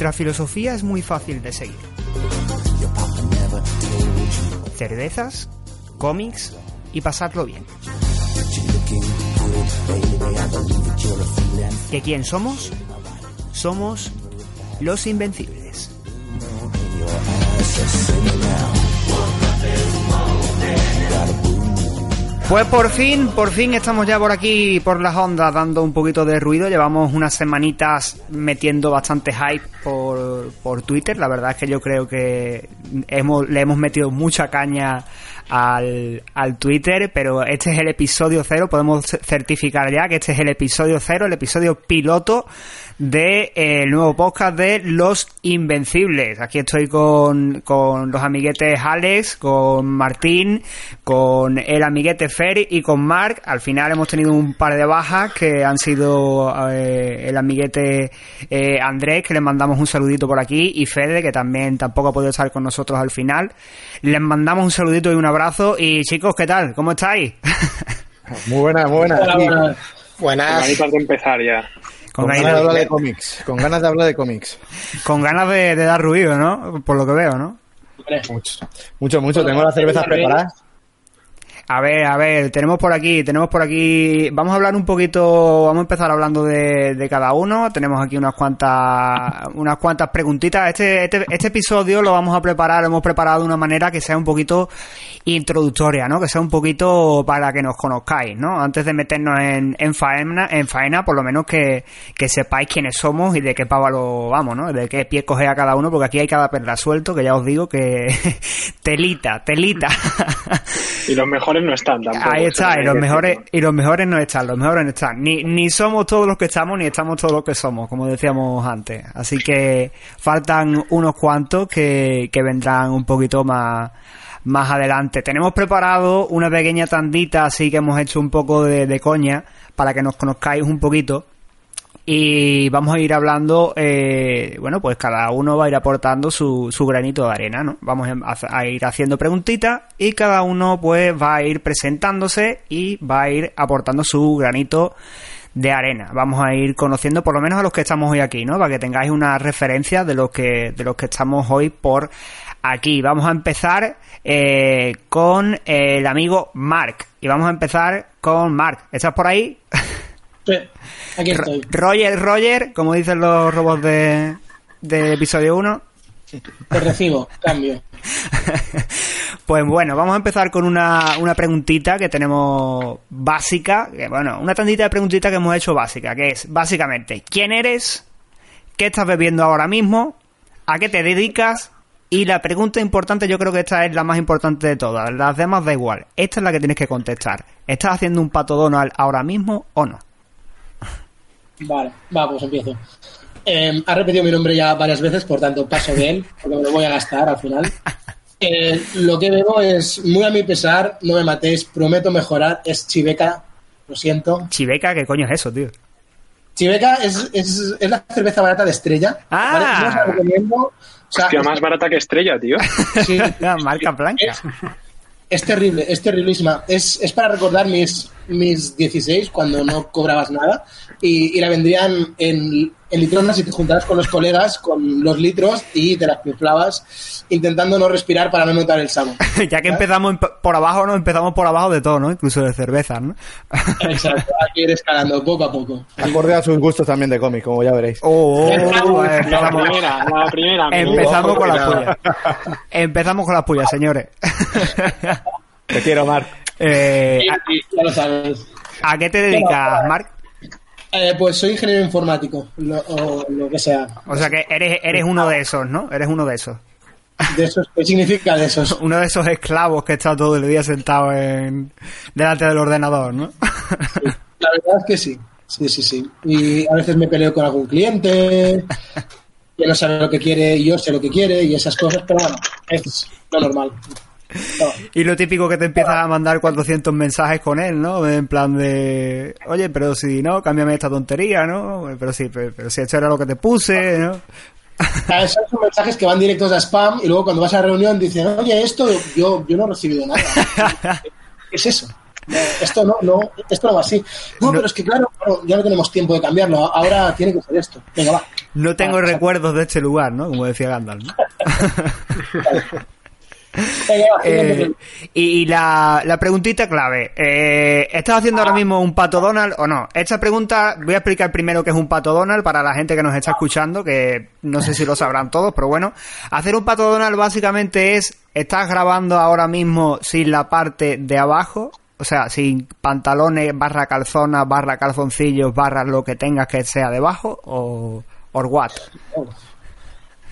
Nuestra filosofía es muy fácil de seguir. Cervezas, cómics y pasarlo bien. ¿Que quién somos? Somos los invencibles. Pues por fin, por fin estamos ya por aquí, por las ondas, dando un poquito de ruido. Llevamos unas semanitas metiendo bastante hype por, por Twitter. La verdad es que yo creo que hemos, le hemos metido mucha caña al, al Twitter, pero este es el episodio cero. Podemos certificar ya que este es el episodio cero, el episodio piloto de eh, el nuevo podcast de Los Invencibles. Aquí estoy con, con los amiguetes Alex, con Martín, con el amiguete Fer y con Mark. Al final hemos tenido un par de bajas que han sido eh, el amiguete eh, Andrés, que le mandamos un saludito por aquí, y Fede, que también tampoco ha podido estar con nosotros al final. Les mandamos un saludito y un abrazo. Y chicos, ¿qué tal? ¿Cómo estáis? muy buenas, muy buenas. Buenas. Buenas. de empezar ya. Con, ganas de hablar de cómics. Con ganas de hablar de cómics. Con ganas de, dar ruido, ¿no? Por lo que veo, ¿no? Mucho, mucho, mucho. Tengo las cervezas preparadas. A ver, a ver, tenemos por aquí, tenemos por aquí, vamos a hablar un poquito, vamos a empezar hablando de, de cada uno, tenemos aquí unas cuantas, unas cuantas preguntitas, este, este, este episodio lo vamos a preparar, lo hemos preparado de una manera que sea un poquito introductoria, ¿no? Que sea un poquito para que nos conozcáis, ¿no? Antes de meternos en, en faena, en faena, por lo menos que, sepáis quiénes somos y de qué pavo lo vamos, ¿no? De qué pie coge a cada uno, porque aquí hay cada perla suelto, que ya os digo que telita, telita. Y los mejores no están tampoco. Ahí está, y los mejores, y los mejores no están, los mejores no están. Ni, ni somos todos los que estamos, ni estamos todos los que somos, como decíamos antes. Así que faltan unos cuantos que, que vendrán un poquito más, más adelante. Tenemos preparado una pequeña tandita, así que hemos hecho un poco de, de coña, para que nos conozcáis un poquito y vamos a ir hablando, eh, bueno, pues cada uno va a ir aportando su, su granito de arena, ¿no? Vamos a, ir haciendo preguntitas y cada uno pues va a ir presentándose y va a ir aportando su granito de arena. Vamos a ir conociendo por lo menos a los que estamos hoy aquí, ¿no? Para que tengáis una referencia de los que, de los que estamos hoy por aquí. Vamos a empezar eh, con el amigo Mark. Y vamos a empezar con Mark. ¿Estás por ahí? aquí estoy. Roger, Roger, como dicen los robots de, de episodio 1. Te recibo, cambio. pues bueno, vamos a empezar con una, una preguntita que tenemos básica, que bueno, una tantita de preguntita que hemos hecho básica, que es básicamente, ¿quién eres? ¿Qué estás bebiendo ahora mismo? ¿A qué te dedicas? Y la pregunta importante, yo creo que esta es la más importante de todas. Las demás da igual. Esta es la que tienes que contestar. ¿Estás haciendo un pato Donald ahora mismo o no? Vale, va, pues empiezo. Eh, ha repetido mi nombre ya varias veces, por tanto paso de él, porque me lo voy a gastar al final. Eh, lo que bebo es, muy a mi pesar, no me matéis, prometo mejorar, es Chiveca, lo siento. ¿Chiveca? ¿Qué coño es eso, tío? Chiveca es, es, es la cerveza barata de estrella. Ah. recomiendo. O más barata que estrella, tío. Sí, marca blanca. Es, terrible, es terriblísima. Es, es para recordar mis, mis 16 cuando no cobrabas nada y, y la vendrían en, en litronas y te juntabas con los colegas con los litros y te las piflabas intentando no respirar para no notar el sabor. ya que empezamos por abajo, ¿no? Empezamos por abajo de todo, ¿no? Incluso de cerveza, ¿no? Exacto, aquí ir escalando poco a poco. Acorde a sus gustos también de cómic, como ya veréis. Oh, oh, la primera, la primera. Empezamos con las puyas. Empezamos con las puyas, señores. Te quiero, Marc. Eh, ya lo sabes. ¿A qué te dedicas, Marc? Eh, pues soy ingeniero informático, o lo que sea. O sea que eres, eres uno de esos, ¿no? Eres uno de esos. ¿De esos? ¿Qué significa de esos? Uno de esos esclavos que está todo el día sentado en, delante del ordenador, ¿no? la verdad es que sí. Sí, sí, sí. Y a veces me peleo con algún cliente, que no sabe lo que quiere y yo sé lo que quiere y esas cosas, pero bueno, es lo normal. Y lo típico que te empiezas a mandar 400 mensajes con él, ¿no? En plan de, oye, pero si no, cámbiame esta tontería, ¿no? Pero sí, pero, si esto era lo que te puse, ¿no? Esos son mensajes que van directos a spam y luego cuando vas a la reunión dicen, oye, esto yo, yo no he recibido nada. ¿Qué es eso? esto no, no, esto no va así. No, pero es que claro, ya no tenemos tiempo de cambiarlo. Ahora tiene que ser esto. Venga, va. No tengo recuerdos de este lugar, ¿no? Como decía Gandalf, ¿no? Eh, y la, la, preguntita clave. Eh, ¿Estás haciendo ahora mismo un pato Donald o no? Esta pregunta, voy a explicar primero qué es un pato Donald para la gente que nos está escuchando, que no sé si lo sabrán todos, pero bueno. Hacer un pato Donald básicamente es, estás grabando ahora mismo sin la parte de abajo, o sea, sin pantalones, barra calzona, barra calzoncillos, barra lo que tengas que sea debajo, o, or what?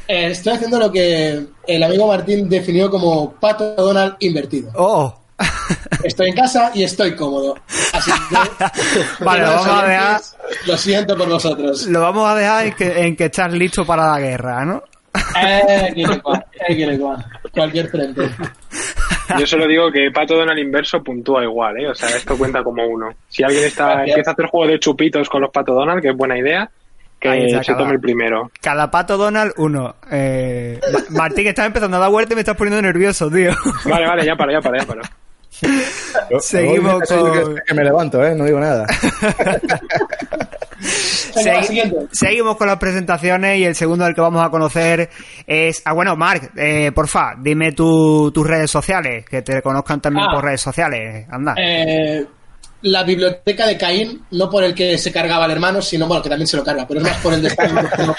Eh, estoy haciendo lo que el amigo Martín definió como pato Donald invertido. Oh. Estoy en casa y estoy cómodo. Así que, vale, lo vamos a dejar. Lo siento por vosotros. Lo vamos a dejar en que, en que estás listo para la guerra, ¿no? Eh, eh, Cualquier frente. Yo solo digo que Pato Donald inverso puntúa igual, ¿eh? O sea, esto cuenta como uno. Si alguien está empieza a hacer juego de chupitos con los Pato Donald, que es buena idea, que se tome el primero. Cada pato Donald, uno. Eh, Martín, que estás empezando a dar vuelta y me estás poniendo nervioso, tío. Vale, vale, ya para, ya para, ya para. Seguimos con... Que, me levanto, ¿eh? No digo nada. seguimos con las presentaciones y el segundo del que vamos a conocer es... Ah, bueno, Marc, eh, porfa, dime tus redes sociales, que te conozcan también ah. por redes sociales. Anda. Eh, la biblioteca de Caín, no por el que se cargaba el hermano, sino, bueno, que también se lo carga, pero es más por el de Caín, no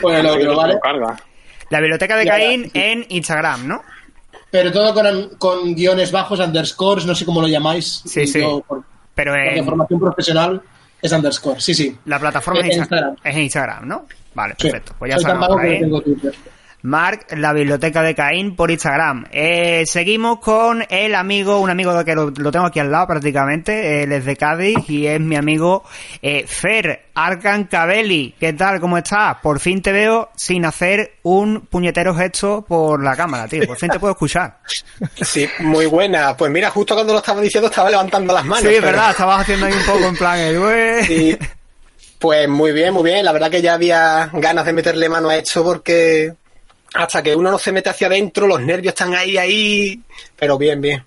por, el otro, ¿vale? La biblioteca de Caín en Instagram, ¿no? Pero todo con, con, guiones bajos, underscores, no sé cómo lo llamáis. Sí, sí. pero en... formación profesional es underscore, sí, sí. La plataforma es, Instagram. es en Instagram, ¿no? Vale, perfecto. Pues ya sabemos. Mark, la biblioteca de Caín por Instagram. Eh, seguimos con el amigo, un amigo que lo, tengo aquí al lado prácticamente, él es de Cádiz y es mi amigo eh, Fer Arcan Cabelli. ¿Qué tal? ¿Cómo estás? Por fin te veo sin hacer un puñetero gesto por la cámara, tío. Por fin te puedo escuchar. Sí, muy buena. Pues mira, justo cuando lo estaba diciendo estaba levantando las manos. Sí, verdad, estabas haciendo ahí un poco en plan el sí. Pues muy bien, muy bien. La verdad que ya había ganas de meterle mano a esto porque hasta que uno no se mete hacia adentro, los nervios están ahí, ahí, pero bien, bien.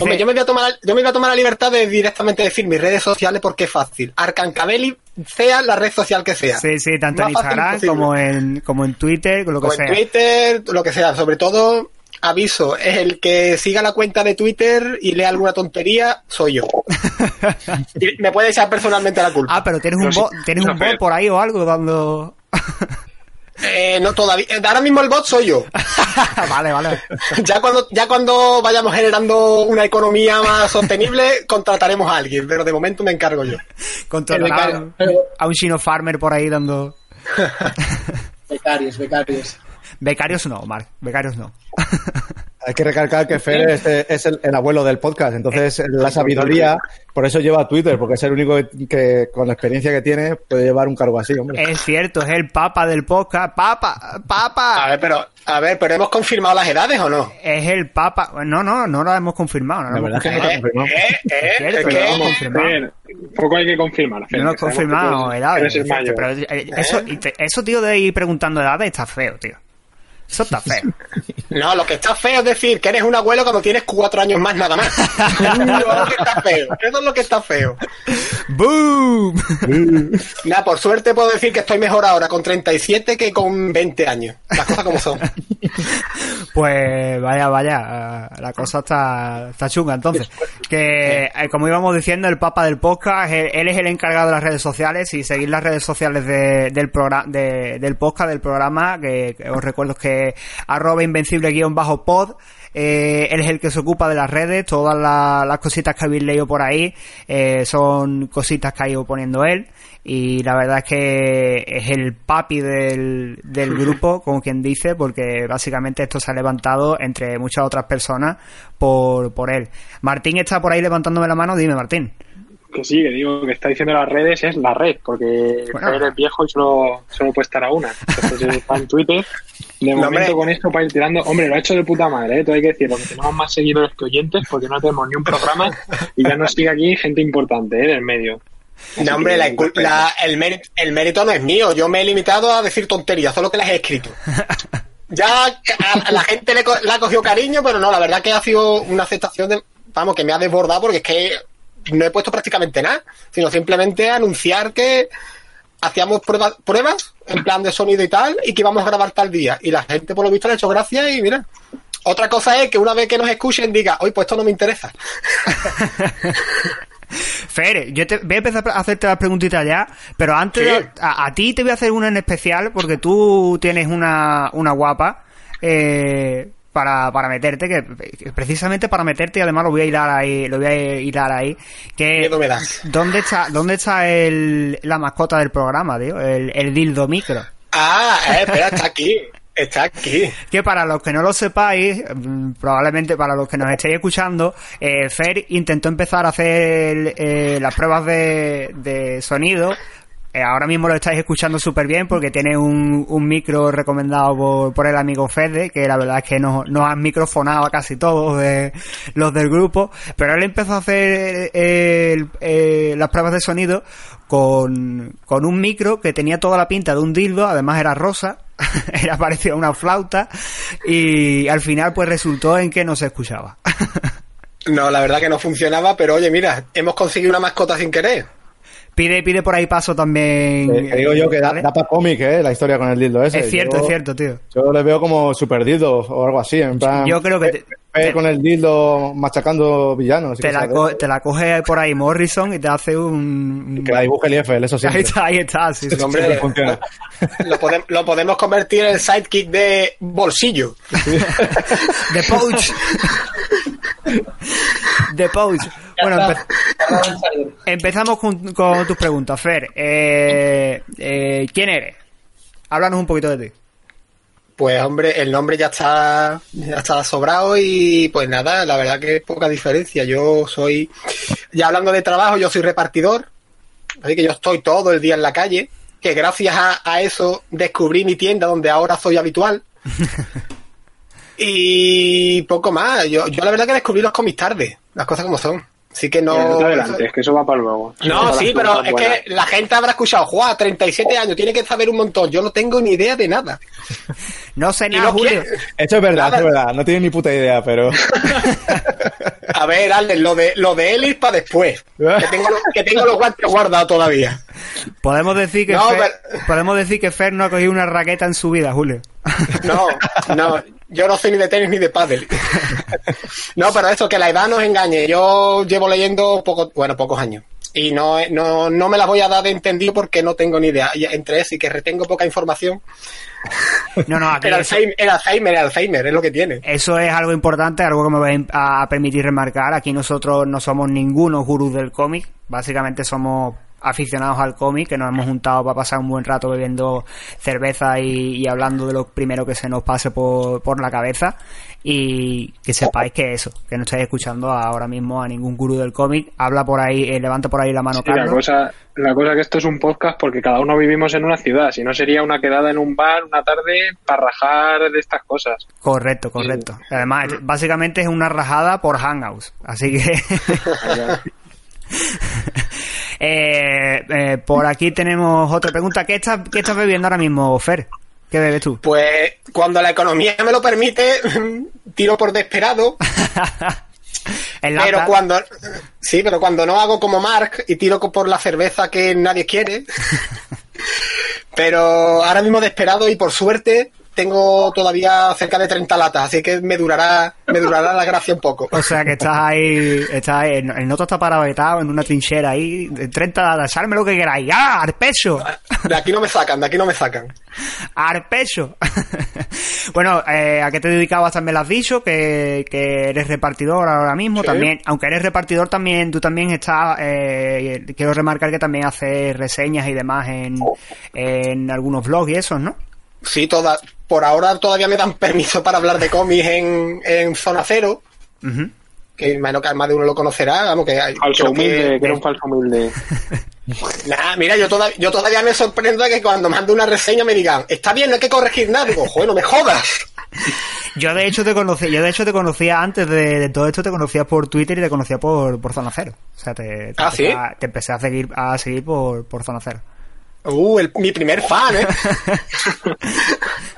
Hombre, yo me, voy a tomar, yo me voy a tomar la libertad de directamente decir mis redes sociales porque es fácil. Arcancabelli, sea la red social que sea. Sí, sí, tanto en Instagram como en, como en Twitter, lo que sea. en Twitter, lo que sea. Sobre todo, aviso, es el que siga la cuenta de Twitter y lea alguna tontería, soy yo. me puede echar personalmente la culpa. Ah, pero tienes un, bot, tienes un bot por ahí o algo dando... Eh, no, todavía. Eh, ahora mismo el bot soy yo. vale, vale. ya, cuando, ya cuando vayamos generando una economía más sostenible, contrataremos a alguien, pero de momento me encargo yo. Contratar a un chino farmer por ahí dando. becarios, becarios. Becarios no, Mark, becarios no. Hay que recalcar que Fer es, el, abuelo del podcast, entonces la sabiduría, por eso lleva Twitter, porque es el único que, con la experiencia que tiene puede llevar un cargo así, hombre. Es cierto, es el papa del podcast. ¡Papa! ¡Papa! A ver, pero, a ver, pero ¿hemos confirmado las edades o no? Es el papa. No, no, no lo hemos confirmado. No la verdad es que no lo hemos confirmado. Eh, eh, es cierto, lo hemos confirmado. Poco hay que confirmar. No hemos confirmado edades. Pero eh, eso, eso, tío, de ir preguntando edades está feo, tío. Eso está feo. No, lo que está feo es decir que eres un abuelo cuando tienes cuatro años más nada más. Eso es lo que está feo. Eso es lo que está feo. ¡Boom! Nada, por suerte puedo decir que estoy mejor ahora con 37 que con 20 años. Las cosas como son. Pues vaya, vaya. La cosa está, está chunga. Entonces, que eh, como íbamos diciendo, el papa del podcast, él es el encargado de las redes sociales y seguir las redes sociales del, programa del podcast, del programa, que os recuerdo que arroba invencible-pod. Eh, él es el que se ocupa de las redes, todas las, cositas que habéis leído por ahí eh, son cositas que ha ido poniendo él y la verdad es que es el papi del, del grupo, como quien dice, porque básicamente esto se ha levantado entre muchas otras personas por, por él. Martín está por ahí levantándome la mano, dime Martín que sí, que digo que está diciendo las redes es la red, porque bueno. eres viejo y solo, solo puede estar a una. Entonces está en Twitter. De momento con esto para ir tirando, hombre, lo ha hecho de puta madre, ¿eh? todo hay que decirlo, que tenemos más seguidores que oyentes porque no tenemos ni un programa y ya nos sigue aquí gente importante ¿eh? del medio. no, hombre, el, mérito, el mérito no es mío, yo me he limitado a decir tonterías, solo que las he escrito. Ya a, la gente le, ha cogido cariño, pero no, la verdad que ha sido una aceptación vamos, que me ha desbordado porque es que no he puesto prácticamente nada, sino simplemente anunciar que hacíamos pruebas, pruebas en plan de sonido y tal, y que íbamos a grabar tal día. Y la gente, por lo visto, le ha hecho gracia y mira. Otra cosa es que una vez que nos escuchen diga, hoy pues esto no me interesa. Fer, yo te, voy a empezar a hacerte las preguntitas ya, pero antes a, ti te voy a hacer una en especial porque tú tienes una, una guapa eh, para, para meterte, que precisamente para meterte y además lo voy a hilar ahí, lo voy a hilar ahí, que ¿dónde está, dónde está el, la mascota del programa, tío? El, el dildo micro. Ah, eh, espera, está aquí. Está aquí. Que para los que no lo sepáis, mm, probablemente para los que nos estéis escuchando, eh, Fer intentó empezar a hacer eh, las pruebas de, de sonido ahora mismo lo estáis escuchando súper bien porque tiene un, un micro recomendado por, el amigo Fede, que la verdad es que nos, nos han microfonado a casi todos los del grupo, pero él empezó a hacer eh, las pruebas de sonido con, con un micro que tenía toda la pinta de un dildo, además era rosa, era parecido a una flauta y al final pues resultó en que no se escuchaba. No, la verdad que no funcionaba, pero oye, mira, hemos conseguido una mascota sin querer. Pide, pide por ahí paso también. Eh, digo yo que da, para cómic, ¿eh? La historia con el dildo ese. Es cierto, es cierto, tío. Yo le veo como super dildo o algo así, en plan. Yo creo que. Te, con el dildo machacando villanos. Te la, te la, coge por ahí Morrison y te hace un. Que la dibuje el IFL, eso sí. Ahí está, ahí está, sí. sí, hombre, funciona. Lo, podemos, lo, podemos convertir en sidekick de bolsillo. de pouch. de pouch. Bueno, empezamos con, tus preguntas, Fer. Eh, eh, ¿Quién eres? Háblanos un poquito de ti. Pues hombre, el nombre ya está, ya está sobrado y pues nada, la verdad que es poca diferencia. Yo soy, ya hablando de trabajo, yo soy repartidor, así que yo estoy todo el día en la calle, que gracias a, eso descubrí mi tienda donde ahora soy habitual. y poco más, yo, yo la verdad que descubrí los cómics tarde, las cosas como son. Así que no. adelante, es que eso va para luego. No, sí, pero es que la gente habrá escuchado, Juan, 37 años, tiene que saber un montón. Yo no tengo ni idea de nada. No sé nada, Julio. Esto es verdad, es verdad. No tiene ni puta idea, pero. A ver, Alex, lo de, lo de Ellis para después. Que tengo, que tengo los guantes guardados todavía. Podemos decir que Fer, podemos decir que Fer no ha cogido una raqueta en su vida, Julio. No, no, yo no soy ni de tenis ni de pádel. no, pero eso, que la edad nos engañe. Yo llevo leyendo poco, bueno, pocos años. Y no, no, no me las voy a dar de entendido porque no tengo ni idea. Y entre eso y que retengo poca información. No, no, el, Alzheimer, el Alzheimer, el Alzheimer, es lo que tiene. Eso es algo importante, algo que me voy a permitir remarcar. Aquí nosotros no somos ninguno gurús del cómic. Básicamente somos aficionados al cómic, que nos hemos juntado para pasar un buen rato bebiendo cerveza y, hablando de lo primero que se nos pase por, por la cabeza. Y que sepáis que eso, que no estáis escuchando ahora mismo a ningún gurú del cómic. Habla por ahí, eh, levanta por ahí la mano, La cosa, la cosa que esto es un podcast porque cada uno vivimos en una ciudad. Si no sería una quedada en un bar una tarde para rajar de estas cosas. Correcto, correcto. Además, básicamente es una rajada por Hangouts. Así que. Eh, eh, por aquí tenemos otra pregunta. ¿Qué estás, ¿Qué estás bebiendo ahora mismo, Fer? ¿Qué bebes tú? Pues cuando la economía me lo permite, tiro por desesperado. pero cuando sí, pero cuando no hago como Mark y tiro por la cerveza que nadie quiere. pero ahora mismo desesperado y por suerte tengo todavía cerca de 30 latas, así que me durará, me durará la gracia un poco. O sea que estás ahí, estás ahí, el noto está paravetado en una trinchera ahí, 30 latas, salme lo que queráis, ¡ah, arpecho! De aquí no me sacan, de aquí no me sacan. ¡Arpecho! bueno, eh, ¿a qué te dedicabas también lo has dicho? Que, que eres repartidor ahora mismo, también, aunque eres repartidor también, tú también estás, eh, quiero remarcar que también haces reseñas y demás en, en algunos blogs y eso, ¿no? Sí, toda, por ahora todavía me dan permiso para hablar de cómics en, en Zona Cero. Que imagino que más de uno lo conocerá. Vamos, que, falso humilde, que, era un falso humilde. Nah, mira, yo, toda, yo todavía me sorprendo de que cuando mando una reseña me digan, está bien, no hay que corregir nada. Digo, joder, no me jodas. Yo de hecho te conocía, yo de hecho te conocía antes de, todo esto, te conocía por Twitter y te conocía por, por Zona Cero. O sea, te, ¿Ah, empecé, a, te empecé a seguir, a seguir por, por Zona Cero. Uh, mi primer fan, ¿eh?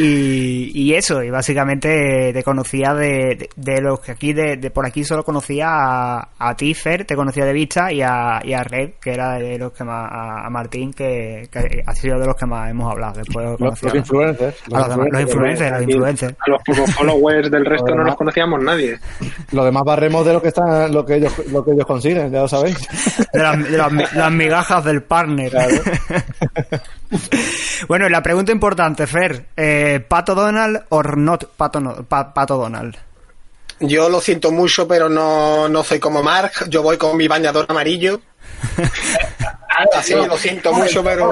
Y, eso, y básicamente te conocía de, de, los que aquí, de, por aquí solo conocía a, a ti, Fer, te conocía de vista, y a, y a Red, que era de los que más, a, Martín, que, ha sido de los que más hemos hablado. Después los, los influencers. Los, influencers, los influencers. A los pocos followers del resto no los conocíamos nadie. Lo demás barremos de lo que están, lo que ellos, lo que ellos consiguen, ya lo sabéis. De las, migajas del partner. bueno, la pregunta importante, Fer, eh, ¿Pato Donald o not Pato, Pato Donald? Yo lo siento mucho, pero no, no soy como Mark. Yo voy con mi bañador amarillo. Así lo siento mucho, pero.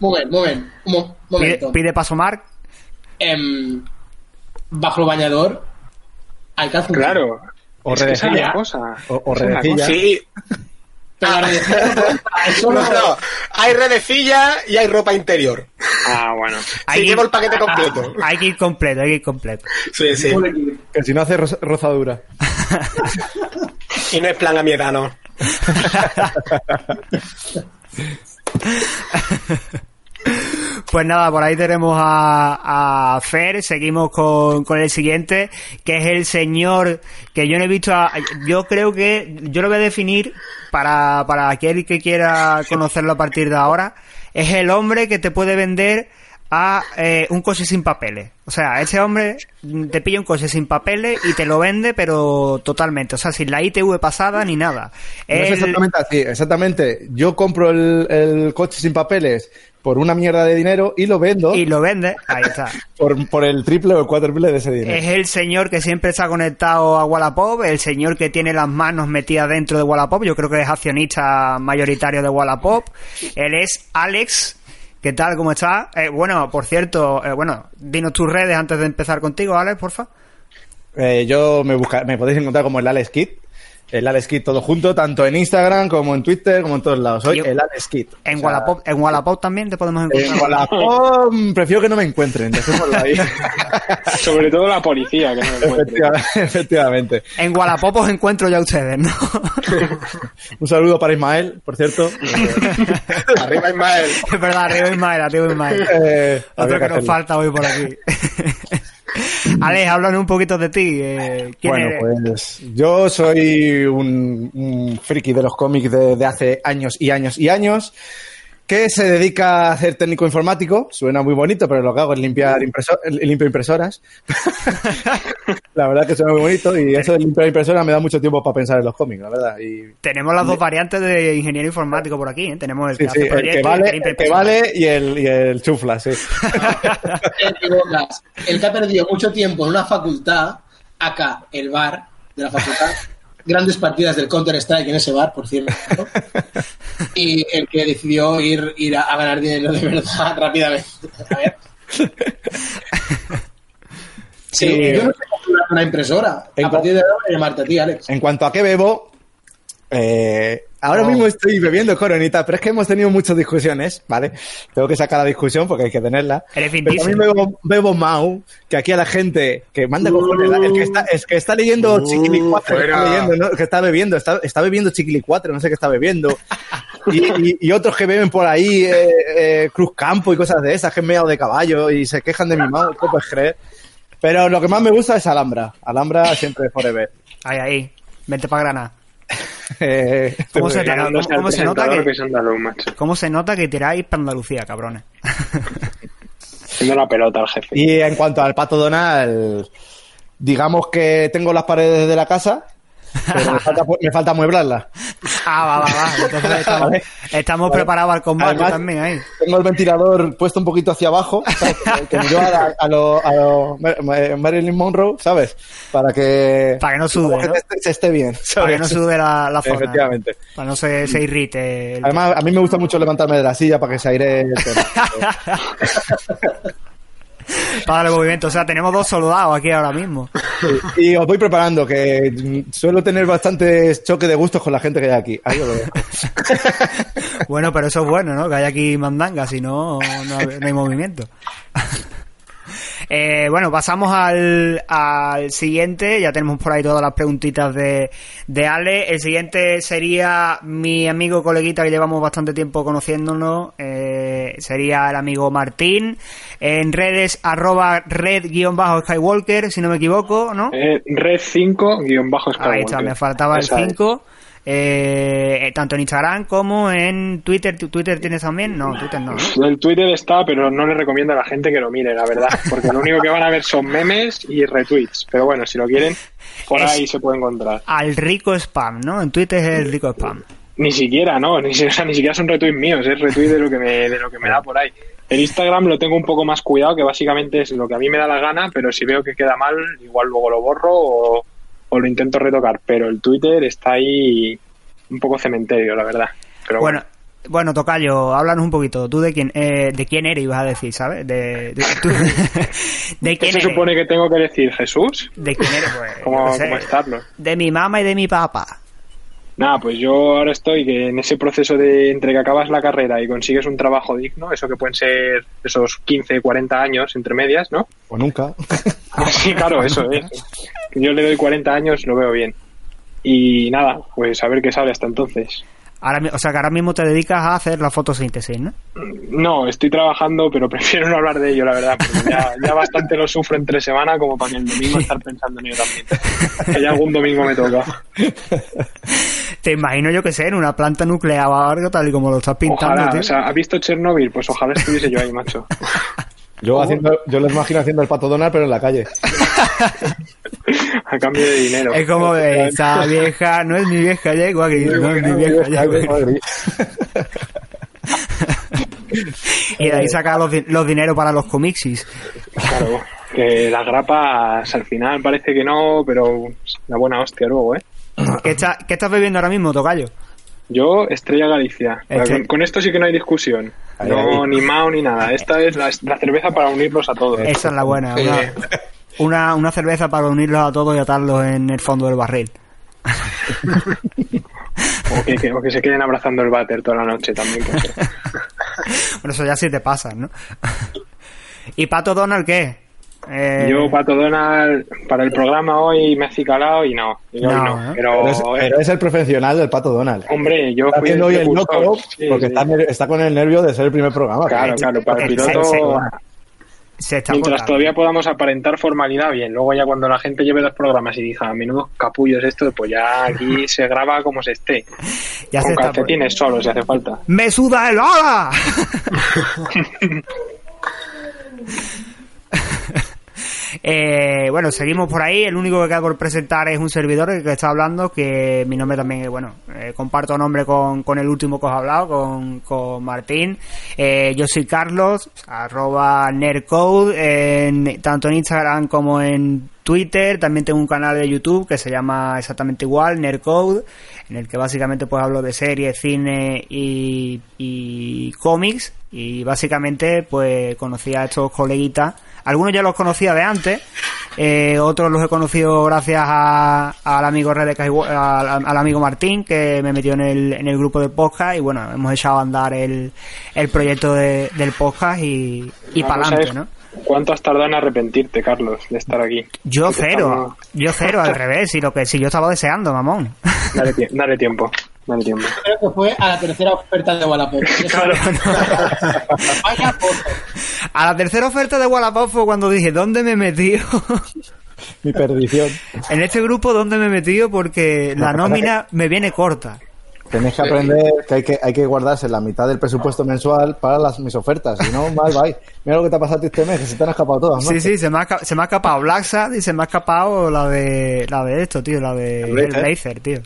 Muy bien, muy bien. Un momento. ¿Pide, paso Mark? Em, bajo el bañador. Claro. O redecilla. O, o redecilla. Sí. Pero no, no, hay redecilla y hay ropa interior. Ah, bueno. Sí, llevo el paquete completo. Hay que ir completo, hay que ir completo. Sí, sí. Que si no hace rozadura. y no es plan a mi edad, no. Pues nada, por ahí tenemos a, Fer, seguimos con, el siguiente, que es el señor que yo no he visto, yo creo que, yo lo voy a definir para, para aquel que quiera conocerlo a partir de ahora, es el hombre que te puede vender a eh, un coche sin papeles. O sea, ese hombre te pilla un coche sin papeles y te lo vende, pero totalmente. O sea, sin la ITV pasada ni nada. es exactamente así, exactamente. Yo compro el, coche sin papeles por una mierda de dinero y lo vendo. Y lo vende, ahí está. por, por el triple o el cuádruple de ese dinero. Es el señor que siempre está conectado a Wallapop, el señor que tiene las manos metidas dentro de Wallapop. Yo creo que es accionista mayoritario de Wallapop. Él es Alex ¿Qué tal? ¿Cómo estás? Eh, bueno, por cierto, eh, bueno, dinos tus redes antes de empezar contigo, Alex, porfa. Eh, yo me busca, me podéis encontrar como el Alex Kit el Alex Kid todo junto, tanto en Instagram como en Twitter, como en todos lados. Soy el Alex Kid. En, Wallapop, en Wallapop también te podemos encontrar. En Wallapop prefiero que no me encuentren, ahí. Sobre todo la policía, que no me Efectivamente. En Wallapop os encuentro ya ustedes, ¿no? Un saludo para Ismael, por cierto. arriba Ismael. Es verdad, arriba Ismael, arriba Ismael. Eh, Otro que, que nos falta hoy por aquí. Alex, háblanos un poquito de ti. Eh, bueno, pues yo soy un, friki de los cómics de, hace años y años y años que se dedica a hacer técnico informático. Suena muy bonito, pero lo que hago es limpiar limpio impresoras. la verdad que suena muy bonito y eso de limpiar impresoras me da mucho tiempo para pensar en los cómics, la verdad. Y... Tenemos las dos variantes de ingeniero informático por aquí. ¿eh? Tenemos el, que, vale, y el, y el chufla, sí. el que ha perdido mucho tiempo en una facultad, acá, el bar de la facultad, grandes partidas del Counter-Strike en ese bar, por cierto. y el que decidió ir, ir a, ganar dinero de verdad rápidamente. A ver. Sí, yo no sé cómo una impresora. a partir de ahora llamarte a ti, Alex. En cuanto a qué bebo, eh, ahora mismo estoy bebiendo coronita, pero es que hemos tenido muchas discusiones, ¿vale? Tengo que sacar la discusión porque hay que tenerla. Pero también bebo, bebo, Mau, que aquí a la gente que manda cojones, el que está, es que está leyendo uh, Chiquili 4, que está, leyendo, ¿no? que está bebiendo, está, está bebiendo Chiquili 4, no sé qué está bebiendo. Y, y, otros que beben por ahí eh, eh, Cruz Campo y cosas de esas, que es meado de caballo y se quejan de mi Mau, ¿cómo puedes creer? Pero lo que más me gusta es Alhambra. Alhambra siempre forever. Ahí, ahí. Vente para Granada. Eh, ¿Cómo, se, nota que, ¿Cómo se nota que tiráis para Andalucía, cabrones? Haciendo la pelota al jefe. Y en cuanto al pato Donald, digamos que tengo las paredes de la casa pero me falta, me falta. Ah, va, va, va. Entonces estamos, preparados al combate también ahí. Tengo el ventilador puesto un poquito hacia abajo, que me lleva a, lo, a lo Marilyn Monroe, ¿sabes? Para que... Para que no sude, ¿no? se, esté bien. Para que no sude la, la forma. Efectivamente. Para no se, se irrite. Además, a mí me gusta mucho levantarme de la silla para que se aire para el movimiento. O sea, tenemos dos soldados aquí ahora mismo. y os voy preparando, que suelo tener bastantes choques de gustos con la gente que hay aquí. bueno, pero eso es bueno, ¿no? Que hay aquí mandanga, si no, no hay movimiento. Eh, bueno, pasamos al, al siguiente. Ya tenemos por ahí todas las preguntitas de, de Ale. El siguiente sería mi amigo coleguita que llevamos bastante tiempo conociéndonos. Eh, sería el amigo Martín. En redes, arroba red-skywalker, si no me equivoco, ¿no? Eh, red 5-skywalker. Ahí está, me faltaba el 5. Eh, tanto en Instagram como en Twitter. ¿Twitter tienes también? No, Twitter no. El Twitter está, pero no le recomiendo a la gente que lo mire, la verdad. Porque lo único que van a ver son memes y retweets. Pero bueno, si lo quieren, por ahí se puede encontrar. Al rico spam, ¿no? En Twitter es el rico spam. Ni siquiera, ¿no? Ni, siquiera son retweets míos, es retweet de lo que me, de lo que me da por ahí. El Instagram lo tengo un poco más cuidado, que básicamente es lo que a mí me da la gana, pero si veo que queda mal, igual luego lo borro o, lo intento retocar. Pero el Twitter está ahí un poco cementerio, la verdad. Pero bueno, bueno. Tocayo, háblanos un poquito. ¿Tú de quién, eh, de quién eres, ibas a decir, sabes? De, de, quién se supone que tengo que decir? ¿Jesús? ¿De quién eres? Pues, ¿Cómo, estarlo? De mi mamá y de mi papá. Nada, pues yo ahora estoy que en ese proceso de entre que acabas la carrera y consigues un trabajo digno, eso que pueden ser esos 15, 40 años entre medias, ¿no? O nunca. sí, claro, eso es. Yo le doy 40 años, lo veo bien. Y nada, pues a ver qué sale hasta entonces. Ahora, o sea que ahora mismo te dedicas a hacer la fotosíntesis, ¿no? No, estoy trabajando, pero prefiero no hablar de ello, la verdad, porque ya, bastante lo sufro entre semana como para que el domingo estar pensando en ello también. Que ya algún domingo me toca. Te imagino yo que sé, en una planta nuclear o algo tal y como lo estás pintando. Ojalá, o sea, ¿has visto Chernobyl? Pues ojalá estuviese yo ahí, macho. Yo, haciendo, yo lo imagino haciendo el pato Donald, pero en la calle. A cambio de dinero. Es como esa vieja, no es mi vieja yegua gris, no es mi vieja yegua y de ahí saca los, los dineros para los comixis. Claro, que las grapas al final parece que no, pero la buena hostia luego, ¿eh? ¿Qué, está, ¿Qué estás bebiendo ahora mismo, Tocayo? Yo, Estrella Galicia. Con, esto sí que no hay discusión. No, ni Mao ni nada. Esta es la, cerveza para unirlos a todos. Esa es la buena. Una, una, cerveza para unirlos a todos y atarlos en el fondo del barril. o, que, que, se queden abrazando el váter toda la noche también. bueno, eso ya sí te pasa, ¿no? ¿Y Pato Donald qué? Eh, yo, Pato Donald, para el programa hoy me he acicalado y no. ¿eh? pero, es, el profesional del Pato Donald. Hombre, yo fui hoy el loco porque Está, con el nervio de ser el primer programa. Claro, claro, para el piloto. Mientras todavía podamos aparentar formalidad, bien. Luego ya cuando la gente lleve los programas y diga, menudo capullos esto, pues ya aquí se graba como se esté. Ya Con calcetines solo si hace falta. ¡Me suda el ala! Eh, bueno, seguimos por ahí. El único que queda por presentar es un servidor que está hablando, que mi nombre también, bueno, eh, comparto nombre con, con, el último que os he hablado, con, con Martín. Eh, yo soy Carlos, arroba Nerdcode, en, tanto en Instagram como en Twitter. También tengo un canal de YouTube que se llama exactamente igual, Nerdcode, en el que básicamente pues hablo de series, cine y, y cómics. Y básicamente pues conocí a estos coleguitas algunos ya los conocía de antes, eh, otros los he conocido gracias al amigo Red al, al, amigo Martín, que me metió en el, en el grupo de podcast y bueno, hemos echado a andar el, el proyecto de, del podcast y, y para adelante, ¿no? ¿Cuánto has tardado en arrepentirte, Carlos, de estar aquí? Yo cero, yo cero, al revés, y lo que si yo estaba deseando, mamón. Dale, dale tiempo. Dale tiempo. Creo que fue a la tercera oferta de Wallapop. Claro. a la tercera oferta de Wallapop fue cuando dije, ¿dónde me he metido? Mi perdición. En este grupo, ¿dónde me he metido? Porque la nómina me viene corta. Tienes que aprender que hay que, hay que guardarse la mitad del presupuesto mensual para las mis ofertas, si no, mal va. Mira lo que te ha pasado este mes, que se te han escapado todas, ¿no? Sí, sí, se me ha, se me ha escapado Black y se me ha escapado la de la de esto, tío, la de el Blazer, tío.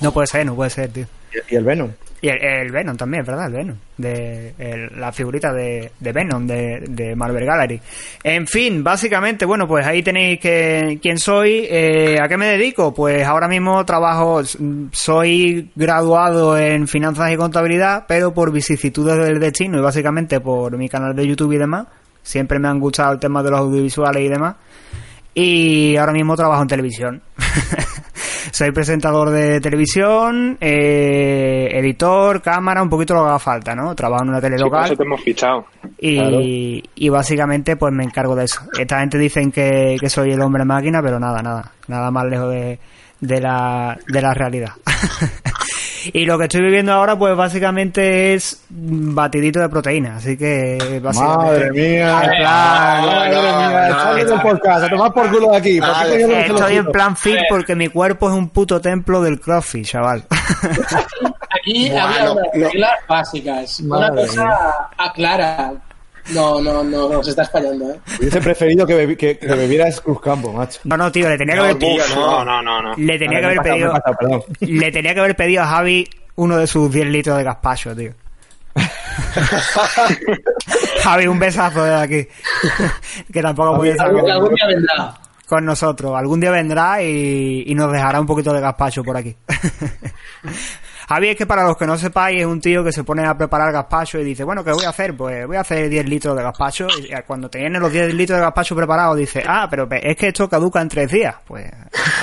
No puede ser, no puede ser, tío. ¿Y el Venom? Y el, Venom también, ¿verdad? El Venom. De, la figurita de, de Venom de, de, Marvel Gallery. En fin, básicamente, bueno, pues ahí tenéis que, quién soy. Eh, ¿A qué me dedico? Pues ahora mismo trabajo, soy graduado en finanzas y contabilidad, pero por vicisitudes del destino y básicamente por mi canal de YouTube y demás. Siempre me han gustado el tema de los audiovisuales y demás. Y ahora mismo trabajo en televisión. Soy presentador de televisión, eh, editor, cámara, un poquito lo que haga falta, ¿no? Trabajo en una tele local. eso te hemos fichado. Y, y básicamente pues me encargo de eso. Esta gente dicen que, que soy el hombre máquina, pero nada, nada. Nada más lejos de, de, la, de la realidad. Y lo que estoy viviendo ahora, pues básicamente es batidito de proteína. Así que, básicamente. Madre mía, madre mía, no, podcast, a tomar por culo de aquí. estoy en plan fit porque mi cuerpo es un puto templo del CrossFit, chaval. Aquí había unas reglas básicas. Una cosa aclara no, no, no, no, se está españando, ¿eh? Hubiese preferido que, que, que bebieras Cruzcampo, macho. No, no, tío, le tenía que haber pedido. No, no, no, no. Le tenía que haber pedido. le tenía que haber pedido a Javi uno de sus 10 litros de gazpacho, tío. Javi, un besazo de aquí. que tampoco puede estar con, algún día vendrá. con nosotros. Algún día vendrá y, y nos dejará un poquito de gazpacho por aquí. Javi es que para los que no sepáis es un tío que se pone a preparar gazpacho y dice, bueno, ¿qué voy a hacer? Pues voy a hacer 10 litros de gazpacho y cuando tiene los 10 litros de gazpacho preparados dice, ah, pero es que esto caduca en 3 días. Pues,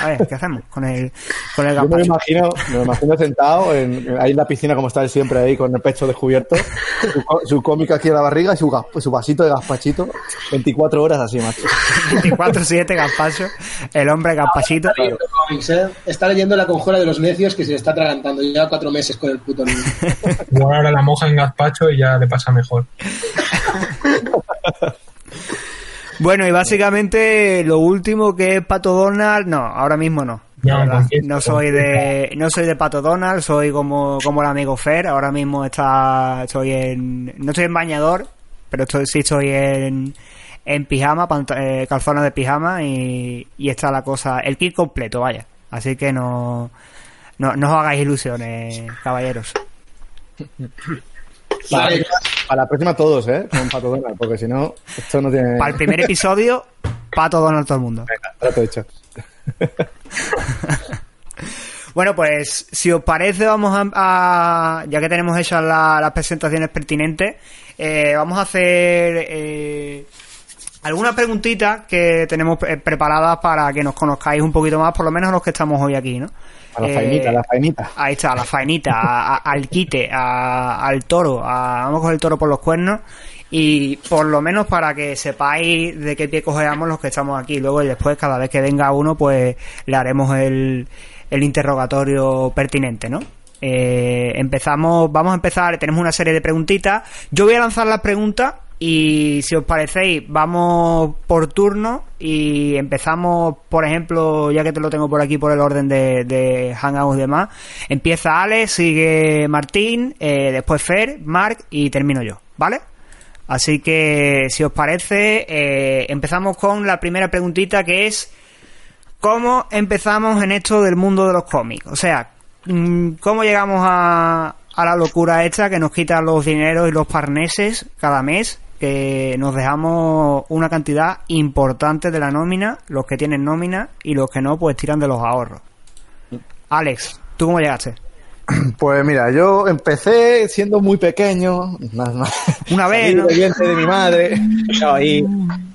a ver, ¿qué hacemos con el, con el gazpacho? Yo me imagino, me imagino sentado en, ahí en la piscina como está él siempre ahí con el pecho descubierto, su, cómica aquí en la barriga y su, su vasito de gazpachito, 24 horas así, macho. 24-7 gazpacho, el hombre gazpachito. Está leyendo la conjura de los necios que se le está atragantando. Ya cuatro meses con el puto niño. ahora la moja en gazpacho y ya le pasa mejor. Bueno, y básicamente lo último que es Pato Donald, no, ahora mismo no. No, soy de no soy de Pato Donald, soy como, como el amigo Fer, ahora mismo está estoy en no estoy en bañador, pero estoy, sí estoy en en pijama, eh, calzones de pijama y, y está la cosa, el kit completo, vaya. Así que no no, no os hagáis ilusiones, caballeros. Para, la próxima todos, ¿eh? Con Pato Donald, porque si no, esto no tiene... Para el primer episodio, Pato Donald todo el mundo. Venga, trato hecho. bueno, pues si os parece, vamos a, ya que tenemos hechas las presentaciones pertinentes, eh, vamos a hacer eh, algunas preguntitas que tenemos eh, preparadas para que nos conozcáis un poquito más, por lo menos los que estamos hoy aquí, ¿no? A la faenita, a la faenita. Ahí está, a la faenita, al quite, al toro, vamos a coger el toro por los cuernos y por lo menos para que sepáis de qué pie cogeamos los que estamos aquí. Luego y después, cada vez que venga uno, pues le haremos el, el interrogatorio pertinente, ¿no? Eh, empezamos, vamos a empezar, tenemos una serie de preguntitas. Yo voy a lanzar las preguntas y si os parecéis, vamos por turno y empezamos, por ejemplo, ya que te lo tengo por aquí por el orden de, de Hangouts y demás. Empieza Alex, sigue Martín, eh, después Fer, Mark y termino yo, ¿vale? Así que, si os parece, eh, empezamos con la primera preguntita que es, ¿cómo empezamos en esto del mundo de los cómics? O sea, mm, ¿cómo llegamos a, a la locura esta que nos quita los dineros y los parneses cada mes que nos dejamos una cantidad importante de la nómina, los que tienen nómina y los que no, pues tiran de los ahorros. Alex, ¿tú cómo llegaste? Pues mira, yo empecé siendo muy pequeño, una vez, ¿no? de mi madre, y,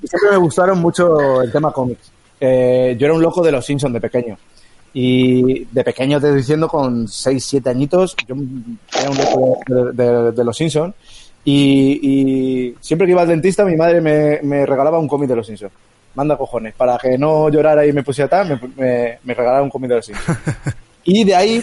siempre me gustaron mucho el tema cómics. Eh, yo era un loco de los Simpsons de pequeño. Y de pequeño te estoy diciendo, con 6, 7 añitos, yo era un loco de, de los Simpsons. Y, siempre que iba al dentista, mi madre me, regalaba un cómic de los Simpsons. Manda cojones. Para que no llorara y me pusiera tal, me, me, regalaba un cómic de los Simpsons. y de ahí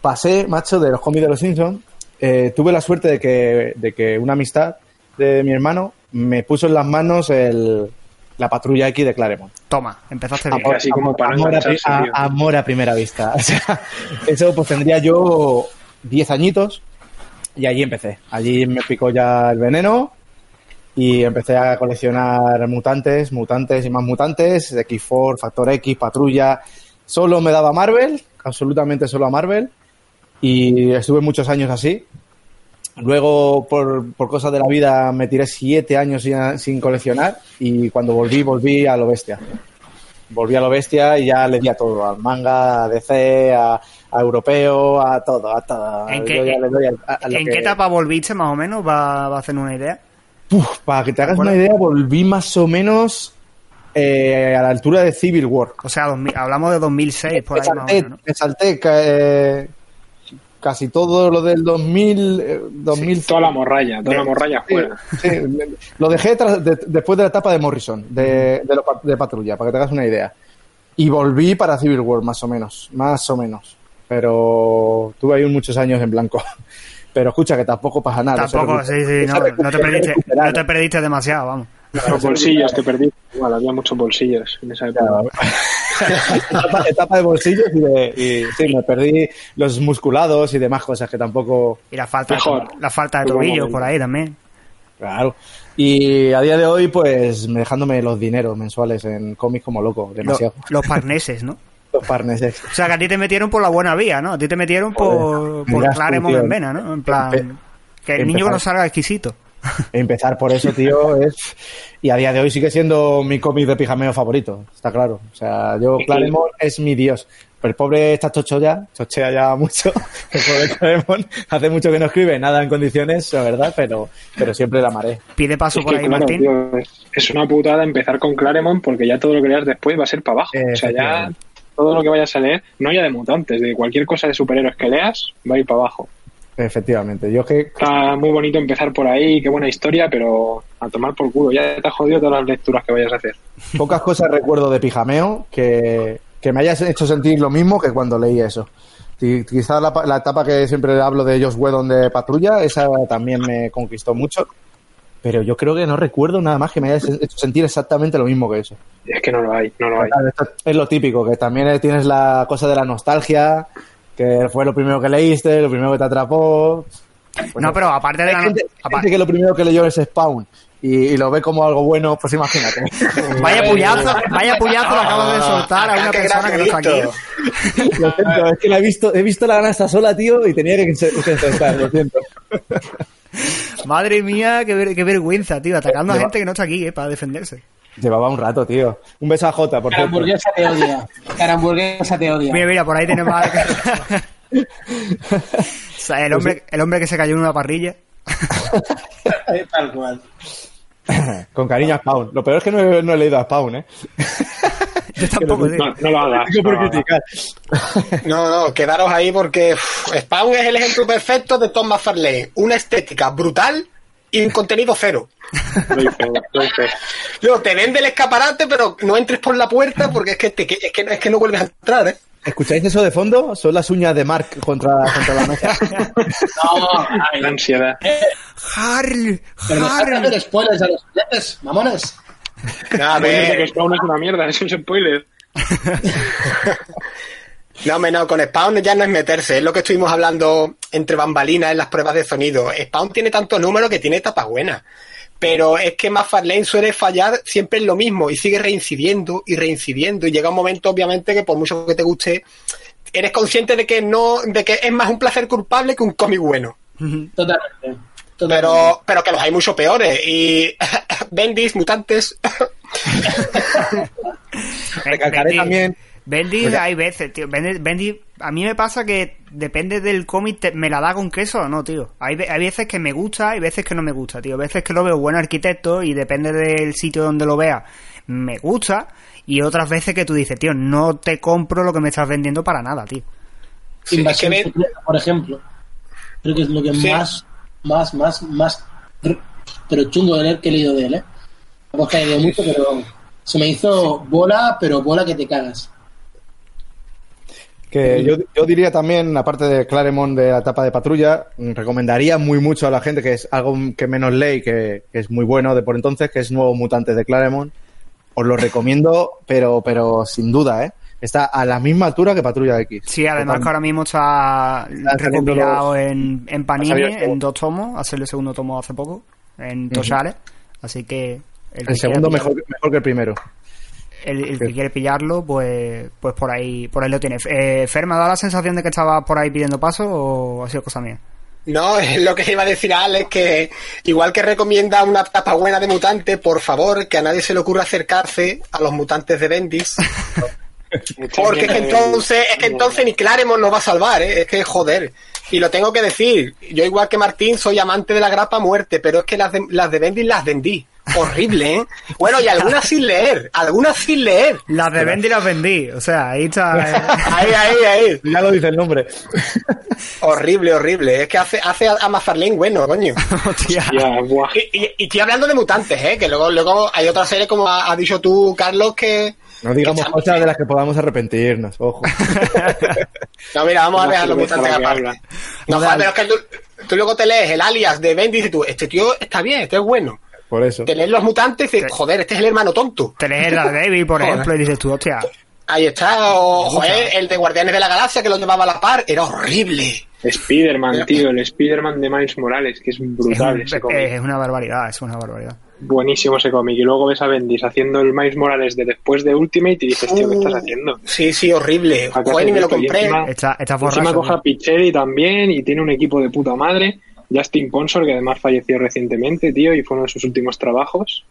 pasé, macho, de los cómics de los Simpsons. Eh, tuve la suerte de que, de que una amistad de mi hermano me puso en las manos el, la patrulla X de Claremont. Toma, empezaste bien. Amor, así como para amor, a, amor a primera vista. O sea, eso pues tendría yo 10 añitos y allí empecé. Allí me picó ya el veneno y empecé a coleccionar mutantes, mutantes y más mutantes, X4, Factor X, Patrulla. Solo me daba Marvel, absolutamente solo a Marvel. Y estuve muchos años así. Luego, por, por cosas de la vida, me tiré siete años sin, sin, coleccionar y cuando volví, volví a lo bestia. Volví a lo bestia y ya le di a todo, al manga, a DC, a, a europeo, a todo, a todo. ¿En qué, etapa volviste más o menos? ¿Va, a hacer una idea? para que te hagas una idea, volví más o menos eh, a la altura de Civil War. O sea, hablamos de 2006, por ahí más o menos. Me salté eh, casi todo lo del 2000. 2000 toda la morralla, toda la morralla fuera. lo dejé después de la etapa de Morrison, de, de, de patrulla, para que te hagas una idea. Y volví para Civil War, más o menos, más o menos. Pero tuve ahí muchos años en blanco. Pero escucha, que tampoco pasa nada. Tampoco, sí, sí, no, no, te perdiste, no te perdiste demasiado, vamos. Los bolsillos te perdí. Igual, había muchos bolsillos en esa época. etapa, de bolsillos y, de, y, sí, me perdí los musculados y demás cosas que tampoco. Y la falta, Mejor. la falta de tobillo por ahí también. Claro. Y a día de hoy, pues dejándome los dineros mensuales en cómics como loco, demasiado. Los, los parneses, ¿no? Los parneses. O sea, que a ti te metieron por la buena vía, ¿no? A ti te metieron por, por Claremont en vena, ¿no? En plan, que el niño no salga exquisito. Empezar por eso, tío, es. Y a día de hoy sigue siendo mi cómic de pijameo favorito, está claro. O sea, yo, Claremont es mi dios. Pero el pobre está chocho ya, chochea ya mucho. El pobre Claremont hace mucho que no escribe nada en condiciones, la verdad, pero, pero siempre la amaré. Pide paso por ahí, Martín. es una putada empezar con Claremont porque ya todo lo que leas después va a ser para abajo. o sea, ya todo lo que vayas a leer, no ya de mutantes, de cualquier cosa de superhéroes que leas, va a ir para abajo. Efectivamente, yo que... Está muy bonito empezar por ahí, qué buena historia, pero a tomar por culo, ya te has jodido todas las lecturas que vayas a hacer. Pocas cosas recuerdo de Pijameo que, me hayas hecho sentir lo mismo que cuando leí eso. Quizás la, la, etapa que siempre hablo de Josh Whedon de Patrulla, esa también me conquistó mucho pero yo creo que no recuerdo nada más que me haya hecho sentir exactamente lo mismo que eso. Es que no lo hay, no lo hay. Es lo típico, que también tienes la cosa de la nostalgia, que fue lo primero que leíste, lo primero que te atrapó. no, pero aparte de la... Gente, que lo primero que leyó es Spawn y, lo ve como algo bueno, pues imagínate. vaya puñazo, vaya puñazo lo acabo de soltar a una persona que no está aquí. Lo siento, es que la he visto, he visto la gana esta sola, tío, y tenía que, que lo siento. Madre mía, qué, vergüenza, tío. Atacando a gente que no está aquí, eh, para defenderse. Llevaba un rato, tío. Un beso a Jota, por favor. Caramburguesa te odia. Caramburguesa te odia. Mira, mira, por ahí tenemos el, hombre, el hombre que se cayó en una parrilla. Tal cual. Con cariño a Spawn. Lo peor es que no he, no he leído a Spawn, ¿eh? tampoco, no, no, lo hagas. No, no, quedaros ahí porque Spawn es el ejemplo perfecto de Tom McFarlane. Una estética brutal y un contenido cero. Luego te vende el escaparate, pero no entres por la puerta porque es que, te, es que, es que no vuelves a entrar, ¿eh? ¿Escucháis eso de fondo? Son las uñas de Mark contra, contra la mesa. no, la ansiedad. Harry, Harry. spoilers a los clientes, mamones. A ver. que Spawn es una mierda, es un spoiler. No, menos con Spawn ya no es meterse, es lo que estuvimos hablando entre bambalinas en las pruebas de sonido. Spawn tiene tantos números que tiene tapas buenas. Pero es que McFarlane suele fallar siempre en lo mismo y sigue reincidiendo y reincidiendo. Y llega un momento, obviamente, que por mucho que te guste, eres consciente de que no, de que es más un placer culpable que un cómic bueno. Totalmente. Pero, pero que los hay mucho peores. Y Bendis, mutantes. Recalcaré también. Bendy hay veces, tío. Bendy, a mí me pasa que depende del cómic, me la da con queso o no, tío. Hay, hay veces que me gusta y veces que no me gusta, tío. Veces que lo veo buen arquitecto y depende del sitio donde lo vea, me gusta. Y otras veces que tú dices, tío, no te compro lo que me estás vendiendo para nada, tío. Invasión por ejemplo. Creo que es lo que más más, más, más, pero chungo de leer que he leído de él, ¿eh? Hemos caído mucho, pero se me hizo bola, pero bola que te cagas. Que yo, yo diría también, aparte de Claremont de la etapa de patrulla, recomendaría muy mucho a la gente que es algo que menos lee que, que es muy bueno de por entonces, que es Nuevo Mutante de Claremont. Os lo recomiendo, pero, pero sin duda, ¿eh? Está a la misma altura que Patrulla X. Sí, además que ahora mismo está recopilado en, en Panini, en dos tomos, hace el segundo tomo hace poco, en Toshare, así que... El, segundo mejor, mejor que el primero. El, que quiere pillarlo, pues pues por ahí por ahí lo tiene. Eh, Fer, ¿me ha dado la sensación de que estaba por ahí pidiendo paso o ha sido cosa mía? No, es lo que iba a decir a Alex, que igual que recomienda una tapa buena de mutante, por favor, que a nadie se le ocurra acercarse a los mutantes de Bendis. Porque es que entonces, es que entonces ni Claremont nos va a salvar, ¿eh? es que joder. Y lo tengo que decir, yo igual que Martín soy amante de la grapa muerte, pero es que las de, las de Bendy las vendí. Horrible, ¿eh? Bueno, y algunas sin leer, algunas sin leer. Las de Bendy las vendí, o sea, ahí está. Eh. ahí, ahí, ahí. Ya lo dice el nombre. horrible, horrible. Es que hace, hace a Mazarlén bueno, coño. y, y, estoy hablando de mutantes, ¿eh? Que luego, luego hay otra serie, como ha dicho tú, Carlos, que No digamos cosas de las que podamos arrepentirnos, ojo. no, mira, vamos a dejar los mutantes aparte. No, pero es que tú, luego te lees el alias de Ben y dices tú, este tío está bien, este es bueno. Por eso. Te lees los mutantes y dices, joder, este es el hermano tonto. Te lees la David, por ejemplo, y dices tú, hostia. Ahí está, o, joder, el de Guardianes de la Galaxia que lo llevaba a la par, era horrible. Spider-Man, tío, el Spider-Man de Miles Morales, que es brutal es, es una barbaridad, es una barbaridad buenísimo ese cómic. Y luego ves a Bendis haciendo el Miles Morales de después de Ultimate y dices, tío, ¿qué estás uh, haciendo? Sí, sí, horrible. Joder, me lo compré. Encima, está, está encima coja Picheri también y tiene un equipo de puta madre. Justin Ponsor, que además falleció recientemente, tío, y fue uno de sus últimos trabajos.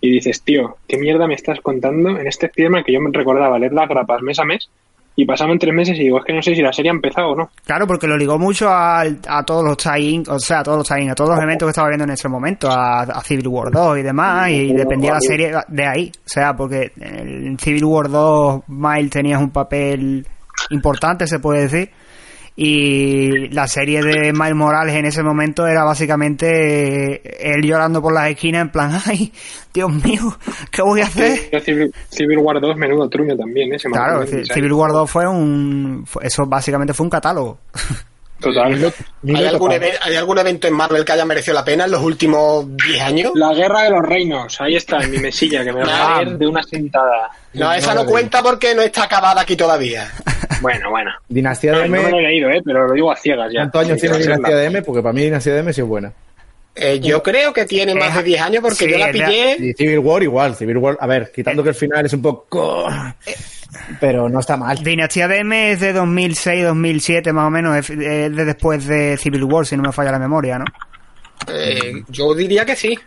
Y dices, tío, ¿qué mierda me estás contando en este firma que yo me recordaba leer las grapas mes a mes? Y pasaban tres meses y digo, es que no sé si la serie ha empezado o no. Claro, porque lo ligó mucho a, a todos los tie o sea, a todos los tie a todos los eventos que estaba viendo en ese momento, a, Civil War 2 y demás, y dependía la serie de ahí. O sea, porque en Civil War 2 Miles tenías un papel importante, se puede decir y la serie de Miles Morales en ese momento era básicamente él llorando por las esquinas en plan, ay, Dios mío, ¿qué voy a hacer? Civil, War 2 menudo truño también, ese Claro, Civil War 2 fue un... Eso básicamente fue un catálogo. Total. ¿Hay algún, ¿Hay algún, evento en Marvel que haya merecido la pena en los últimos 10 años? La Guerra de los Reinos, ahí está, en mi mesilla, que me va a ver de una sentada. No, esa no cuenta porque no está acabada aquí todavía. Bueno, bueno. Dinastía de M. No, lo he leído, ¿eh? pero lo digo a ciegas ya. ¿Cuántos años tiene Dinastía de M? Porque para mí Dinastía de M sí es buena. Eh, yo creo que tiene más de 10 años porque yo la pillé. Y Civil War igual. Civil War, a ver, quitando que el final es un poco. Pero no está mal. Dinastía de M es de 2006-2007 más o menos, es de después de Civil War, si no me falla la memoria, ¿no? Eh, yo diría que sí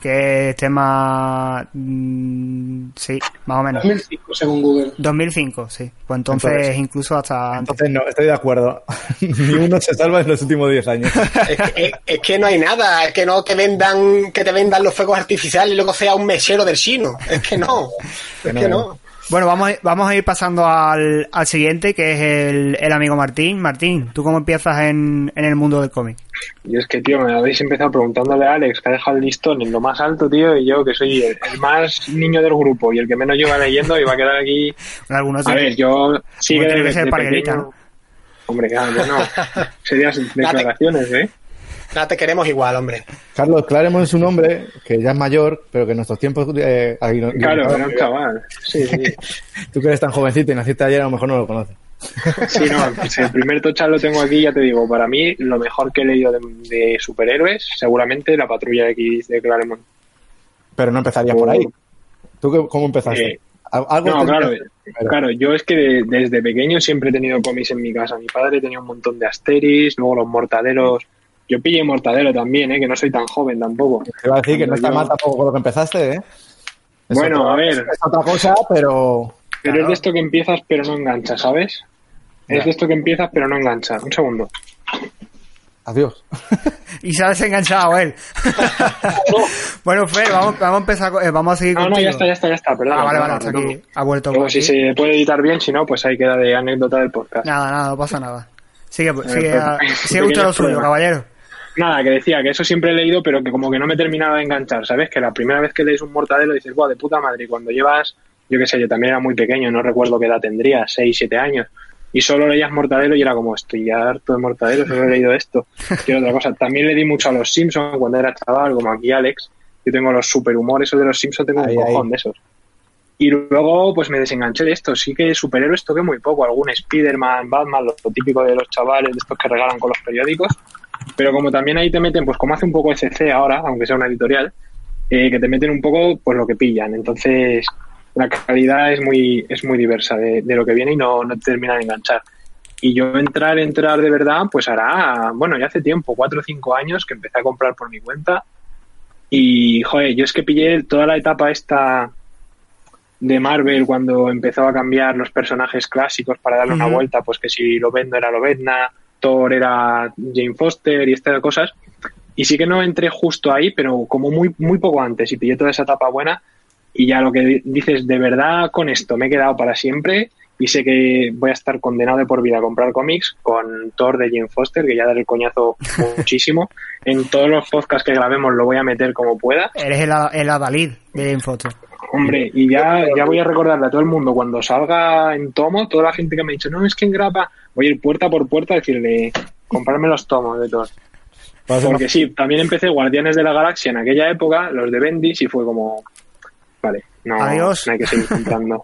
que esté más... Mm, sí, más o menos. 2005, según Google. 2005, sí. Pues entonces, incluso hasta... Entonces no, estoy de acuerdo. Ni uno se salva en los últimos 10 años. es, que, no hay nada, es que no te vendan que te vendan los fuegos artificiales y luego sea un mesero del chino. Es que no, es que no. Bueno, vamos, vamos a ir pasando al, al siguiente, que es el, el, amigo Martín. Martín, ¿tú cómo empiezas en, en el mundo del cómic? Y es que, tío, me habéis empezado preguntándole a Alex, que ha dejado el listón en lo más alto, tío, y yo, que soy el, más niño del grupo y el que menos lleva leyendo, y va a quedar aquí... Algunos a ver, yo sí que desde pequeño... Hombre, claro, no. Serían declaraciones, ¿eh? Nada, te queremos igual, hombre. Carlos Claremont es un hombre que ya es mayor, pero que en nuestros tiempos... Eh, claro, era un chaval. Sí, sí. Tú que eres tan jovencito y naciste ayer, a lo mejor no lo conoces. Sí, no, pues el primer tocha lo tengo aquí, ya te digo, para mí lo mejor que he leído de, superhéroes, seguramente la Patrulla X de Claremont. Pero no empezaría por ahí. ¿Tú cómo empezaste? Eh, no, claro, claro, yo es que desde pequeño siempre he tenido cómics en mi casa. Mi padre tenía un montón de Asteris, luego los mortaderos yo pillé Mortadelo también, ¿eh? que no soy tan joven tampoco. Te iba a decir que no está mal tampoco con lo que empezaste, ¿eh? bueno, a ver. Es otra cosa, pero. Pero es de esto que empiezas, pero no engancha, ¿sabes? Es de esto que empiezas, pero no engancha. Un segundo. Adiós. y se ha desenganchado él. bueno, Fer, vamos, vamos, a empezar, eh, vamos a seguir No, no, ya está, ya está, ya está, perdón. Ah, vale, vale, hasta aquí. Ha vuelto. si se puede editar bien, si no, pues ahí queda de anécdota del podcast. Nada, nada, no pasa nada. Sigue, sigue, pues, sigue usted lo suyo, caballero. Nada, que decía que eso siempre he leído, pero que como que no me terminaba de enganchar, ¿sabes? Que la primera vez que lees un mortadelo dices, guau, de puta madre, y cuando llevas, yo qué sé, yo también era muy pequeño, no recuerdo qué edad tendría, 6, 7 años, y solo leías mortadelo y era como, estoy ya harto de mortadelo, solo he leído esto. Quiero otra cosa. También le di mucho a los Simpsons cuando era chaval, como aquí Alex. Yo tengo los superhumores esos de los Simpsons, tengo un cojón de esos. Y luego, pues me desenganché de esto. Sí que superhéroes toqué muy poco. Algún Spider-Man, Batman, lo típico de los chavales, de estos que regalan con los periódicos. Pero como también ahí te meten, pues como hace un poco SC ahora, aunque sea una editorial, eh, que te meten un poco pues lo que pillan. Entonces la calidad es muy, es muy diversa de, lo que viene y no, no te termina de enganchar. Y yo entrar, entrar de verdad, pues hará, bueno, ya hace tiempo, cuatro o cinco años que empecé a comprar por mi cuenta. Y, joder, yo es que pillé toda la etapa esta de Marvel cuando empezó a cambiar los personajes clásicos para darle una vuelta, pues que si lo vendo era Lobezna, Thor era Jane Foster y estas cosas. Y sí que no entré justo ahí, pero como muy, muy poco antes y pillé toda esa etapa buena. Y ya lo que dices, de verdad con esto me he quedado para siempre y sé que voy a estar condenado de por vida a comprar cómics con Thor de Jane Foster, que ya daré el coñazo muchísimo. En todos los podcasts que grabemos lo voy a meter como pueda. Eres el, el Adalid de Jane Foster. Hombre, y ya, ya voy a recordarle a todo el mundo cuando salga en tomo, toda la gente que me ha dicho, no, es que en grapa, voy a ir puerta por puerta a decirle, comprarme los tomos de todos. Porque sí, también empecé Guardianes de la Galaxia en aquella época, los de Bendis, y fue como, vale, no, Adiós. no hay que seguir comprando.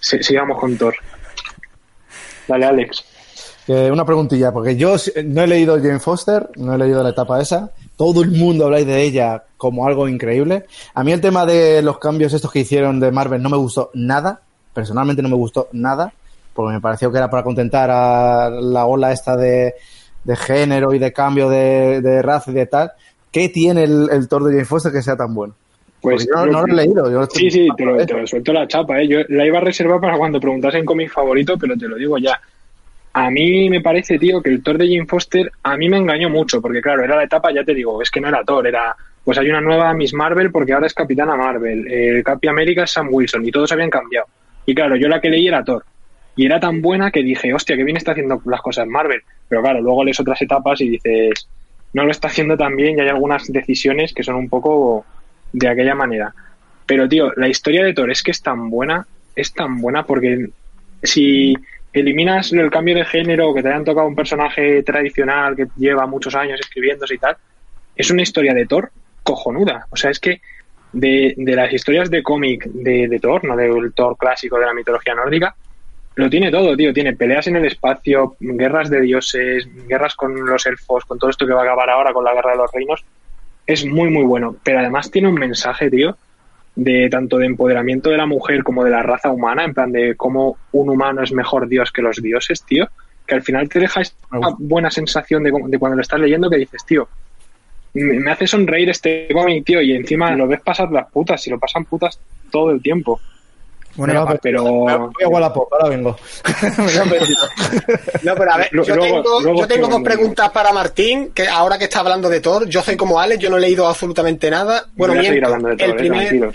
sigamos con Thor. Dale, Alex. una preguntilla, porque yo no he leído Jane Foster, no he leído la etapa esa. Todo el mundo habláis de ella como algo increíble. A mí el tema de los cambios estos que hicieron de Marvel no me gustó nada. Personalmente no me gustó nada, porque me pareció que era para contentar a la ola esta de, género y de cambio de, raza y de tal. ¿Qué tiene el, el Thor de Jane Foster que sea tan bueno? Pues yo, no, lo he leído. sí, sí, te lo, suelto la chapa. ¿eh? Yo la iba a reservar para cuando preguntas en cómic favorito, pero te lo digo ya. A mí me parece, tío, que el Thor de Jane Foster a mí me engañó mucho, porque claro, era la etapa, ya te digo, es que no era Thor, era, pues hay una nueva Miss Marvel porque ahora es Capitana Marvel, el Capi América es Sam Wilson y todos habían cambiado. Y claro, yo la que leí era Thor. Y era tan buena que dije, hostia, que bien está haciendo las cosas Marvel. Pero claro, luego lees otras etapas y dices, no lo está haciendo tan bien y hay algunas decisiones que son un poco de aquella manera. Pero, tío, la historia de Thor es que es tan buena, es tan buena porque si eliminas el cambio de género, que te hayan tocado un personaje tradicional que lleva muchos años escribiéndose y tal, es una historia de Thor cojonuda. O sea, es que de, de las historias de cómic de, de, Thor, no del Thor clásico de la mitología nórdica, lo tiene todo, tío. Tiene peleas en el espacio, guerras de dioses, guerras con los elfos, con todo esto que va a acabar ahora con la guerra de los reinos es muy, muy bueno. Pero además tiene un mensaje, tío, de tanto de empoderamiento de la mujer como de la raza humana, en plan de cómo un humano es mejor Dios que los dioses, tío, que al final te deja esta buena sensación de, de cuando lo estás leyendo que dices, tío, me, hace sonreír este cómic, tío, y encima lo ves pasar las putas, y lo pasan putas todo el tiempo. Bueno, pero. Voy a Wallapop, ahora vengo. no, pero a ver, yo, tengo, dos preguntas para Martín, que ahora que está hablando de Thor, yo soy como Alex, yo no he leído absolutamente nada. Bueno, voy a hablando de Thor, el eh, primer...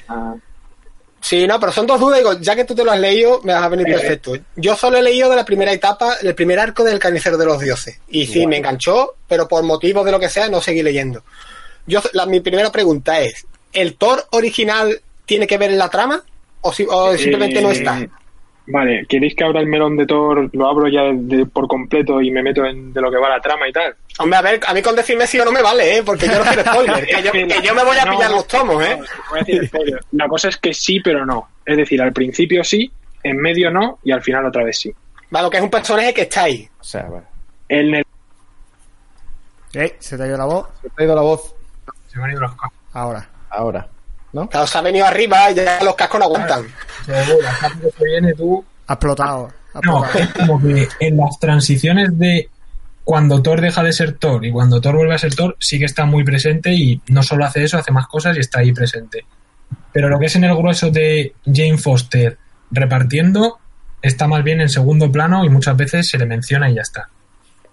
Sí, no, pero son dos dudas. Digo, ya que tú te lo has leído, me vas a venir eh, perfecto. Yo solo he leído de la primera etapa, el primer arco del Carnicero de los Dioses. Y sí, me enganchó, pero por motivos de lo que sea, no seguí leyendo. Yo, la, mi primera pregunta es: ¿el Thor original tiene que ver en la trama? O, simplemente no está. Eh, vale, ¿queréis que abra el melón de Thor, lo abro ya por completo y me meto en de lo que va la trama y tal? Hombre, a ver, a mí con decirme si o no me vale, ¿eh? Porque yo no quiero spoiler, que, yo, que, yo, me voy a pillar los tomos, ¿eh? la cosa es que sí, pero no. Es decir, al principio sí, en medio no y al final otra vez sí. Vale, que es un personaje que está ahí. O sea, vale. En el... ¿Eh? ¿Se te ha ido la voz? Se te ha ido la voz. Se me han ido los. Ahora. Ahora. ¿No? Claro, se ha venido arriba y ya los cascos no aguantan. viene tú... Ha explotado. no, es como que en las transiciones de cuando Thor deja de ser Thor y cuando Thor vuelve a ser Thor, sí que está muy presente y no solo hace eso, hace más cosas y está ahí presente. Pero lo que es en el grueso de Jane Foster repartiendo está más bien en segundo plano y muchas veces se le menciona y ya está.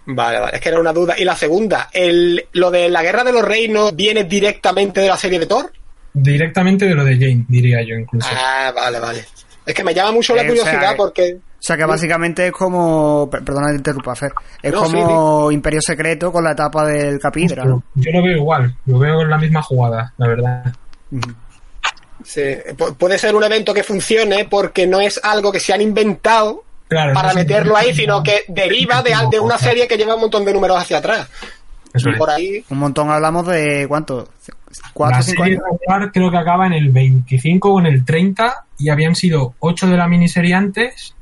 Vale, vale, es que era una duda. Y la segunda, el, ¿lo de la Guerra de los Reinos viene directamente de la serie de Thor? Directamente de lo de Jane, diría yo incluso. Ah, vale, vale. Es que me llama mucho la eh, curiosidad porque... O sea que básicamente es como... Perdona que interrumpa, Fer. Es como Imperio Secreto con la etapa del capítulo. Yo lo veo igual, lo veo en la misma jugada, la verdad. Sí, puede ser un evento que funcione porque no es algo que se han inventado para meterlo ahí, sino que deriva de, de una serie que lleva un montón de números hacia atrás. Por ahí. Un montón hablamos de cuánto? ¿Cuatro, la serie creo que acaba en el 25 o en el 30 y habían sido 8 de la miniserie antes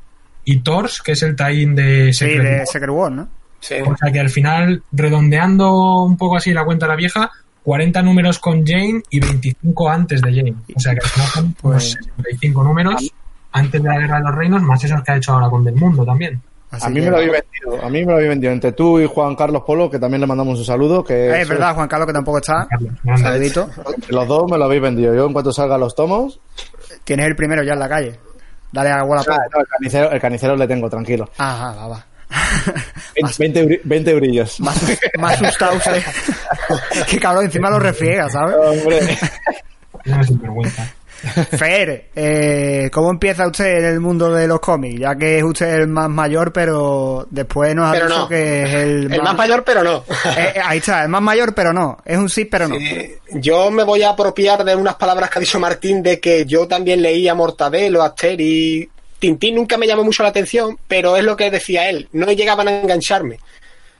y Thors, que es el tie-in de Secret, sí, de War, ¿no? Sí. O sea que al final, redondeando un poco así la cuenta de la vieja, 40 números con Jane y 25 antes de Jane. O sea que al final son pues, 65 números antes de la Guerra de los Reinos, más esos que ha hecho ahora con Del Mundo también a mí me lo habéis vendido, a mí me lo habéis vendido entre tú y Juan Carlos Polo, que también le mandamos un saludo. Que eh, es verdad, Juan Carlos que tampoco está. Un saludito. Los dos me lo habéis vendido. Yo en cuanto salga los tomos. Tienes el primero ya en la calle. Dale a bola. el, carnicero, el carnicero le tengo, tranquilo. Ajá, va, va. 20, 20, brillos. Más, más asustado usted. que cabrón, encima lo refriega, ¿sabes? Hombre. No es vergüenza. Fer, eh, ¿cómo empieza usted en el mundo de los cómics? Ya que es usted el más mayor, pero después nos ha dicho que es el, el más... mayor, pero no. Eh, eh, ahí está, el más mayor, pero no. Es un sí, pero no. Yo me voy a apropiar de unas palabras que ha dicho Martín de que yo también leía Mortadelo, Asteri. Tintín nunca me llamó mucho la atención, pero es lo que decía él, no llegaban a engancharme.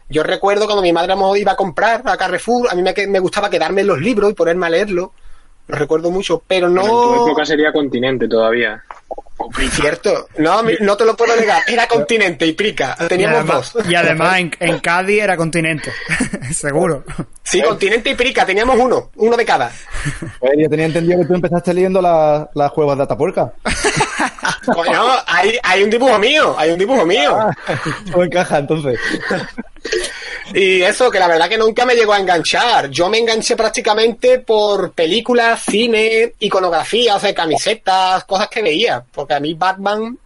Yo recuerdo cuando mi madre iba a comprar a Carrefour, a mí me, me gustaba quedarme en los libros y ponerme a leerlo lo recuerdo mucho, pero no. en tu época sería continente todavía. Cierto, no, no te lo puedo negar, era continente y prica, teníamos dos. Y además en, Cádiz era continente, seguro. Sí, continente y prica, teníamos uno, uno de cada. Pues yo tenía entendido que tú empezaste leyendo las la juegos de Atapuerca. bueno, hay, hay un dibujo mío, hay un dibujo mío. Ah, encaja entonces. Y eso, que la verdad que nunca me llegó a enganchar. Yo me enganché prácticamente por películas, cine, iconografía, o sea, camisetas, cosas que veía. Porque a mí Batman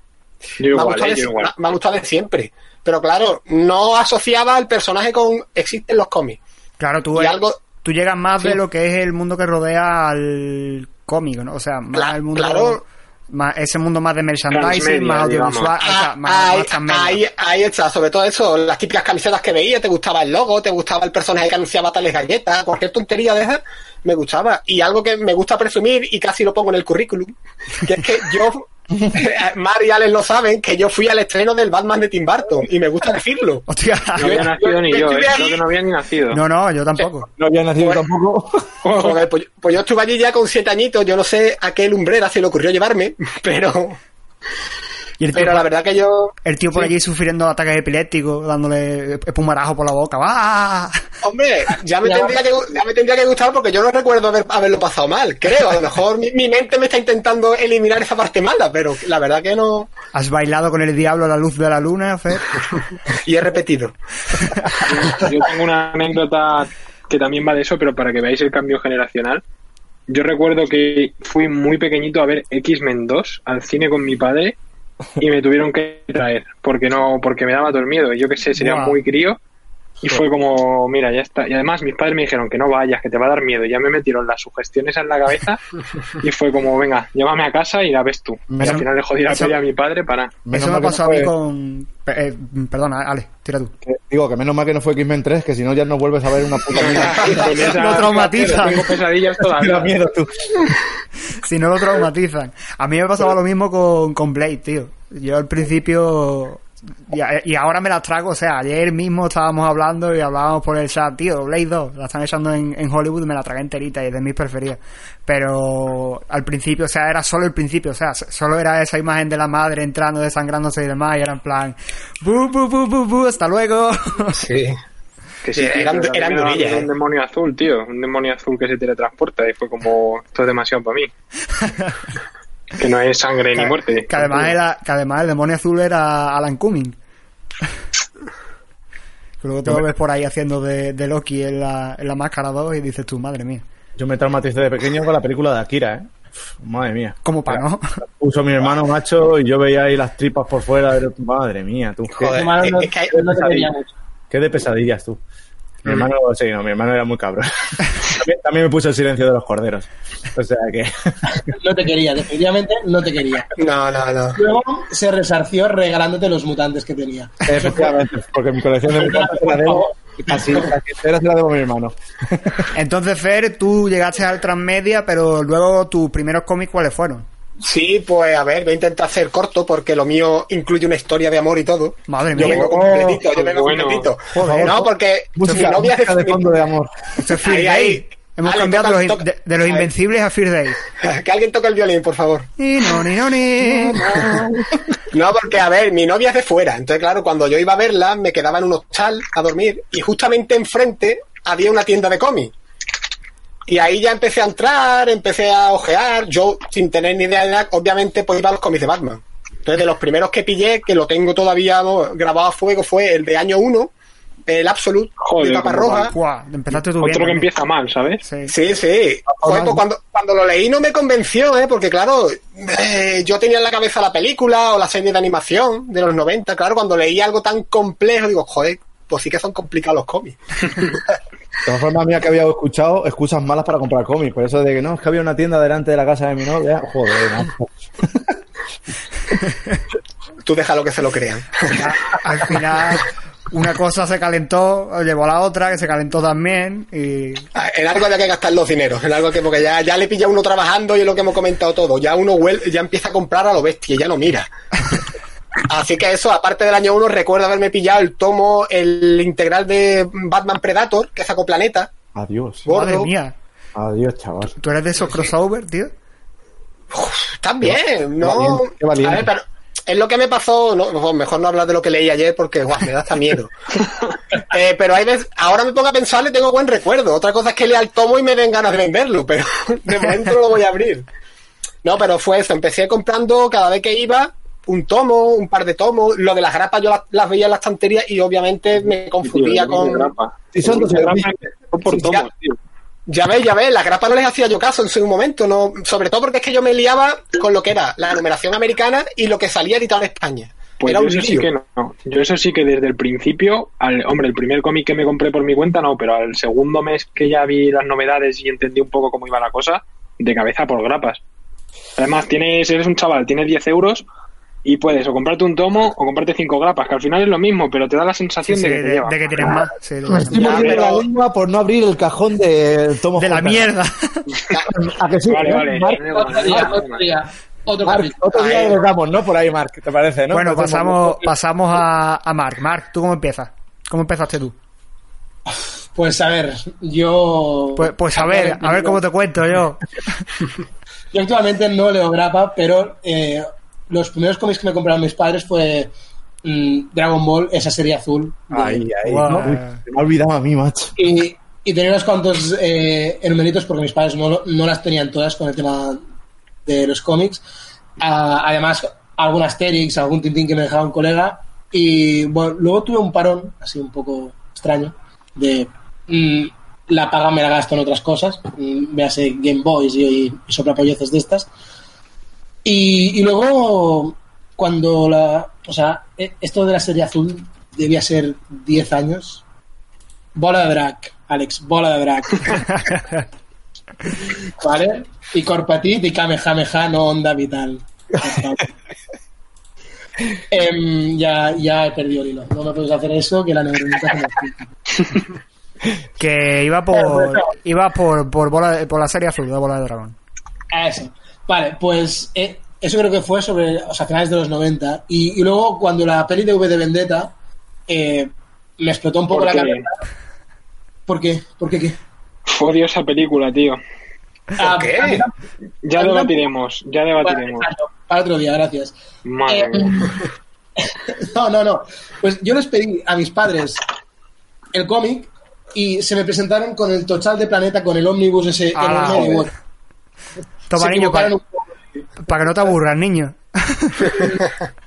me, ha gustado eh, de, me, ha gustado de siempre. Pero claro, no asociaba al personaje con existen los cómics. Claro, tú, algo... tú llegas más de lo que es el mundo que rodea al cómic, ¿no? O sea, más el mundo... Claro, ese mundo más de merchandising, más audiovisual. ahí, está, sobre todo eso, las típicas camisetas que veía, te gustaba el logo, te gustaba el personaje que anunciaba tales galletas, cualquier tontería de esas, me gustaba. Y algo que me gusta presumir, y casi lo pongo en el currículum, que es que yo Mar y Alex lo saben que yo fui al estreno del Batman de Tim Burton y me gusta decirlo. Hostia, no había nacido ni yo, eh, creo que no había ni nacido. No, no, yo tampoco. No había nacido pues, tampoco. Joder, pues, pues, yo estuve allí ya con siete añitos, yo no sé a qué lumbrera se le ocurrió llevarme, pero pero la verdad que yo. El tío por allí sufriendo ataques epilépticos, dándole espumarajo por la boca. ¡Va! Hombre, ya me, tendría que, ya me tendría que gustar porque yo no recuerdo haber, haberlo pasado mal, creo. A lo mejor mi, mente me está intentando eliminar esa parte mala, pero la verdad que no. ¿Has bailado con el diablo a la luz de la luna, Fer? y he repetido. yo tengo una anécdota que también va de eso, pero para que veáis el cambio generacional. Yo recuerdo que fui muy pequeñito a ver X-Men 2 al cine con mi padre y me tuvieron que traer porque no porque me daba todo el miedo. Yo que sé sería muy crío y fue como mira ya está. Y además mis padres me dijeron que no vayas que te va a dar miedo. Y ya me metieron las sugestiones en la cabeza y fue como venga llévame a casa y la ves tú. Y al final le jodí la a mi padre para eso me ha pasado a mí con eh, perdona Ale tira tú. Digo que menos mal que no fue X-Men 3 que si no ya no vuelves a ver una puta lo traumatizan. tengo pesadillas todavía miedo tú. Si no lo traumatizan. A mí me pasaba lo mismo con, con Blade tío. Yo al principio y, ahora me las trago, o sea, ayer mismo estábamos hablando y hablábamos por el chat, tío, Blade 2, la están echando en, Hollywood y me la tragué enterita y es de mis preferidas. Pero al principio, o sea, era solo el principio, o sea, solo era esa imagen de la madre entrando, desangrándose y demás, y era en plan, bu, bu, bu, bu, bu, hasta luego. Sí. Que sí, eran, eran Un ¿eh? demonio azul, tío, un demonio azul que se teletransporta y fue como, esto es demasiado para mí. Que no es sangre ni muerte. Que además, era, que además el demonio azul era Alan Cumming. Luego te lo ves por ahí haciendo de, Loki en la, en la máscara 2 y dices tú, madre mía. Yo me traumaticé de pequeño con la película de Akira, ¿eh? madre mía. ¿Cómo para no? Puso mi hermano macho y yo veía ahí las tripas por fuera. De... Madre mía, tú. Joder, qué, qué de pesadillas tú. Mi hermano, sí, no, mi hermano era muy cabrón. también, me puso el silencio de los corderos. O sea que. No te quería, definitivamente no te quería. No, no, no. Luego se resarció regalándote los mutantes que tenía. Efectivamente, porque mi colección de mutantes se la debo. Así, se la debo a mi hermano. Entonces, Fer, tú llegaste al transmedia, pero luego tus primeros cómics, ¿cuáles fueron? Sí, pues a ver, voy a intentar hacer corto porque lo mío incluye una historia de amor y todo. Madre mía. Yo vengo completito, yo vengo completito. no, porque música, mi novia de fondo de amor. ahí, ahí. Hemos cambiado de los, de, los invencibles a Fear Day. que alguien toque el violín, por favor. Y no, ni no, ni. No, porque a ver, mi novia es de fuera. Entonces, claro, cuando yo iba a verla, me quedaba en un hostal a dormir y justamente enfrente había una tienda de cómics. Y ahí ya empecé a entrar, empecé a ojear. Yo, sin tener ni idea de nada, obviamente, pues iba a los cómics de Batman. Entonces, de los primeros que pillé, que lo tengo todavía grabado a fuego, fue el de año 1, el Absolute, Joder, de tapa roja. Otro que empieza mal, ¿sabes? Sí, sí. Pues cuando, cuando lo leí no me convenció, ¿eh? Porque, claro, eh, yo tenía en la cabeza la película o la serie de animación de los 90. Claro, cuando leí algo tan complejo, digo, joder, pues sí que son complicados los cómics. todas formas, mía que había escuchado excusas malas para comprar cómics. Por eso de que no, es que había una tienda delante de la casa de mi novia. Joder, no. Tú déjalo que se lo crean. Al final, una cosa se calentó, llevó a la otra, que se calentó también. Y... Ah, en algo había que gastar los dineros. En algo que, porque ya, ya le pilla uno trabajando y es lo que hemos comentado todo. Ya uno ya empieza a comprar a lo bestia, ya no mira. Así que eso, aparte del año 1, recuerdo haberme pillado el tomo, el integral de Batman Predator, que sacó Planeta. Adiós. Madre mía. Adiós, chaval. ¿Tú eres de esos crossover, tío? también, ¿no? A ver, pero es lo que me pasó, no, mejor no hablar de lo que leí ayer porque guau, me da hasta miedo. eh, pero hay veces, ahora me pongo a pensar, le tengo buen recuerdo. Otra cosa es que lea el tomo y me den ganas de venderlo, pero de momento no lo voy a abrir. No, pero fue eso, empecé comprando cada vez que iba un tomo, un par de tomos. Lo de las grapas yo las, veía en la estantería y obviamente me confundía con. Sí, son dos por tomos, tío. Ya ves, ya ves, las grapas no les hacía yo caso en su momento, no, sobre todo porque es que yo me liaba con lo que era la numeración americana y lo que salía editado en España. Pues yo eso sí que no. Yo eso sí que desde el principio, al, hombre, el primer cómic que me compré por mi cuenta no, pero al segundo mes que ya vi las novedades y entendí un poco cómo iba la cosa, de cabeza por grapas. Además, tienes, eres un chaval, tienes 10 euros, y puedes o comprarte un tomo o comprarte cinco grapas, que al final es lo mismo, pero te da la sensación de, que de, de, que tienes más. Sí, Me estoy mordiendo la lengua por no abrir el cajón de tomo. De la mierda. ¿A que sí? Vale, vale. Otro día, otro día. Otro, Mark, otro día lo damos, ¿no? Por ahí, Mark, ¿te parece, no? Bueno, pasamos, pasamos a, a Mark. Mark, ¿tú cómo empiezas? ¿Cómo empezaste tú? Pues a ver, yo... Pues, pues a ver, a ver cómo te cuento yo. yo actualmente no leo grapa, pero eh, los primeros cómics que me compraron mis padres fue mm, Dragon Ball, esa serie azul. Ay, ay, ¿no? me ha olvidado a mí, macho. Y, y tenía unos cuantos eh, enumeritos porque mis padres no, no, las tenían todas con el tema de los cómics. Uh, además, algún Asterix, algún Tintín que me dejaba un colega. Y bueno, luego tuve un parón, así un poco extraño, de mm, la paga me la gasto en otras cosas. Mm, véase Game Boys y, y, y soplapolleces de estas. Y, y, luego, cuando la. O sea, e, esto de la serie azul debía ser 10 años. Bola de drag, Alex, bola de drag. ¿Vale? Y Corpatit y Kamehameha, no onda vital. eh, ya, ya he perdido el hilo. No me puedes hacer eso, que la neuronita se me Que iba por. iba por, por, bola, por la serie azul de Bola de Dragón. Eso. Vale, pues eh, eso creo que fue sobre, o sea, finales de los 90. Y, y luego cuando la peli de V de Vendetta eh, me explotó un poco ¿Por la qué? cabeza. ¿Por qué? ¿Por qué qué? Odio esa película, tío. Ah, qué? a mí tam- Ya a debatiremos, ya debatiremos. para otro día, gracias. Madre Eh, mía. no, no, no. Pues yo les pedí a mis padres el cómic y se me presentaron con el Tochal de Planeta, con el ómnibus ese Ah, enorme. Toma, Se niño, para, que no te aburras, niño.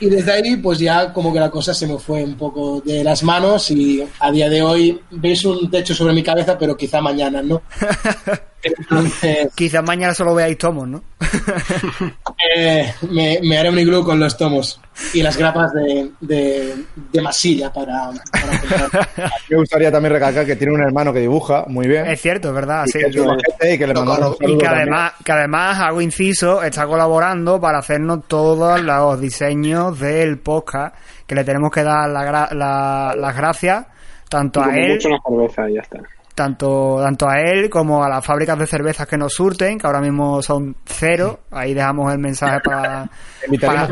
Y desde ahí, pues ya como que la cosa se me fue un poco de las manos y a día de hoy veis un techo sobre mi cabeza, pero quizá mañana, ¿no? Entonces, Quizás mañana solo veáis tomos, ¿no? eh, me, me haré un iglú con los tomos y las grapas de, de, de masilla para, para. Me gustaría también recalcar que tiene un hermano que dibuja muy bien. Es cierto, es verdad, y sí. que y le mandamos. Y también. además, que además, hago inciso, está colaborando para hacernos todos los diseños del podcast, que le tenemos que dar la la- las gracias tanto a él, mucho una cerveza y ya está. Tanto, tanto a él como a las fábricas de cervezas que nos surten, que ahora mismo son cero. Ahí dejamos el mensaje para,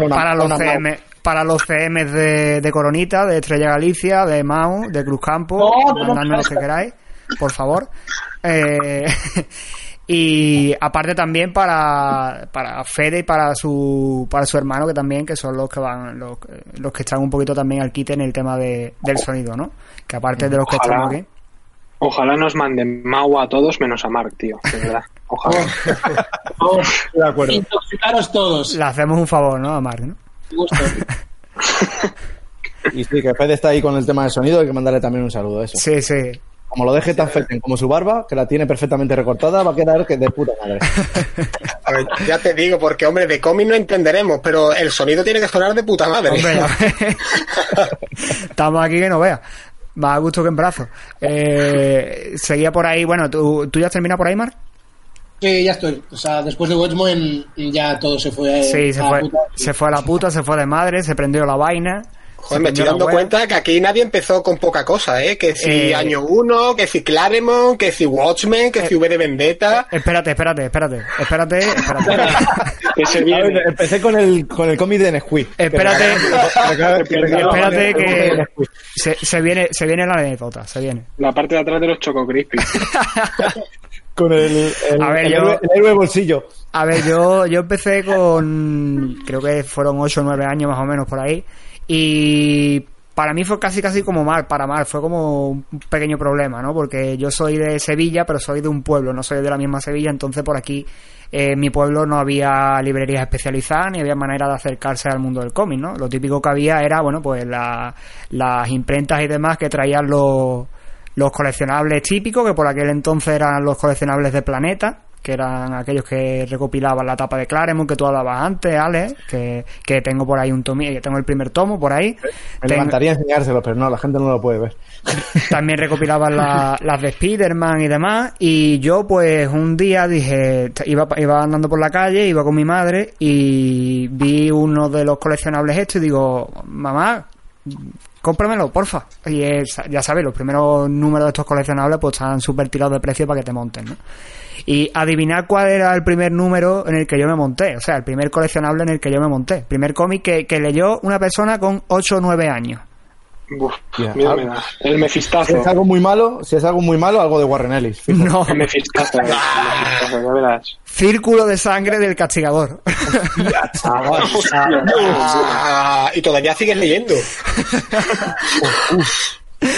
para, los CM, para los CMs de, de Coronita, de Estrella Galicia, de Mau, de Cruz Campo, No, no, no, mandadnos lo que queráis, por favor. Eh, y aparte también para, para Fede y para su, para su hermano que también, que son los que van, los, los que están un poquito también al quite en el tema de, del sonido, ¿no? Que aparte de los que estamos aquí. Ojalá nos manden Mau a todos menos a Mark, tío. De verdad. Ojalá. Estoy de acuerdo. intoxicaros todos. Le hacemos un favor, ¿no? A Mark, ¿no? Gusto. Y sí, que Fede está ahí con el tema del sonido, hay que mandarle también un saludo a eso. Sí, sí. Como lo deje tan feten como su barba, que la tiene perfectamente recortada, va a quedar que de puta madre. A ver, ya te digo, porque hombre, de cómic no entenderemos, pero el sonido tiene que sonar de puta madre. Hombre, estamos aquí que no veas. Más a gusto que en brazos. Eh, seguía por ahí, bueno, ¿tú, ¿tú ya has terminado por ahí, Mar? Sí, ya estoy. O sea, después de Watchmen ya todo se fue, sí, se a fue, se fue a la puta, se fue de madre, se prendió la vaina. Joder, me estoy dando cuenta que aquí nadie empezó con poca cosa, ¿eh? Que si eh, Año 1, que si Claremont, que si Watchmen, que si V de Vendetta. Espérate, espérate, espérate, espérate, espérate. que se viene. empecé con el, con el cómic de Nesquik. Espérate, espérate que se, se, viene, se viene la anécdota, se viene. La parte de atrás de los Choco Crispy. con el, el, a ver, el, yo, héroe bolsillo. A ver, yo, yo empecé con, creo que fueron 8 o 9 años más o menos por ahí. Y para mí fue casi casi como mal, para mal, fue como un pequeño problema, ¿no? Porque yo soy de Sevilla, pero soy de un pueblo, no soy de la misma Sevilla, entonces por aquí en mi pueblo no había librerías especializadas ni había manera de acercarse al mundo del cómic, ¿no? Lo típico que había era, bueno, pues las imprentas y demás que traían los, los coleccionables típicos, que por aquel entonces eran los coleccionables de Planeta, que eran aquellos que recopilaban la tapa de Claremont que tú hablabas antes, Ale, que, que tengo por ahí un tomo, tengo el primer tomo por ahí. Me levantaría enseñárselo, pero no, la gente no lo puede ver. También recopilaban las de Spiderman y demás, y yo pues un día dije, iba, iba andando por la calle, iba con mi madre y vi uno de los coleccionables estos y digo, mamá, cómpramelo, porfa. Y ya sabes, los primeros números de estos coleccionables pues están súper tirados de precio para que te monten, y adivinar cuál era el primer número en el que yo me monté, o sea, el primer coleccionable en el que yo me monté, primer cómic que, que leyó una persona con 8 o 9 años. Uf, mira, mira. El mefistazo. Si es algo muy malo, si es algo muy malo, algo de Warren Ellis. No. El mefistazo, ya verás. Círculo de sangre del castigador. Ah, y todavía sigues leyendo.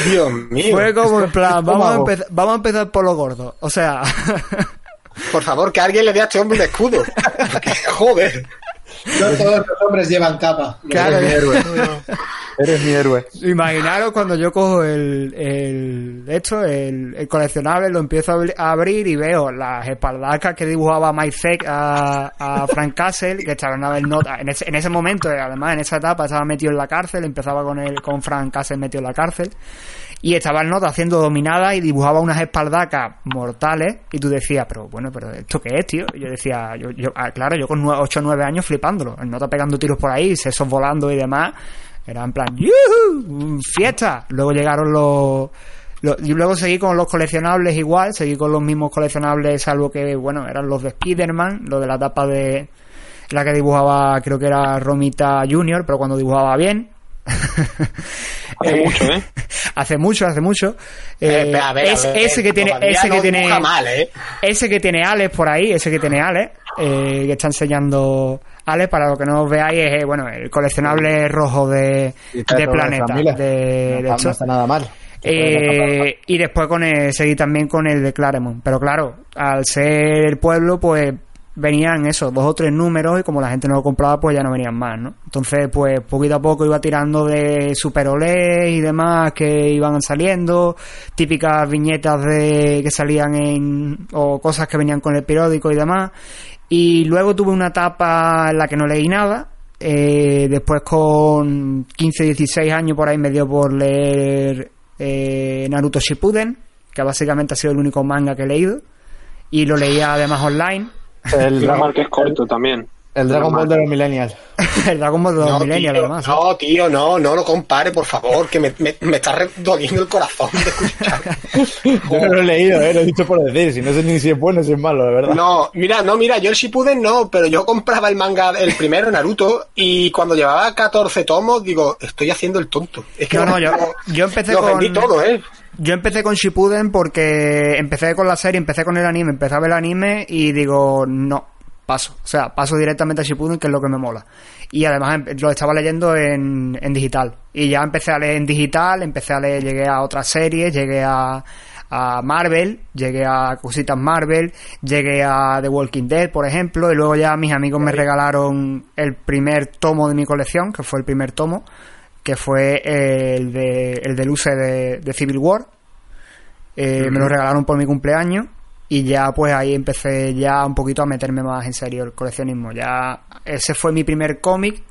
Dios mío. Fue como en plan, vamos a, empezar, vamos a empezar por lo gordo. O sea. Por favor, que alguien le dé a este hombre un escudo. Joder. No todos los hombres llevan capa. Claro, héroe. Eres mi héroe. Imaginaros cuando yo cojo el, el esto, el, coleccionable, lo empiezo a abrir y veo las espaldacas que dibujaba Mike a, a Frank Castle, que estaba en nota. En ese, en ese momento, además, en esa etapa estaba metido en la cárcel, empezaba con el, con Frank Castle metido en la cárcel y estaba el nota haciendo dominada y dibujaba unas espaldacas mortales y tú decías, pero bueno, pero ¿esto qué es, tío? Y yo decía, yo, yo ah, claro, yo con 8 o 9 años flipándolo, el nota pegando tiros por ahí, sesos volando y demás, era en plan, ¡Yuhu! ¡Fiesta! Luego llegaron los... y luego seguí con los coleccionables igual, seguí con los mismos coleccionables, salvo que, bueno, eran los de Spider-Man, los de la tapa de la que dibujaba, creo que era Romita Junior, pero cuando dibujaba bien. Hace mucho, ¿eh? hace mucho, hace mucho. Eh, a ver, ese que tiene, ese que tiene, ese que tiene Alex por ahí, ese que tiene Alex, eh, que está enseñando Alex, para lo que no os veáis, es eh, bueno, el coleccionable rojo de, de Planeta. De, no, no está nada mal. Eh, y después con el, seguí también con el de Claremont. Pero claro, al ser el pueblo, pues venían esos dos o tres números y como la gente no lo compraba pues ya no venían más, ¿no? Entonces pues poquito a poco iba tirando de Super y demás que iban saliendo, típicas viñetas de que salían en o cosas que venían con el periódico y demás y luego tuve una etapa en la que no leí nada eh, después con 15, 16 años por ahí me dio por leer eh, Naruto Shippuden que básicamente ha sido el único manga que he leído y lo leía además online el Dragon que es corto también. El Dragon Ball de los Millennials. el Dragon Ball de los no, Millennials, además. No, tío, no, no lo compare, por favor, que me, me, me está doliendo el corazón de escuchar. yo no lo he leído, eh, lo he dicho por decir, si no sé ni si es bueno o si es malo, de verdad. No, mira, no, mira, yo el Shippuden no, pero yo compraba el manga, el primero, Naruto, y cuando llevaba 14 tomos, digo, estoy haciendo el tonto. Es que no, no, yo, yo empecé lo con... vendí todo, eh. Yo empecé con Shippuden porque empecé con la serie, empecé con el anime, empecé a ver el anime y digo, no, paso. O sea, paso directamente a Shippuden, que es lo que me mola. Y además em, lo estaba leyendo en, en digital. Y ya empecé a leer en digital, empecé a leer, llegué a otras series, llegué a, a Marvel, llegué a cositas Marvel, llegué a The Walking Dead, por ejemplo, y luego ya mis amigos me regalaron el primer tomo de mi colección, que fue el primer tomo, que fue el de el del UCE de, Civil War. Eh, me lo regalaron por mi cumpleaños y ya pues ahí empecé ya un poquito a meterme más en serio el coleccionismo. Ya ese fue mi primer cómic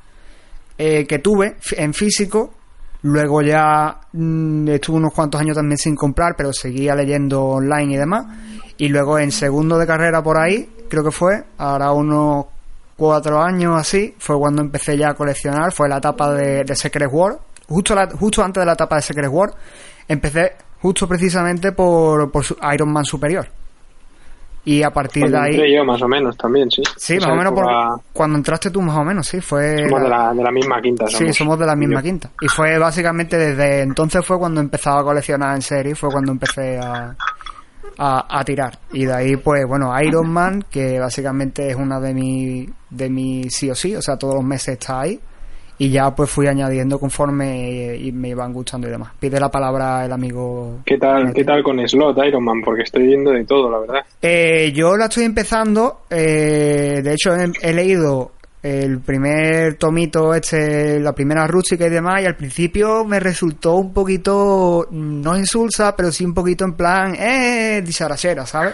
eh, que tuve en físico. Luego ya mm, estuve unos cuantos años también sin comprar, pero seguía leyendo online y demás. Y luego en segundo de carrera por ahí, creo que fue, ahora unos cuatro años así, fue cuando empecé ya a coleccionar, fue la etapa de, Secret War, justo, justo antes de la etapa de Secret War, empecé justo precisamente por, por Iron Man Superior. Y a partir de ahí. Entré yo, más o menos, también, sí. Sí, más o menos por, cuando entraste tú, más o menos, sí. Fue somos de la, de la misma quinta. Sí, somos de la misma quinta. Y fue básicamente desde entonces fue cuando empezaba a coleccionar en serie, fue cuando empecé a, a, a, tirar. Y de ahí, pues, bueno, Iron Man, que básicamente es una de mis de mi sí o sí, o sea, todos los meses está ahí y ya pues fui añadiendo conforme y me iban gustando y demás. Pide la palabra el amigo. ¿Qué tal, ¿qué tal con Slot Iron Man? Porque estoy viendo de todo, la verdad. Eh, yo la estoy empezando. Eh, de hecho, he, leído el primer tomito, este, la primera rústica y demás, y al principio me resultó un poquito, no insulsa, pero sí un poquito en plan, eh, disarachera, ¿sabes?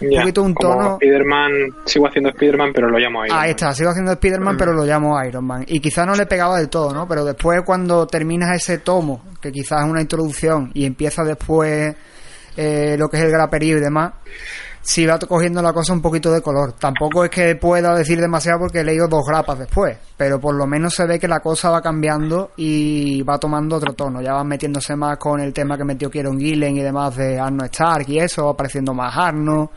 un poquito un tono. Spider-Man, sigo haciendo Spider-Man, pero lo llamo Iron Ahí está, sigo haciendo Spider-Man, pero lo llamo Iron Man. Y quizás no le pegaba del todo, ¿no? Pero después, cuando terminas ese tomo, que quizás es una introducción, y empieza después eh, lo que es el graperío y demás, sí va cogiendo la cosa un poquito de color. Tampoco es que pueda decir demasiado porque he leído dos grapas después, pero por lo menos se ve que la cosa va cambiando y va tomando otro tono. Ya van metiéndose más con el tema que metió Kieron Gillen y demás de Arno Stark y eso, apareciendo más Arno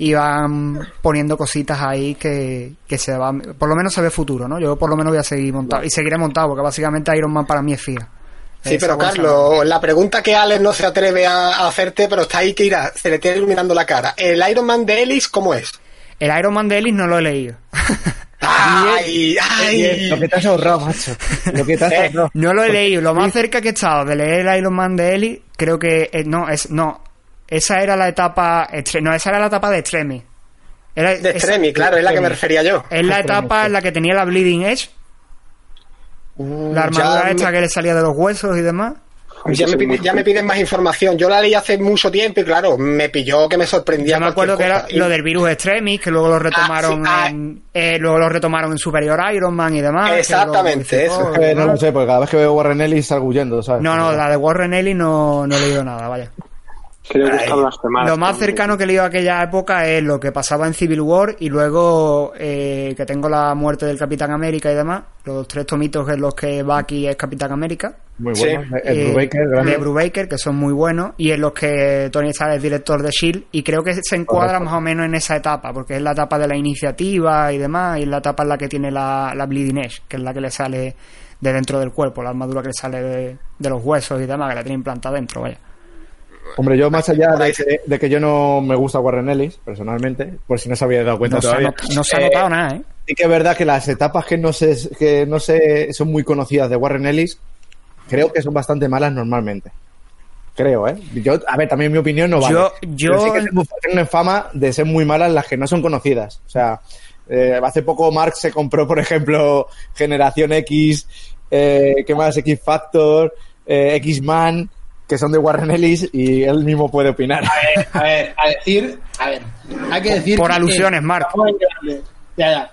y van poniendo cositas ahí que, que se van, por lo menos se ve futuro, ¿no? Yo por lo menos voy a seguir montado y seguiré montado porque básicamente Iron Man para mí es FIA. Sí, pero Carlos, la pregunta que Alex no se atreve a hacerte, pero está ahí que irá, se le tiene iluminando la cara. ¿El Iron Man de Ellis cómo es? El Iron Man de Ellis no lo he leído. Ay, ay. Lo que te has ahorrado, macho. Lo que te has eh, No lo he leído. Lo más cerca que he estado de leer el Iron Man de Ellis, creo que eh, no, es no. Esa era la etapa, no, esa era la etapa de Extremi. de Extremi, claro, es la que me refería yo. Es la etapa en la que tenía la Bleeding Edge, la armadura esta que le salía de los huesos y demás. Ya me, piden, más información. Yo la leí hace mucho tiempo y claro, me pilló que me sorprendía. Yo me acuerdo que era lo del virus extremis, que luego lo ah, retomaron en, eh, luego lo retomaron en Superior Iron Man y demás. Exactamente, eso. no lo sé, porque cada vez que veo Warren Ellis salgo huyendo, ¿sabes? No, no, la de Warren Ellis no, no he leído nada, vaya. Lo más cercano que he leído a aquella época es lo que pasaba en Civil War y luego eh, que tengo la muerte del Capitán América y demás. Los tres tomitos en los que Bucky es Capitán América. Muy bueno. El eh, Brubaker, de Brubaker, que son muy buenos. Y en los que Tony Stark es director de S.H.I.E.L.D. Y creo que se encuadra más o menos en esa etapa, porque es la etapa de la iniciativa y demás. Y es la etapa en la que tiene la, la Bleeding Edge, que es la que le sale de dentro del cuerpo, la armadura que le sale de, de los huesos y demás, que la tiene implantada dentro, vaya. Hombre, yo más allá de que, yo no me gusta Warren Ellis, personalmente, por si no se había dado cuenta todavía. no se ha notado eh, nada, ¿eh? Sí que es verdad que las etapas que no, sé, que no sé, son muy conocidas de Warren Ellis, creo que son bastante malas normalmente. Creo, ¿eh? Yo, a ver, también mi opinión no vale. Yo, yo... sí que tengo, fama de ser muy malas las que no son conocidas. O sea, eh, hace poco Marx se compró, por ejemplo, Generación X, eh, ¿qué más? X Factor, eh, X-Man que son de Warren Ellis y él mismo puede opinar. A ver, a ver, a decir, a ver, hay que decir... Por alusiones, Mark. Ya, ya.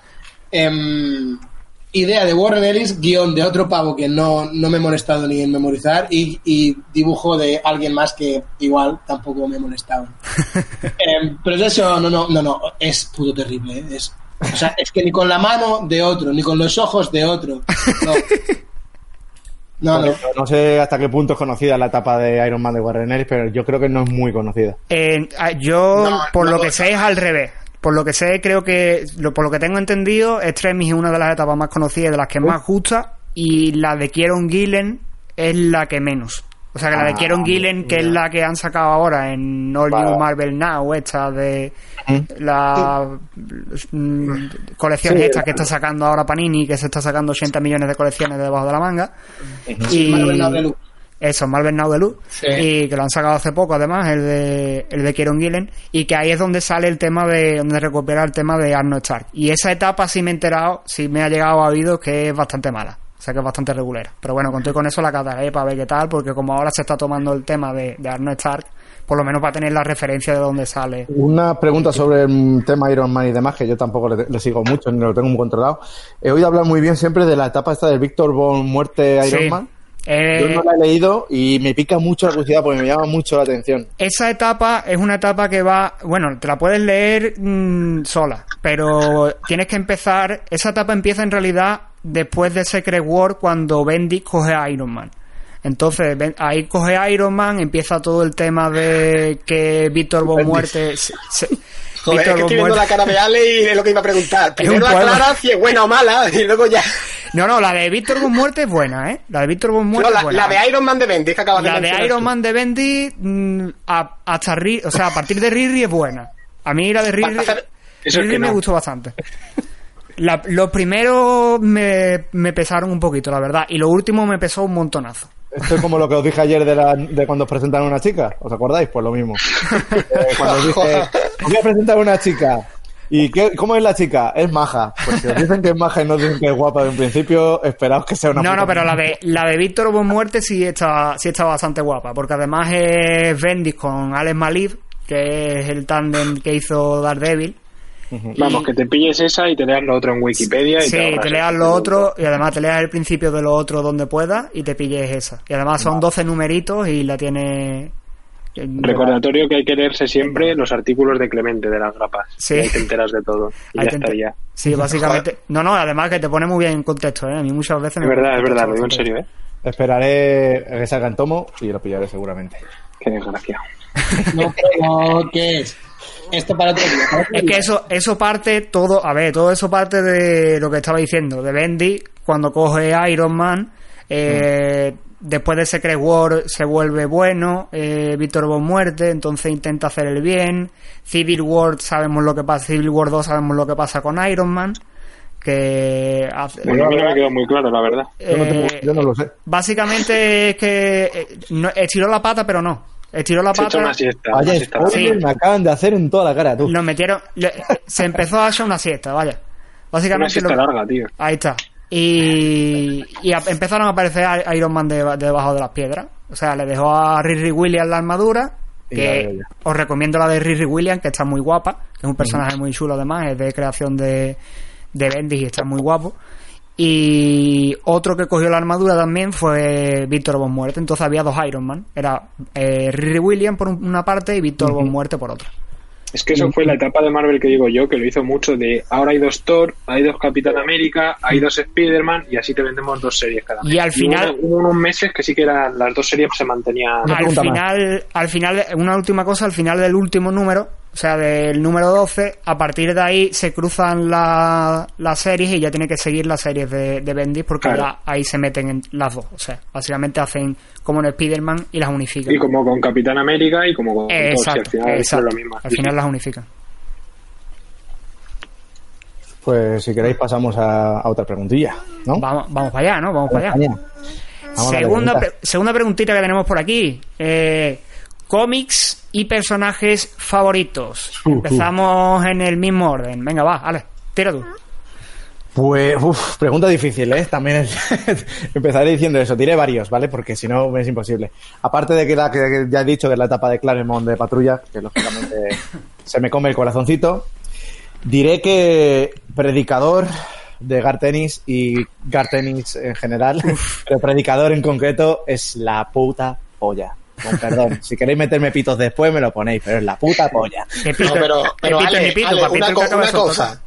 Em, idea de Warren Ellis, guion de otro pavo que no, no me he molestado ni en memorizar y, y, dibujo de alguien más que igual tampoco me he molestado. Em, pero eso, no, no, no, no, es puto terrible. ¿eh? Es, o sea, es que ni con la mano de otro, ni con los ojos de otro. No. No, no. sé hasta qué punto es conocida la etapa de Iron Man de Warren Ellis, pero yo creo que no es muy conocida. Eh, yo, por lo que sé, es al revés. Por lo que sé, creo que, por lo que tengo entendido, Extremis es una de las etapas más conocidas, de las que más gusta, y la de Kieron Gillen es la que menos. O sea, que la de ah, Kieron Gillen, que es la que han sacado ahora en All New Marvel Now, esta de la mm, colección esta que está sacando ahora Panini, que se está sacando 80 millones de colecciones debajo de la manga. Y eso, Marvel Now de Luz, y que lo han sacado hace poco además, el de, el de Kieron Gillen, y que ahí es donde sale el tema de, donde recupera el tema de Arnold Stark. Y esa etapa sí me he enterado, sí me ha llegado a oído que es bastante mala sea que es bastante regular. Pero bueno, conté con eso la cataré para ver qué tal, porque como ahora se está tomando el tema de, de Arnold Stark, por lo menos para tener la referencia de dónde sale. Una pregunta sobre el tema Iron Man y demás, que yo tampoco le, sigo mucho, ni lo tengo muy controlado. He oído hablar muy bien siempre de la etapa esta de Víctor Von Muerte Iron Man. Eh, Yo no la he leído y me pica mucho la curiosidad porque me llama mucho la atención. Esa etapa es una etapa que va, bueno, te la puedes leer mm, sola, pero tienes que empezar, esa etapa empieza en realidad después de Secret War cuando Bendy coge a Iron Man. Entonces, ahí coge Iron Man, empieza todo el tema de que Víctor Von Muerte... Joder, es que estoy viendo la cara de Ale y es lo que iba a preguntar. Primero aclara si es buena o mala y luego ya... No, no, la de Víctor Von Muerte es buena, ¿eh? La de Víctor Von Muerte no, la, buena. La de Iron Man de Bendy, que acabas la de La de Iron Man de Bendy, mm, a, hasta o sea, a partir de Riri es buena. A mí la de Riri, Riri me gustó bastante. Los primeros me, me pesaron un poquito, la verdad. Y lo último me pesó un montonazo. Esto es como lo que os dije ayer de, la, de cuando os presentaron a una chica. ¿Os acordáis? Pues lo mismo. Eh, cuando os dije, voy a presentar a una chica. ¿Y qué, cómo es la chica? Es maja. Pues si os dicen que es maja y no dicen que es guapa de un principio, esperaos que sea una No, no, pero la de, la de Víctor Bon Muerte sí está, sí está bastante guapa. Porque además es Bendis con Alex Maliv, que es el tándem que hizo Daredevil. Vamos, que te pilles esa y te leas lo otro en Wikipedia. Y sí, te, leas lo otro y además te leas el principio de lo otro donde puedas y te pilles esa. Y además son 12 numeritos y la tiene... Recordatorio que hay que leerse siempre los artículos de Clemente de las grapas. Sí. Y te enteras de todo. Y ya estaría. Sí, básicamente. No, no, además que te pone muy bien en contexto, ¿eh? A mí muchas veces me. Es verdad, es verdad, lo digo en serio, ¿eh? Esperaré a que salga en tomo y lo pillaré seguramente. Qué desgracia. no, pero ¿qué es? Que eso, eso parte todo, a ver, todo eso parte de lo que estaba diciendo, de Bendy, cuando coge Iron Man, eh, después de Secret War se vuelve bueno, eh, Víctor Von Muerte, entonces intenta hacer el bien, Civil War sabemos lo que pasa, Civil War 2 sabemos lo que pasa con Iron Man, que hace, bueno, a mí no me quedó muy claro, la verdad. yo, no lo sé. Básicamente es que eh, no, estiró la pata, pero no. Estiró la pata. Una siesta, vaya, me acaban de hacer en toda la cara, tú. Lo metieron. se empezó a hacer una siesta, vaya. Básicamente. Una siesta larga, tío. Ahí está. Y, y empezaron a aparecer Iron Man debajo de las piedras. O sea, le dejó a Riri Williams la armadura. Que os recomiendo la de Riri Williams, que está muy guapa. Que es un personaje muy chulo, además. Es de creación de, de Bendis y está muy guapo. Y otro que cogió la armadura también fue Víctor Von Muerte. Entonces había dos Iron Man. Era eh, Riri Williams por una parte y Víctor Von Muerte por otra. Es que eso fue la etapa de Marvel que digo yo, que lo hizo mucho de ahora hay dos Thor, hay dos Capitán América, hay dos Spider-Man y así te vendemos dos series cada mes. Y al final... hubo, unos meses que sí que eran las dos series se mantenían... Al final, al final, una última cosa, al final del último número, o sea, del número 12, a partir de ahí se cruzan las series y ya tiene que seguir las series de, de Bendis porque ahí se meten en las dos. O sea, básicamente hacen como en Spider-Man y las unifican. Y como con Capitán América y como con exacto, al final es lo mismo. Al final las unifican. Pues si queréis pasamos a, otra preguntilla, ¿no? Vamos, vamos para allá, ¿no? Vamos, para allá. segunda, segunda preguntita que tenemos por aquí. Eh, cómics y personajes favoritos. Uh, uh. Empezamos en el mismo orden. Venga, va, Ale, tira tú. Pues, uff, pregunta difícil, ¿eh? También empezaré diciendo eso. Diré varios, ¿vale? Porque si no es imposible. Aparte de que, la, que ya he dicho que es la etapa de Claremont de patrulla, que lógicamente se me come el corazoncito, diré que Predicador de Gartenis y Gartenis en general, pero Predicador en concreto es la puta polla. Con perdón, si queréis meterme pitos después me lo ponéis, pero es la puta polla. pero, pero una, cosa.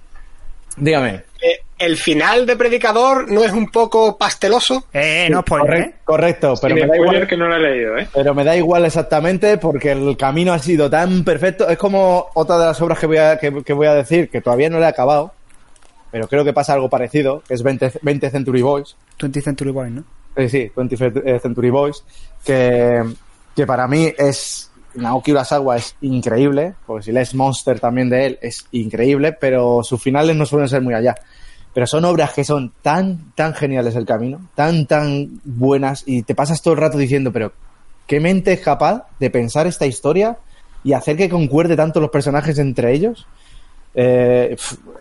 Dígame. Eh, ¿El final de Predicador no es un poco pasteloso? Eh, no ¿eh? Correcto, pero me da igual que no lo he leído, ¿eh? Pero me da igual exactamente porque el camino ha sido tan perfecto. Es como otra de las obras que voy a, que, voy a decir, que todavía no le he acabado, pero creo que pasa algo parecido, que es 20, 20 Century Boys. 20 Century Boys, ¿no? Sí, sí, 20 Century Boys, que que para mí es Naoki Urasawa es increíble, porque si lees Monster también de él es increíble, pero sus finales no suelen ser muy allá. Pero son obras que son tan, tan geniales el camino, tan, tan buenas, y te pasas todo el rato diciendo, pero ¿qué mente es capaz de pensar esta historia y hacer que concuerde tanto los personajes entre ellos? Eh,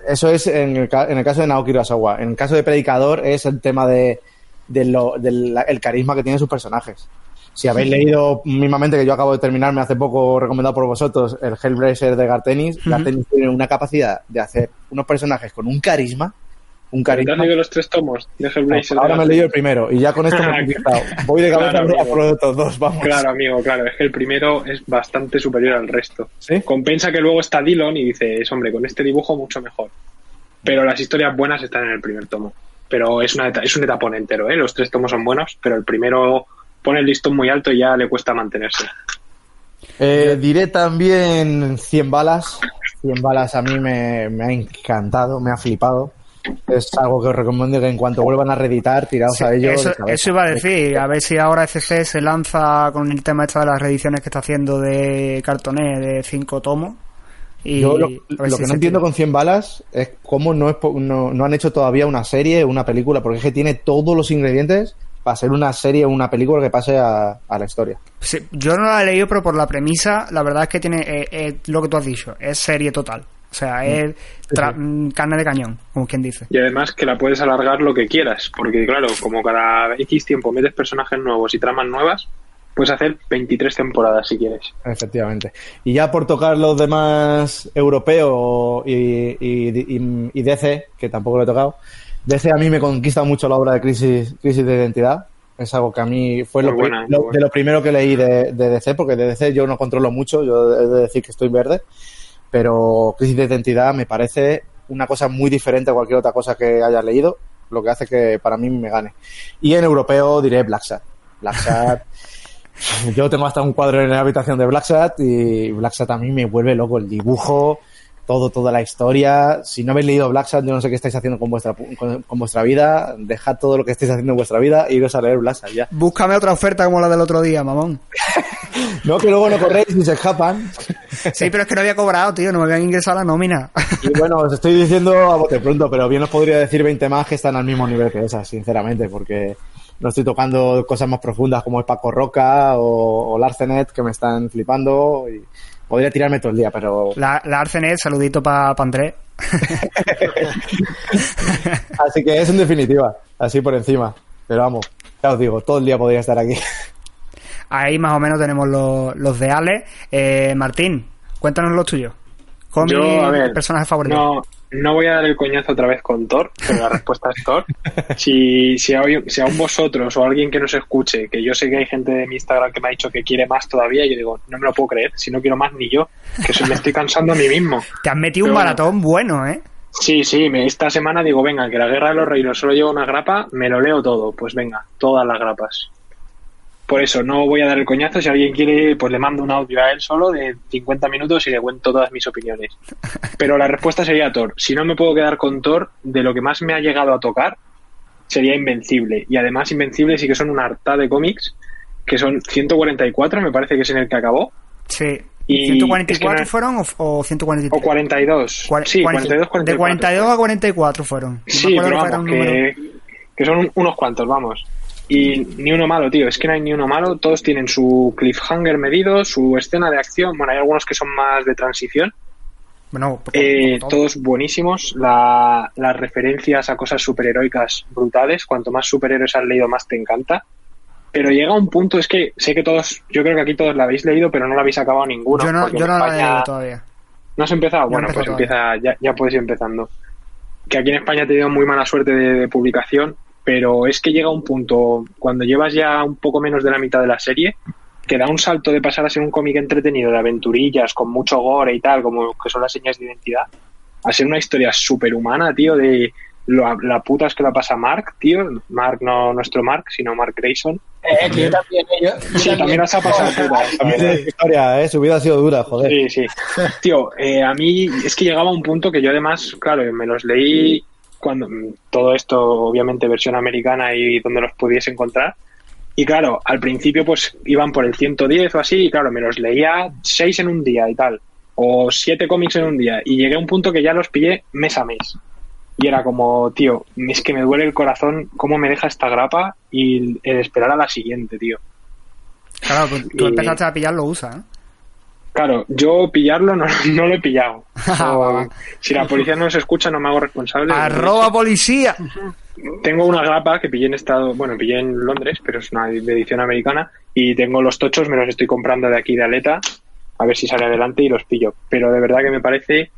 eso es en el, caso de Naoki Urasawa. En el caso de Predicador es el tema de, del carisma que tienen sus personajes. Si habéis leído mismamente, que yo acabo de terminarme hace poco, recomendado por vosotros, el Hellblazer de Gartenis, Gartenis tiene una capacidad de hacer unos personajes con un carisma un cariño. ¿Te has leído los tres tomos de Hellblazer? ahora me he leído el primero y ya con esto me he conquistado. Voy de cabeza a por los otros dos, vamos. Claro, amigo, claro. Es que el primero es bastante superior al resto. Compensa que luego está Dillon y dices, hombre, con este dibujo mucho mejor. Pero las historias buenas están en el primer tomo. Pero es, una, es un etapón entero, ¿eh? Los tres tomos son buenos, pero el primero pone el listón muy alto y ya le cuesta mantenerse. Eh, diré también 100 balas. 100 balas a mí me, me ha encantado, me ha flipado es algo que os recomiendo que en cuanto vuelvan a reeditar, tiraos a ello. Eso, iba a decir, a ver si ahora FC se lanza con el tema este de las reediciones que está haciendo de cartoné de cinco tomos. Y lo, que no entiendo con 100 balas es cómo no, es, no, han hecho todavía una serie, una película, porque es que tiene todos los ingredientes para ser una serie o una película que pase a, la historia. yo no la he leído, pero por la premisa, la verdad es que tiene eh, eh, lo que tú has dicho, es serie total. O sea, es mm, carne de cañón, como quien dice. Y además que la puedes alargar lo que quieras, porque claro, como cada X tiempo metes personajes nuevos y tramas nuevas, puedes hacer 23 temporadas si quieres. Efectivamente. Y ya por tocar los demás europeos y, y, DC, que tampoco lo he tocado, DC a mí me conquista mucho la obra de Crisis, crisis de Identidad. Es algo que a mí fue lo, de lo primero que leí de, de, DC, porque de DC yo no controlo mucho, yo he de decir que estoy verde pero crisis de identidad me parece una cosa muy diferente a cualquier otra cosa que haya leído, lo que hace que para mí me gane. Y en europeo diré Black Sat. Black Sat, yo tengo hasta un cuadro en la habitación de Black Sat y Black Sat a mí me vuelve loco el dibujo, todo, toda la historia. Si no habéis leído Black Sat, yo no sé qué estáis haciendo con vuestra, con, vuestra vida. Dejad todo lo que estáis haciendo en vuestra vida e iros a leer Black Sat ya. Búscame otra oferta como la del otro día, mamón. no, que luego no corréis y se escapan. sí, pero es que no había cobrado, tío, no me habían ingresado la nómina. y bueno, os estoy diciendo a bote pronto, pero bien os podría decir 20 más que están al mismo nivel que esas, sinceramente, porque no estoy tocando cosas más profundas como el Paco Roca o, o Larcenet que me están flipando y Podría tirarme todo el día, pero... La, la Arcenet, saludito para pa Andrés. así que es en definitiva, así por encima. Pero vamos, ya os digo, todo el día podría estar aquí. Ahí más o menos tenemos los, los de Ale. Eh, Martín, cuéntanos los tuyos. ¿Cómo Yo, a ver, personaje favorito? No, no voy a dar el coñazo otra vez con Thor, pero la respuesta es Thor. Si, si, aún vosotros o alguien que nos escuche, que yo sé que hay gente de mi Instagram que me ha dicho que quiere más todavía, yo digo, no me lo puedo creer, si no quiero más ni yo, que me estoy cansando a mí mismo. Te has metido un maratón bueno, ¿eh? Sí, sí, esta semana digo, venga, que la guerra de los reinos solo lleva una grapa, me lo leo todo. Pues venga, todas las grapas. Por eso no voy a dar el coñazo. Si alguien quiere, pues le mando un audio a él solo de 50 minutos y le cuento todas mis opiniones. Pero la respuesta sería Thor. Si no me puedo quedar con Thor, de lo que más me ha llegado a tocar sería Invencible. Y además Invencible sí que son una harta de cómics, que son 144, me parece que es en el que acabó. Sí. Y ¿144 fueron o, 143? O 42. sí, 42, 44. De 42 a 44 fueron. Sí, pero vamos, que, que son unos cuantos, vamos. Y ni uno malo, tío. Es que no hay ni uno malo. Todos tienen su cliffhanger medido, su escena de acción. Bueno, hay algunos que son más de transición. Bueno, eh, todos buenísimos. La, las referencias a cosas superheroicas brutales. Cuanto más superhéroes has leído, más te encanta. Pero llega un punto, es que sé que todos, yo creo que aquí todos la habéis leído, pero no la habéis acabado ninguno. Yo no, yo no la he leído todavía. ¿No has empezado? bueno, pues empieza, ya, ya puedes ir empezando. Que aquí en España he tenido muy mala suerte de publicación pero es que llega un punto, cuando llevas ya un poco menos de la mitad de la serie, que da un salto de pasar a ser un cómic entretenido de aventurillas, con mucho gore y tal, como que son las señas de identidad, a ser una historia superhumana, tío, de la puta es que la pasa Mark, tío. Mark, no nuestro Mark, sino Mark Grayson. Eh, que yo también, eh, sí, también las ha pasado historia, eh, su vida ha sido dura, joder. Sí, sí. Tío, eh, a mí es que llegaba un punto que yo además, claro, me los leí cuando todo esto obviamente versión americana y donde los pudiese encontrar. Y claro, al principio pues iban por el 110 o así y claro, me los leía seis en un día y tal, o siete cómics en un día y llegué a un punto que ya los pillé mes a mes. Y era como, tío, es que me duele el corazón cómo me deja esta grapa y el esperar a la siguiente, tío. Claro, pues tú empezaste a pillarlo, usa, ¿eh? Claro, yo pillarlo no, no lo he pillado. Ah, si la policía no se escucha, no me hago responsable. ¡Arroba policía! Tengo una grapa que pillé en estado, bueno, pillé en Londres, pero es una edición americana, y tengo los tochos, me los estoy comprando de aquí de Aleta, a ver si sale adelante y los pillo. Pero de verdad que me parece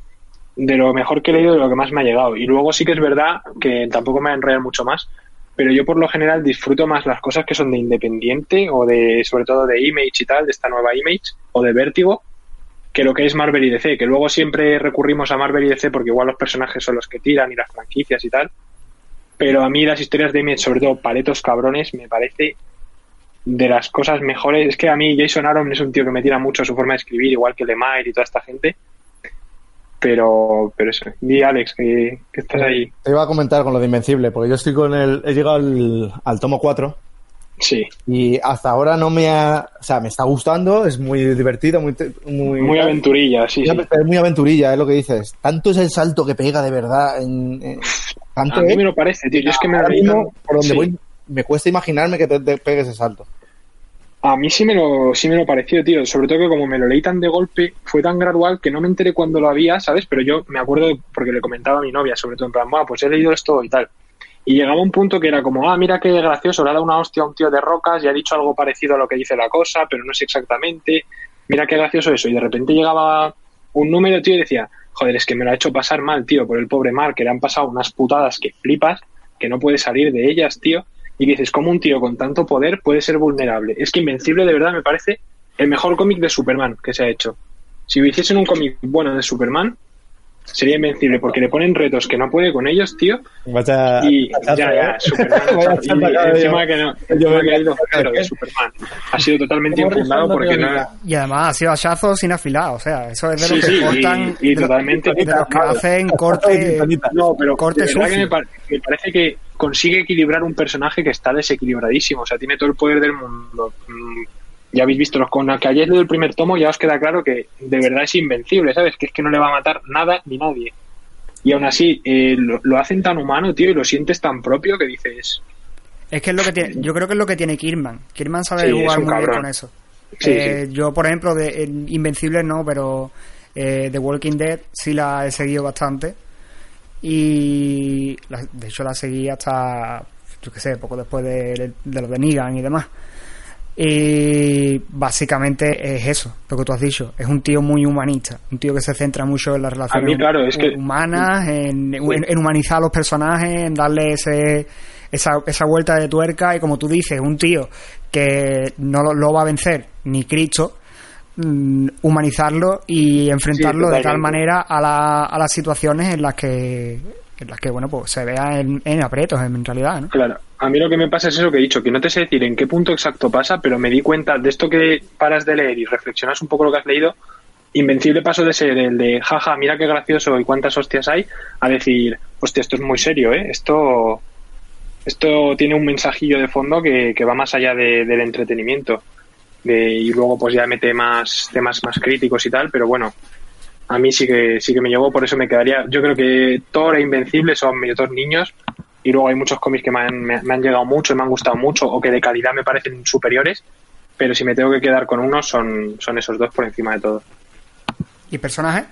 de lo mejor que he leído, de lo que más me ha llegado. Y luego sí que es verdad que tampoco me va a mucho más, pero yo por lo general disfruto más las cosas que son de Independiente o de, sobre todo de Image y tal, de esta nueva Image, o de Vértigo, que lo que es Marvel y DC, que luego siempre recurrimos a Marvel y DC porque igual los personajes son los que tiran y las franquicias y tal. Pero a mí las historias de Image, sobre todo Paletos Cabrones, me parece de las cosas mejores. Es que a mí Jason Aaron es un tío que me tira mucho su forma de escribir, igual que Lemire y toda esta gente. Pero, pero eso. Di Alex, que, estás ahí. Te iba a comentar con lo de Invencible, porque yo estoy con el. He llegado al, tomo 4. Sí. Y hasta ahora no me ha. O sea, me está gustando, es muy divertido, muy. Muy, muy aventurilla, sí, sí. Es muy aventurilla, es lo que dices. Tanto es el salto que pega de verdad. En, a mí me lo parece, tío. Yo es que me lo Por donde voy, me cuesta imaginarme que te, te pegue ese salto. A mí sí me lo sí me lo pareció, tío. Sobre todo que como me lo leí tan de golpe, fue tan gradual que no me enteré cuando lo había, ¿sabes? Pero yo me acuerdo porque le comentaba a mi novia, sobre todo en plan, pues he leído esto y tal. Y llegaba un punto que era como, ah, mira qué gracioso, le ha dado una hostia a un tío de rocas y ha dicho algo parecido a lo que dice la cosa, pero no sé exactamente. Mira qué gracioso eso. Y de repente llegaba un número, tío, y decía, joder, es que me lo ha hecho pasar mal, tío, por el pobre Mark, que le han pasado unas putadas que flipas, que no puede salir de ellas, tío y dices, ¿cómo un tío con tanto poder puede ser vulnerable? Es que Invencible de verdad me parece el mejor cómic de Superman que se ha hecho. Si hiciesen un cómic bueno de Superman, sería invencible porque le ponen retos que no puede con ellos, tío. y ya, ya, Superman. y, encima que no, encima que ha ido cero de Superman. Ha sido totalmente infundado porque nada. Y además ha sido hachazo sin afilado, o sea, eso es de lo que cortan. Y, totalmente. De, los que hacen corte. No, pero corte de verdad que me parece que consigue equilibrar un personaje que está desequilibradísimo, o sea, tiene todo el poder del mundo. Ya habéis visto los con que ayer del primer tomo, ya os queda claro que de verdad es invencible, ¿sabes? Que es que no le va a matar nada ni nadie. Y aún así, eh, lo, hacen tan humano, tío, y lo sientes tan propio que dices. Es que es lo que tiene, yo creo que es lo que tiene Kirman. Kirman sabe jugar muy bien con eso. Eh, yo, por ejemplo, de Invencible no, pero eh, The Walking Dead sí la he seguido bastante y de hecho la seguí hasta, yo qué sé, poco después de, de lo de Negan y demás. Y básicamente es eso, lo que tú has dicho. Es un tío muy humanista, un tío que se centra mucho en las relaciones humanas, en, humanizar a los personajes, en darle ese, esa, esa vuelta de tuerca. Y como tú dices, un tío que no lo va a vencer ni Cristo, Mm, humanizarlo y enfrentarlo de tal manera a, la, a las situaciones en las que en las que bueno pues se vea en, en aprietos en realidad ¿no? claro a mí lo que me pasa es eso que he dicho que no te sé decir en qué punto exacto pasa pero me di cuenta de esto que paras de leer y reflexionas un poco lo que has leído Invencible paso de ser el de jaja, mira qué gracioso y cuántas hostias hay, a decir, hostia, esto es muy serio, ¿eh? Esto, esto tiene un mensajillo de fondo que, que va más allá del entretenimiento y luego pues ya mete más temas más críticos y tal, pero bueno, a mí sí que sí que me llevó, por eso me quedaría, yo creo que Thor e Invencible son mis dos niños y luego hay muchos cómics que me han, me, han llegado mucho y me han gustado mucho o que de calidad me parecen superiores, pero si me tengo que quedar con uno son, son esos dos por encima de todo. ¿Y personaje?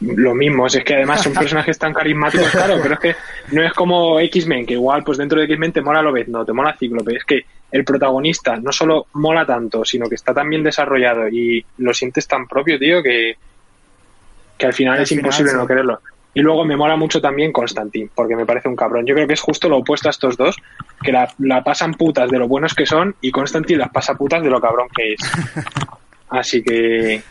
Lo mismo, es que además son personajes tan carismáticos, claro, pero es que no es como X-Men, que igual pues dentro de X-Men te mola lo ves, no, te mola Cíclope, es que el protagonista no solo mola tanto, sino que está tan bien desarrollado y lo sientes tan propio, tío, que, que al final es imposible no quererlo. Y luego me mola mucho también Constantin, porque me parece un cabrón. Yo creo que es justo lo opuesto a estos dos, que la, pasan putas de lo buenos que son y Constantin las pasa putas de lo cabrón que es. Así que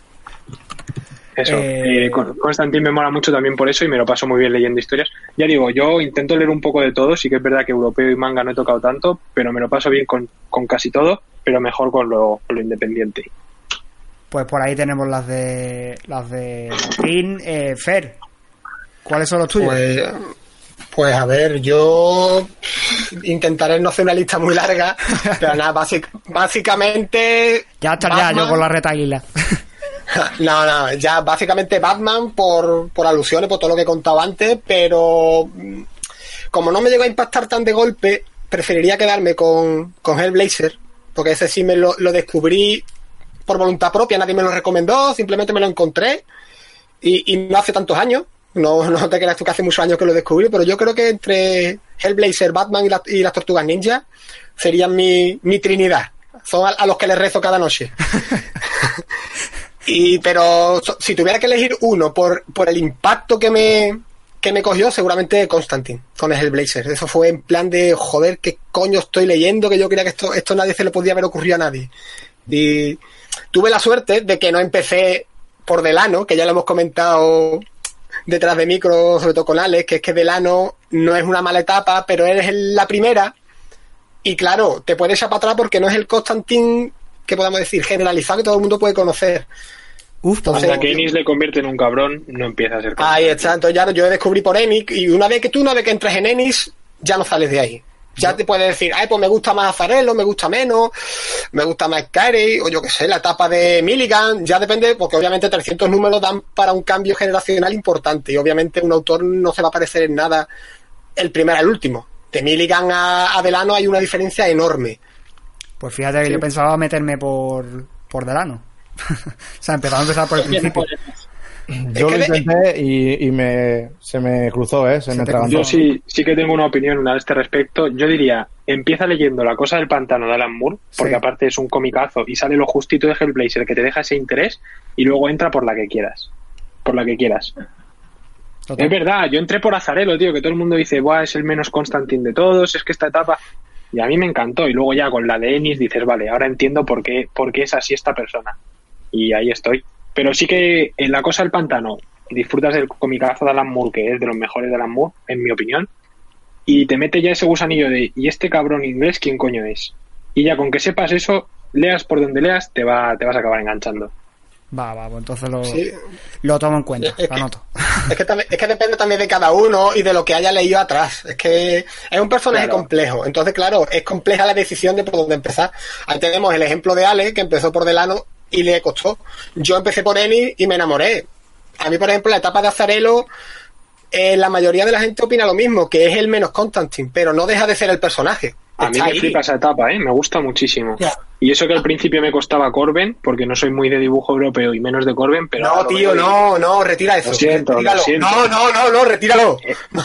eso, eh... eh me mola mucho también por eso y me lo paso muy bien leyendo historias. Ya digo, yo intento leer un poco de todo, sí que es verdad que europeo y manga no he tocado tanto, pero me lo paso bien con, casi todo, pero mejor con lo, independiente. Pues por ahí tenemos las de las de eh, Fer. ¿Cuáles son los tuyos? Pues, pues a ver, yo intentaré no hacer una lista muy larga, pero nada, básicamente... Ya estaría yo con la retaíla. No, no, ya básicamente Batman por, por alusiones, por todo lo que he contado antes, pero mm, como no me llegó a impactar tan de golpe, preferiría quedarme con, con Hellblazer, porque ese sí me lo, descubrí por voluntad propia, nadie me lo recomendó, simplemente me lo encontré y, y no hace tantos años. No, no te creas tú que hace muchos años que lo descubrí, pero yo creo que entre Hellblazer, Batman y, y las Tortugas Ninja serían mi, mi trinidad. Son a, a los que les rezo cada noche. Y, pero si tuviera que elegir uno por, por el impacto que me, que me cogió, seguramente Constantine, con el Blazer. Eso fue en plan de, joder, qué coño estoy leyendo, que yo creía que esto, esto nadie se le podía haber ocurrido a nadie. Y tuve la suerte de que no empecé por Delano, que ya lo hemos comentado detrás de micro, sobre todo con Alex, que es que Delano no es una mala etapa, pero eres la primera. Y claro, te puedes echar para atrás porque no es el Constantine que podamos decir generalizado que todo el mundo puede conocer. Uf, pues Hasta que Ennis le convierte en un cabrón, no empieza a ser Ahí está, entonces ya yo descubrí por Ennis y una vez que tú, una vez que entras en Ennis, ya no sales de ahí. Ya te puedes decir, ay, pues me gusta más Azarelo, me gusta menos, me gusta más Carey, o yo qué sé, la etapa de Milligan, ya depende, porque obviamente 300 números dan para un cambio generacional importante, y obviamente un autor no se va a parecer en nada el primero al último. De Milligan a, Delano hay una diferencia enorme. Pues fíjate que yo pensaba meterme por, por Delano. o sea, empezaba a empezar por el principio. Yo lo intenté y, me, se me cruzó, ¿eh? Se, me Yo sí, sí que tengo una opinión a este respecto. Yo diría, empieza leyendo La cosa del pantano de Alan Moore, porque aparte es un comicazo y sale lo justito de Hellblazer que te deja ese interés y luego entra por la que quieras. Por la que quieras. Es verdad, yo entré por Azarelo, tío, que todo el mundo dice, Buah, es el menos Constantin de todos, es que esta etapa... Y a mí me encantó. Y luego ya con la de Ennis dices, vale, ahora entiendo por qué, por qué es así esta persona. Y ahí estoy. Pero sí que en La Cosa del Pantano disfrutas del comicazo de Alan Moore, que es de los mejores de Alan Moore, en mi opinión, y te mete ya ese gusanillo de ¿y este cabrón inglés quién coño es? Y ya con que sepas eso, leas por donde leas, te, va, te vas a acabar enganchando. Va, va, pues entonces lo, lo tomo en cuenta, es lo anoto. Es que, es que depende también de cada uno y de lo que haya leído atrás. Es que es un personaje complejo. Entonces, claro, es compleja la decisión de por dónde empezar. Ahí tenemos el ejemplo de Ale, que empezó por Delano y le costó. Yo empecé por Eni y me enamoré. A mí, por ejemplo, la etapa de Azarelo, eh, la mayoría de la gente opina lo mismo, que es el menos Constantine, pero no deja de ser el personaje. A mí me flipa esa etapa, ¿eh? me gusta muchísimo. Y eso que al principio me costaba Corben, porque no soy muy de dibujo europeo y menos de Corben, pero... No, tío, no, no, retira eso. Lo siento, lo siento. No, no, no, no, retíralo.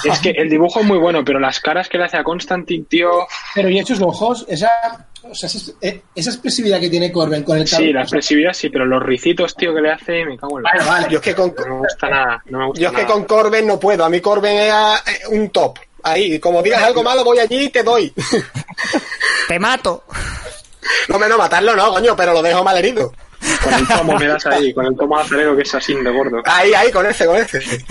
Es que el dibujo es muy bueno, pero las caras que le hace a Constantine, tío... Pero y esos ojos, esa o sea, eh, esa expresividad que tiene Corben con el Sí, la expresividad sí, pero los ricitos, tío, que le hace, me cago en la. Vale, vale. Yo es que con, no me gusta nada. No me gusta yo es que con Corben no puedo. A mí Corben es eh, un top. Ahí, como digas algo malo, voy allí y te doy. Te mato. No, menos matarlo no, coño, pero lo dejo mal herido. Con el tomo me das ahí, con el tomo acelero que es así de gordo. Ahí, ahí, con ese, con ese.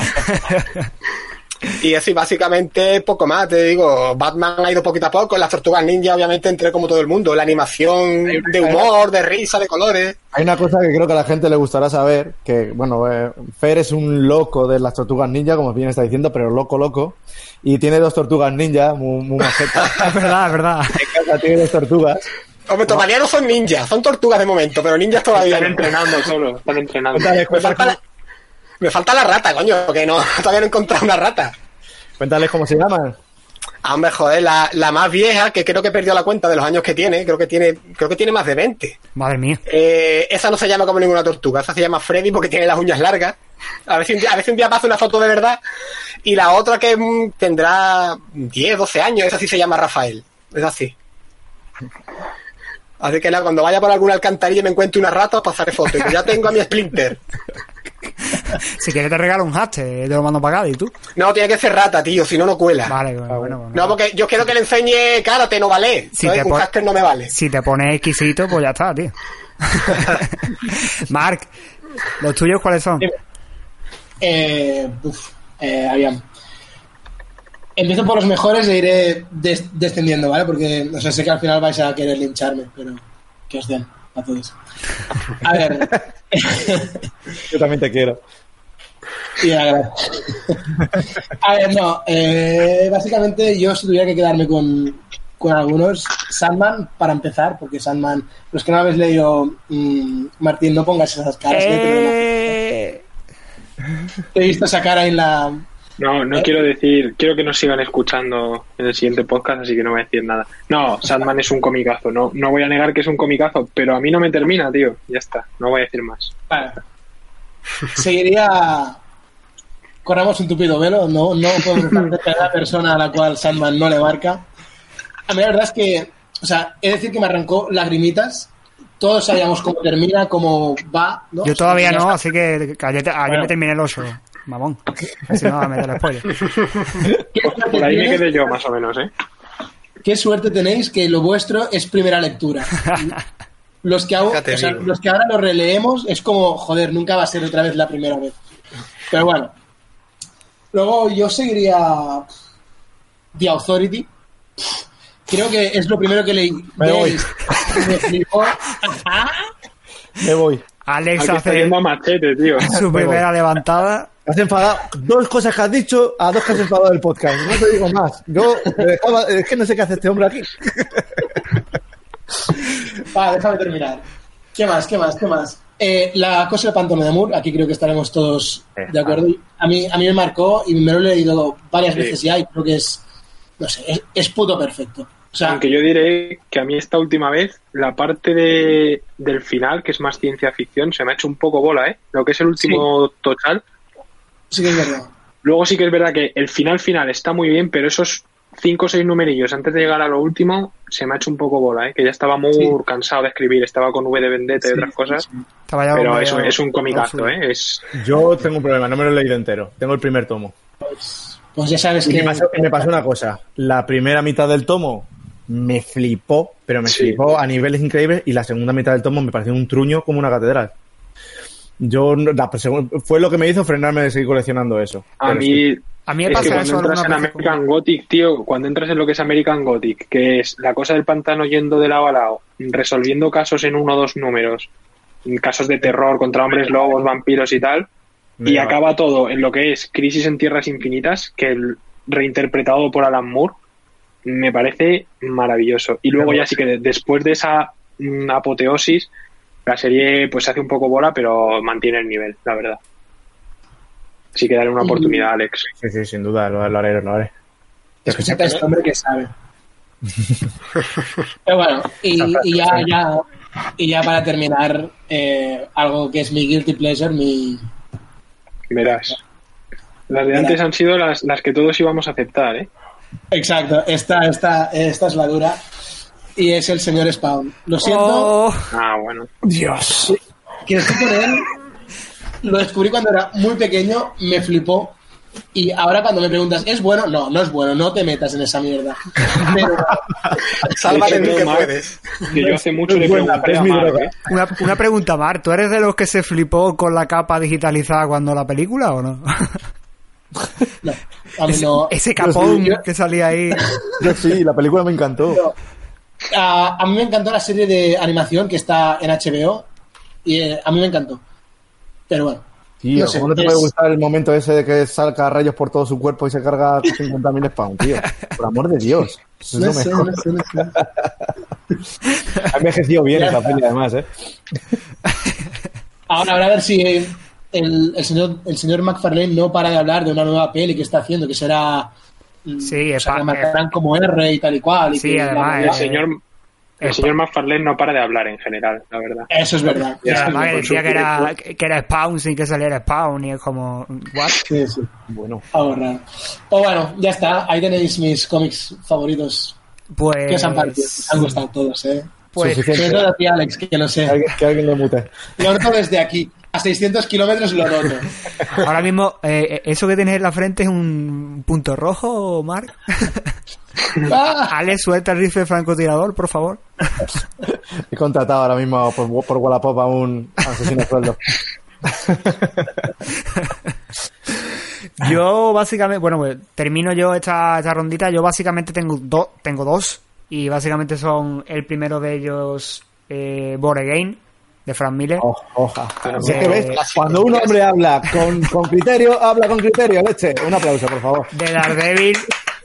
Y así, básicamente, poco más. Te digo, Batman ha ido poquito a poco. Las tortugas ninja, obviamente, entré como todo el mundo. La animación de humor, de risa, de colores. Hay una cosa que creo que a la gente le gustará saber: que, bueno, eh, Fer es un loco de las tortugas ninja, como bien está diciendo, pero loco, loco. Y tiene dos tortugas ninja, muy, muy majetas. es verdad, es verdad. tiene dos tortugas. Hombre, todavía no son ninjas, son tortugas de momento, pero ninjas todavía. Están entrenando solo, están entrenando. Me falta la rata, coño, que no, todavía no he encontrado una rata. Cuéntales cómo se llaman. Ah, hombre, joder, la, la, más vieja, que creo que perdió la cuenta de los años que tiene, creo que tiene, creo que tiene más de 20. Madre mía. Eh, esa no se llama como ninguna tortuga, esa se llama Freddy porque tiene las uñas largas. A ver si un día, a ver si un día pasa una foto de verdad. Y la otra que mm, tendrá 10, 12 años, esa sí se llama Rafael. Es así. Así que nada, cuando vaya por alguna alcantarilla y me encuentre una rata, pasaré foto. Y ya tengo a mi Splinter. si quieres te regalo un haste, te lo mando para acá, ¿y tú? No, tiene que ser rata, tío, si no, no cuela. Vale, bueno, bueno. No, porque yo quiero que le enseñe karate, no vale. Si te un haste no me vale. Si te pones exquisito, pues ya está, tío. Mark, ¿los tuyos cuáles son? Eh, uf, eh, habían. Empiezo por los mejores e iré descendiendo, ¿vale? Porque, o sea, sé que al final vais a querer lincharme, pero que os den a todos. A ver. Yo también te quiero. Y a ver, no. Eh, básicamente, yo si tuviera que quedarme con, con algunos, Sandman, para empezar, porque Sandman, los que no habéis leído, mm, Martín, no pongas esas caras. Eh... He visto esa cara en la, no, no quiero decir, quiero que nos sigan escuchando en el siguiente podcast, así que no voy a decir nada. No, Sandman es un comicazo, no, no voy a negar que es un comicazo, pero a mí no me termina, tío. Ya está, no voy a decir más. Vale. Seguiría. Corramos un tupido velo, no, no podemos estar la persona a la cual Sandman no le marca. A mí la verdad es que, o sea, es decir que me arrancó lagrimitas todos sabíamos cómo termina, cómo va. Yo todavía no, así que ayer, me terminé el oso, mamón. Así no, me da spoiler. Por ahí me quedé yo, más o menos, ¿eh? Qué suerte tenéis que lo vuestro es primera lectura. Los que, los que ahora lo releemos es como, joder, nunca va a ser otra vez la primera vez. Pero bueno. Luego yo seguiría The Authority. Creo que es lo primero que leí. Me voy. Me voy. Alex hace machete, tío. su primera levantada. Has enfadado. Dos cosas que has dicho a dos que has enfadado del podcast. No te digo más. Yo es que no sé qué hace este hombre aquí. Va, déjame terminar. ¿Qué más? ¿Qué más? ¿Qué más? Eh, la cosa del pantano de Amor, aquí creo que estaremos todos de acuerdo. A mí, a mí me marcó y me lo he leído varias veces ya y creo que es, no sé, es, puto perfecto. O Aunque yo diré que a mí esta última vez la parte de, del final, que es más ciencia ficción, se me ha hecho un poco bola, ¿eh? Lo que es el último total. Sí que es verdad. Luego sí que es verdad que el final final está muy bien, pero esos cinco o seis numerillos antes de llegar a lo último, se me ha hecho un poco bola, ¿eh? que ya estaba muy cansado de escribir, estaba con V de Vendetta y otras cosas. pero es, es, un comicazo, ¿eh? Es... Yo tengo un problema, no me lo he leído entero, tengo el primer tomo. Pues, ya sabes que... Me pasó, me pasó una cosa, la primera mitad del tomo me flipó, pero me flipó a niveles increíbles y la segunda mitad del tomo me pareció un truño como una catedral. Yo, fue lo que me hizo frenarme de seguir coleccionando eso. A mí, a mí me pasa cuando entras en American Gothic, tío, cuando entras en lo que es American Gothic, que es la cosa del pantano yendo de lado a lado, resolviendo casos en uno o dos números, casos de terror contra hombres lobos, vampiros y tal, y acaba todo en lo que es Crisis en Tierras Infinitas, que el reinterpretado por Alan Moore, me parece maravilloso. Y luego ya sí que después de esa mm, apoteosis, la serie pues se hace un poco bola, pero mantiene el nivel, la verdad. Sí que darle una oportunidad a Alex. Sí, sí, sin duda, lo, haré, lo haré. Escúchate a este hombre que sabe. Pero bueno, y, ya, ya, y ya para terminar, eh, algo que es mi guilty pleasure, mi... Verás. Las de antes han sido las, las que todos íbamos a aceptar, ¿eh? Exacto, esta, esta, esta es la dura. Y es el señor Spawn. Lo siento. Oh. Ah, bueno. Dios. Que estoy con él lo descubrí cuando era muy pequeño, me flipó. Y ahora cuando me preguntas, ¿es bueno? No, no es bueno, no te metas en esa mierda. Sálvate tú que puedes. Que yo hace mucho le pregunté a ¿eh? una, una, pregunta, Mar, ¿tú eres de los que se flipó con la capa digitalizada cuando la película o no? no, a mí no. Ese capón que salía ahí. Yo sí, la película me encantó. A, mí me encantó la serie de animación que está en HBO y eh, a mí me encantó. Pero bueno. Tío, ¿cómo no te puede gustar el momento ese de que salga rayos por todo su cuerpo y se carga 50.000 spawn, tío? Por amor de Dios. no, sé, no sé, no sé. ha envejecido bien esa peli, además, ¿eh? Ahora, ahora a ver si el, el, señor, el señor McFarlane no para de hablar de una nueva peli que está haciendo, que será. Sí, o sea, que marcarán como R y tal y cual. Y sí, además. el señor el señor McFarlane no para de hablar en general, la verdad. Eso es verdad. además decía que era, que era Spawn sin que saliera Spawn y es como... ¿What? Sí, sí. Bueno. Ahorrar. O bueno, ya está. Ahí tenéis mis cómics favoritos. Pues... Que os han parecido. han gustado todos, ¿eh? Pues... Sobre todo a ti, Alex, que, lo sé. Que alguien lo mute. Lo noto desde aquí. A 600 kilómetros lo noto. Ahora mismo, eh, ¿eso que tienes en la frente es un punto rojo, Mark? Ah. Ale, suelta el rifle francotirador, por favor. He contratado ahora mismo por, por Wallapop a un asesino sueldo. yo básicamente, bueno, pues termino yo esta, esta rondita. Yo básicamente tengo, dos tengo dos. Y básicamente son el primero de ellos, eh, Again, de Frank Miller. Cuando un hombre habla con, con criterio, habla con criterio, leche. Un aplauso, por favor. De Daredevil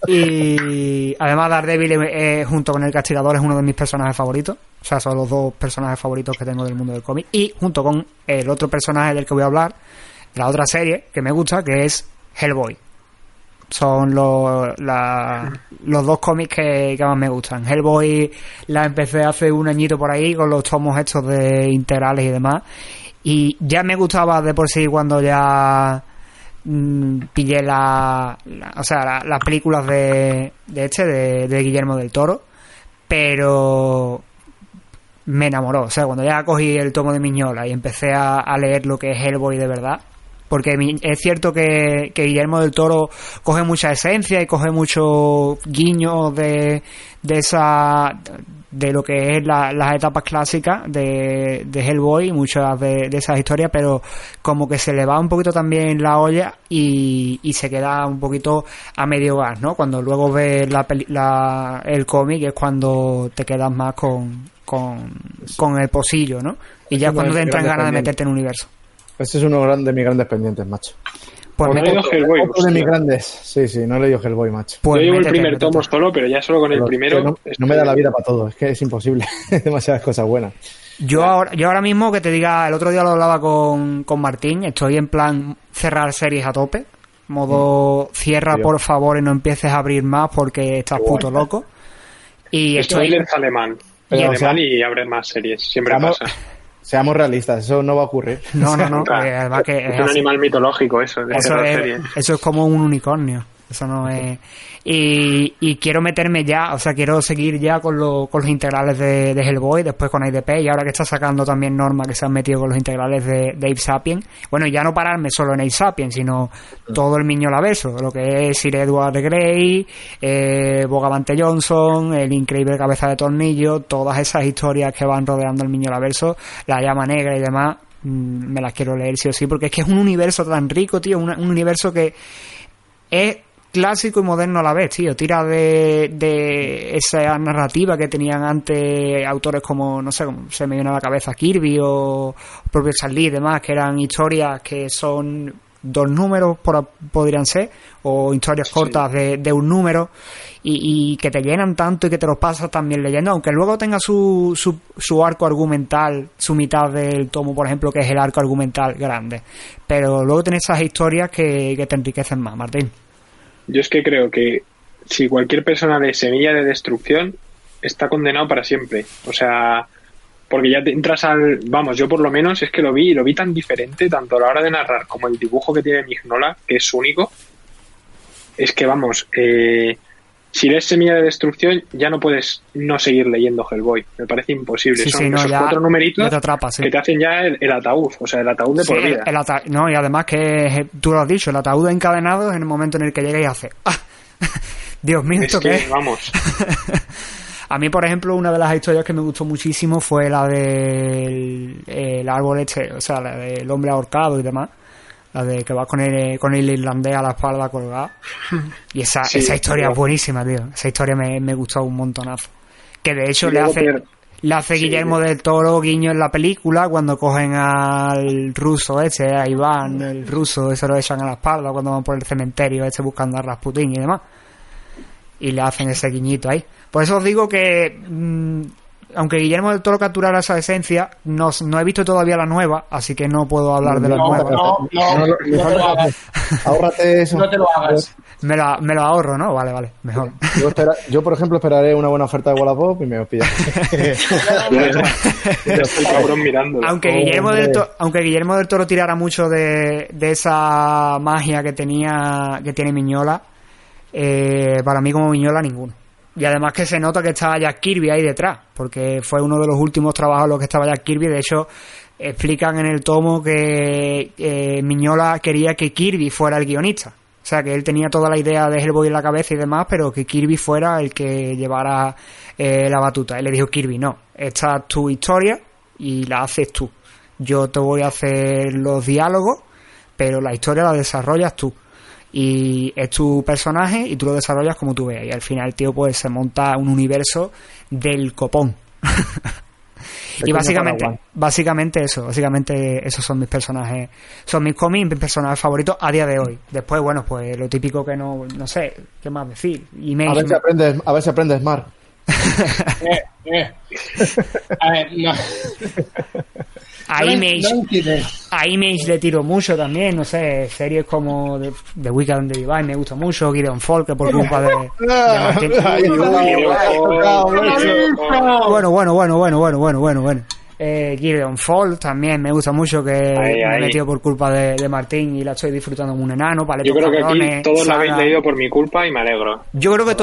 y además Daredevil eh, junto con el castigador es uno de mis personajes favoritos. O sea, son los dos personajes favoritos que tengo del mundo del cómic. Y junto con el otro personaje del que voy a hablar, la otra serie que me gusta, que es Hellboy. Son los, los dos cómics que, más me gustan. Hellboy la empecé hace un añito por ahí con los tomos hechos de integrales y demás. Y ya me gustaba de por sí cuando ya Mm, pillé la, o sea, las películas de, de este, de, Guillermo del Toro, pero me enamoró. O sea, cuando ya cogí el tomo de Miñola y empecé a leer lo que es Hellboy de verdad, porque es cierto que, Guillermo del Toro coge mucha esencia y coge mucho guiño de, de esa de lo que es las etapas clásicas de, de Hellboy, muchas de, esas historias, pero como que se le va un poquito también la olla y, y se queda un poquito a medio gas, ¿no? Cuando luego ves la, el cómic es cuando te quedas más con, con, con el posillo, ¿no? Y ya cuando te entran ganas de meterte en el universo. Ese es uno de mis grandes pendientes, macho. Pues no he leído Hellboy. de mis grandes. Sí, sí, no he leído Hellboy, macho. Pues yo llevo el primer tomo solo, pero ya solo con el primero. No, me da la vida para todo, es que es imposible. Demasiadas cosas buenas. Yo ahora, yo ahora mismo que te diga, el otro día lo hablaba con, con Martín, estoy en plan cerrar series a tope. Modo, cierra por favor y no empieces a abrir más porque estás puto loco. Y estoy. Es alemán. y alemán y abre más series, siempre pasa. Seamos realistas, eso no va a ocurrir. No, no, no. que es, un animal mitológico eso. eso, es, eso es como un unicornio. Eso no es. Y, y, quiero meterme ya, o sea, quiero seguir ya con, con los integrales de, de, Hellboy, después con IDP, y ahora que está sacando también Norma que se han metido con los integrales de, de Ape Sapien. Bueno, ya no pararme solo en Ape Sapien, sino todo el Miñolaverso, lo que es Sir Edward Grey, eh, Bogavante Johnson, el increíble cabeza de tornillo, todas esas historias que van rodeando el Miñolaverso, la llama negra y demás, mm, me las quiero leer sí o sí, porque es que es un universo tan rico, tío, un universo que es clásico y moderno a la vez, tío. Tira de, de esa narrativa que tenían antes autores como, no sé, se me viene a la cabeza Kirby o propio Charlie y demás, que eran historias que son dos números, por, podrían ser, o historias cortas de, de, un número, y, que te llenan tanto y que te los pasas también leyendo, aunque luego tenga su, su, su arco argumental, su mitad del tomo, por ejemplo, que es el arco argumental grande. Pero luego tienes esas historias que, que te enriquecen más, Martín. Yo es que creo que si cualquier persona de semilla de destrucción está condenado para siempre. O sea, porque ya te entras al. Vamos, yo por lo menos es que lo vi y lo vi tan diferente, tanto a la hora de narrar como el dibujo que tiene Mignola, que es único. Es que, vamos, eh, si eres semilla de destrucción, ya no puedes no seguir leyendo Hellboy. Me parece imposible. Son esos cuatro numeritos que te hacen ya el, ataúd, o sea, el ataúd de por vida. no, y además que tú lo has dicho, el ataúd encadenado en el momento en el que llega y hace. ¡Ah! Dios mío, ¿esto qué es? Vamos. A mí, por ejemplo, una de las historias que me gustó muchísimo fue la del el árbol este, o sea, la del hombre ahorcado y demás la de que va con el, con el irlandés a la espalda colgado. Y esa, esa historia es buenísima, tío. Esa historia me, me gustó un montonazo. Que de hecho le hace, le hace Guillermo del Toro guiño en la película cuando cogen al ruso ese, a Iván, el ruso, se lo echan a la espalda cuando van por el cementerio ese buscando a Rasputin y demás. Y le hacen ese guiñito ahí. Por eso os digo que mm, aunque Guillermo del Toro capturara esa esencia, no, no he visto todavía la nueva, así que no puedo hablar de la nueva. No, no, no, te lo hagas. Ahórrate eso. No te lo hagas. Me, la, me lo ahorro, ¿no? Vale, vale, mejor. Yo, yo, por ejemplo, esperaré una buena oferta de Wallapop y me os aunque, Guillermo del Toro, aunque Guillermo del Toro tirara mucho de, de esa magia que tenía que tiene Miñola, eh, para mí como Miñola ninguno. Y además que se nota que estaba Jack Kirby ahí detrás, porque fue uno de los últimos trabajos en los que estaba Jack Kirby. De hecho, explican en el tomo que eh, Miñola quería que Kirby fuera el guionista. O sea, que él tenía toda la idea de Hellboy en la cabeza y demás, pero que Kirby fuera el que llevara eh, la batuta. Él le dijo, Kirby, no, esta es tu historia y la haces tú. Yo te voy a hacer los diálogos, pero la historia la desarrollas tú y es tu personaje y tú lo desarrollas como tú veas. Y al final tío pues se monta un universo del copón. Y básicamente básicamente eso básicamente esos son mis personajes son mis cómics mis personajes favoritos a día de hoy. Después bueno pues lo típico que no no sé qué más decir a ver si aprendes a ver si aprendes mar eh, eh. a ver no A Image, le tiro mucho también, no sé, series como The, The Weekend de Divine me gusta mucho, Gideon Folk por culpa de, Bueno, bueno, bueno, bueno, bueno, bueno, bueno, bueno. Eh, Gideon Fall también me gusta mucho, que me he metido por culpa de, Martín y la estoy disfrutando como un enano. Yo creo que aquí todos la habéis leído por mi culpa y me alegro. Yo creo que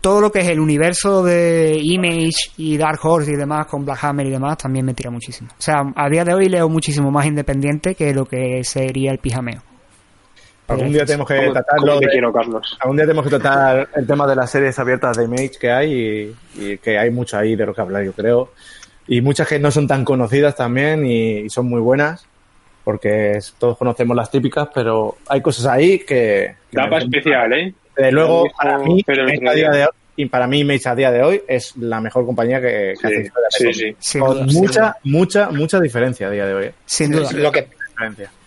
todo lo que es el universo de Image y Dark Horse y demás, con Black Hammer y demás, también me tira muchísimo. O sea, a día de hoy leo muchísimo más independiente que lo que sería el pijameo. Algún día tenemos que tratarlo. quiero, Carlos. Algún día tenemos que tratar el tema de las series abiertas de Image que hay y, que hay mucho ahí de lo que hablar, yo creo. Y muchas que no son tan conocidas también y, son muy buenas porque todos conocemos las típicas, pero hay cosas ahí que... Tapa especial, ¿eh? luego, para mí, a día de hoy, y para mí Image a día de hoy es la mejor compañía que, hace sí, sí, sí. Con mucha, mucha, mucha diferencia a día de hoy. ¿eh? Sin duda. Lo que,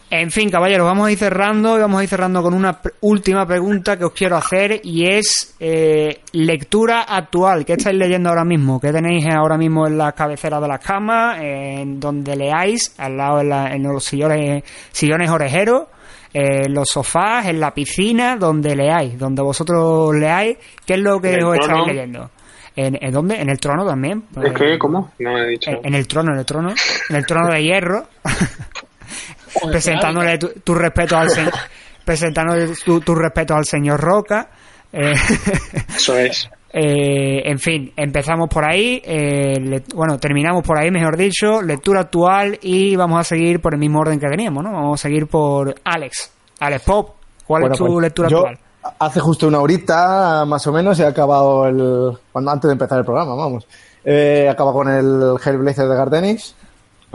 en fin, caballeros, vamos a ir cerrando y vamos a ir cerrando con una última pregunta que os quiero hacer y es eh, lectura actual. ¿Qué estáis leyendo ahora mismo? ¿Qué tenéis ahora mismo en la cabecera de las camas? En donde leáis, al lado en, los sillones, sillones orejeros, en los sofás, en la piscina, donde leáis, donde vosotros leáis. ¿Qué es lo que os estáis leyendo? ¿En, ¿En, dónde? ¿En el trono también? ¿Es que? ¿Cómo? No he dicho. En, el trono, en el trono. En el trono de hierro. presentándole tu, respeto al señor presentándole tu, respeto al señor Roca eh, eso es. eh, en fin empezamos por ahí eh, bueno terminamos por ahí mejor dicho lectura actual y vamos a seguir por el mismo orden que teníamos no vamos a seguir por Alex. Alex Pop ¿cuál es tu pues, lectura actual? hace justo una horita más o menos he acabado el cuando antes de empezar el programa vamos. He acabado con el Hellblazer de Gardenix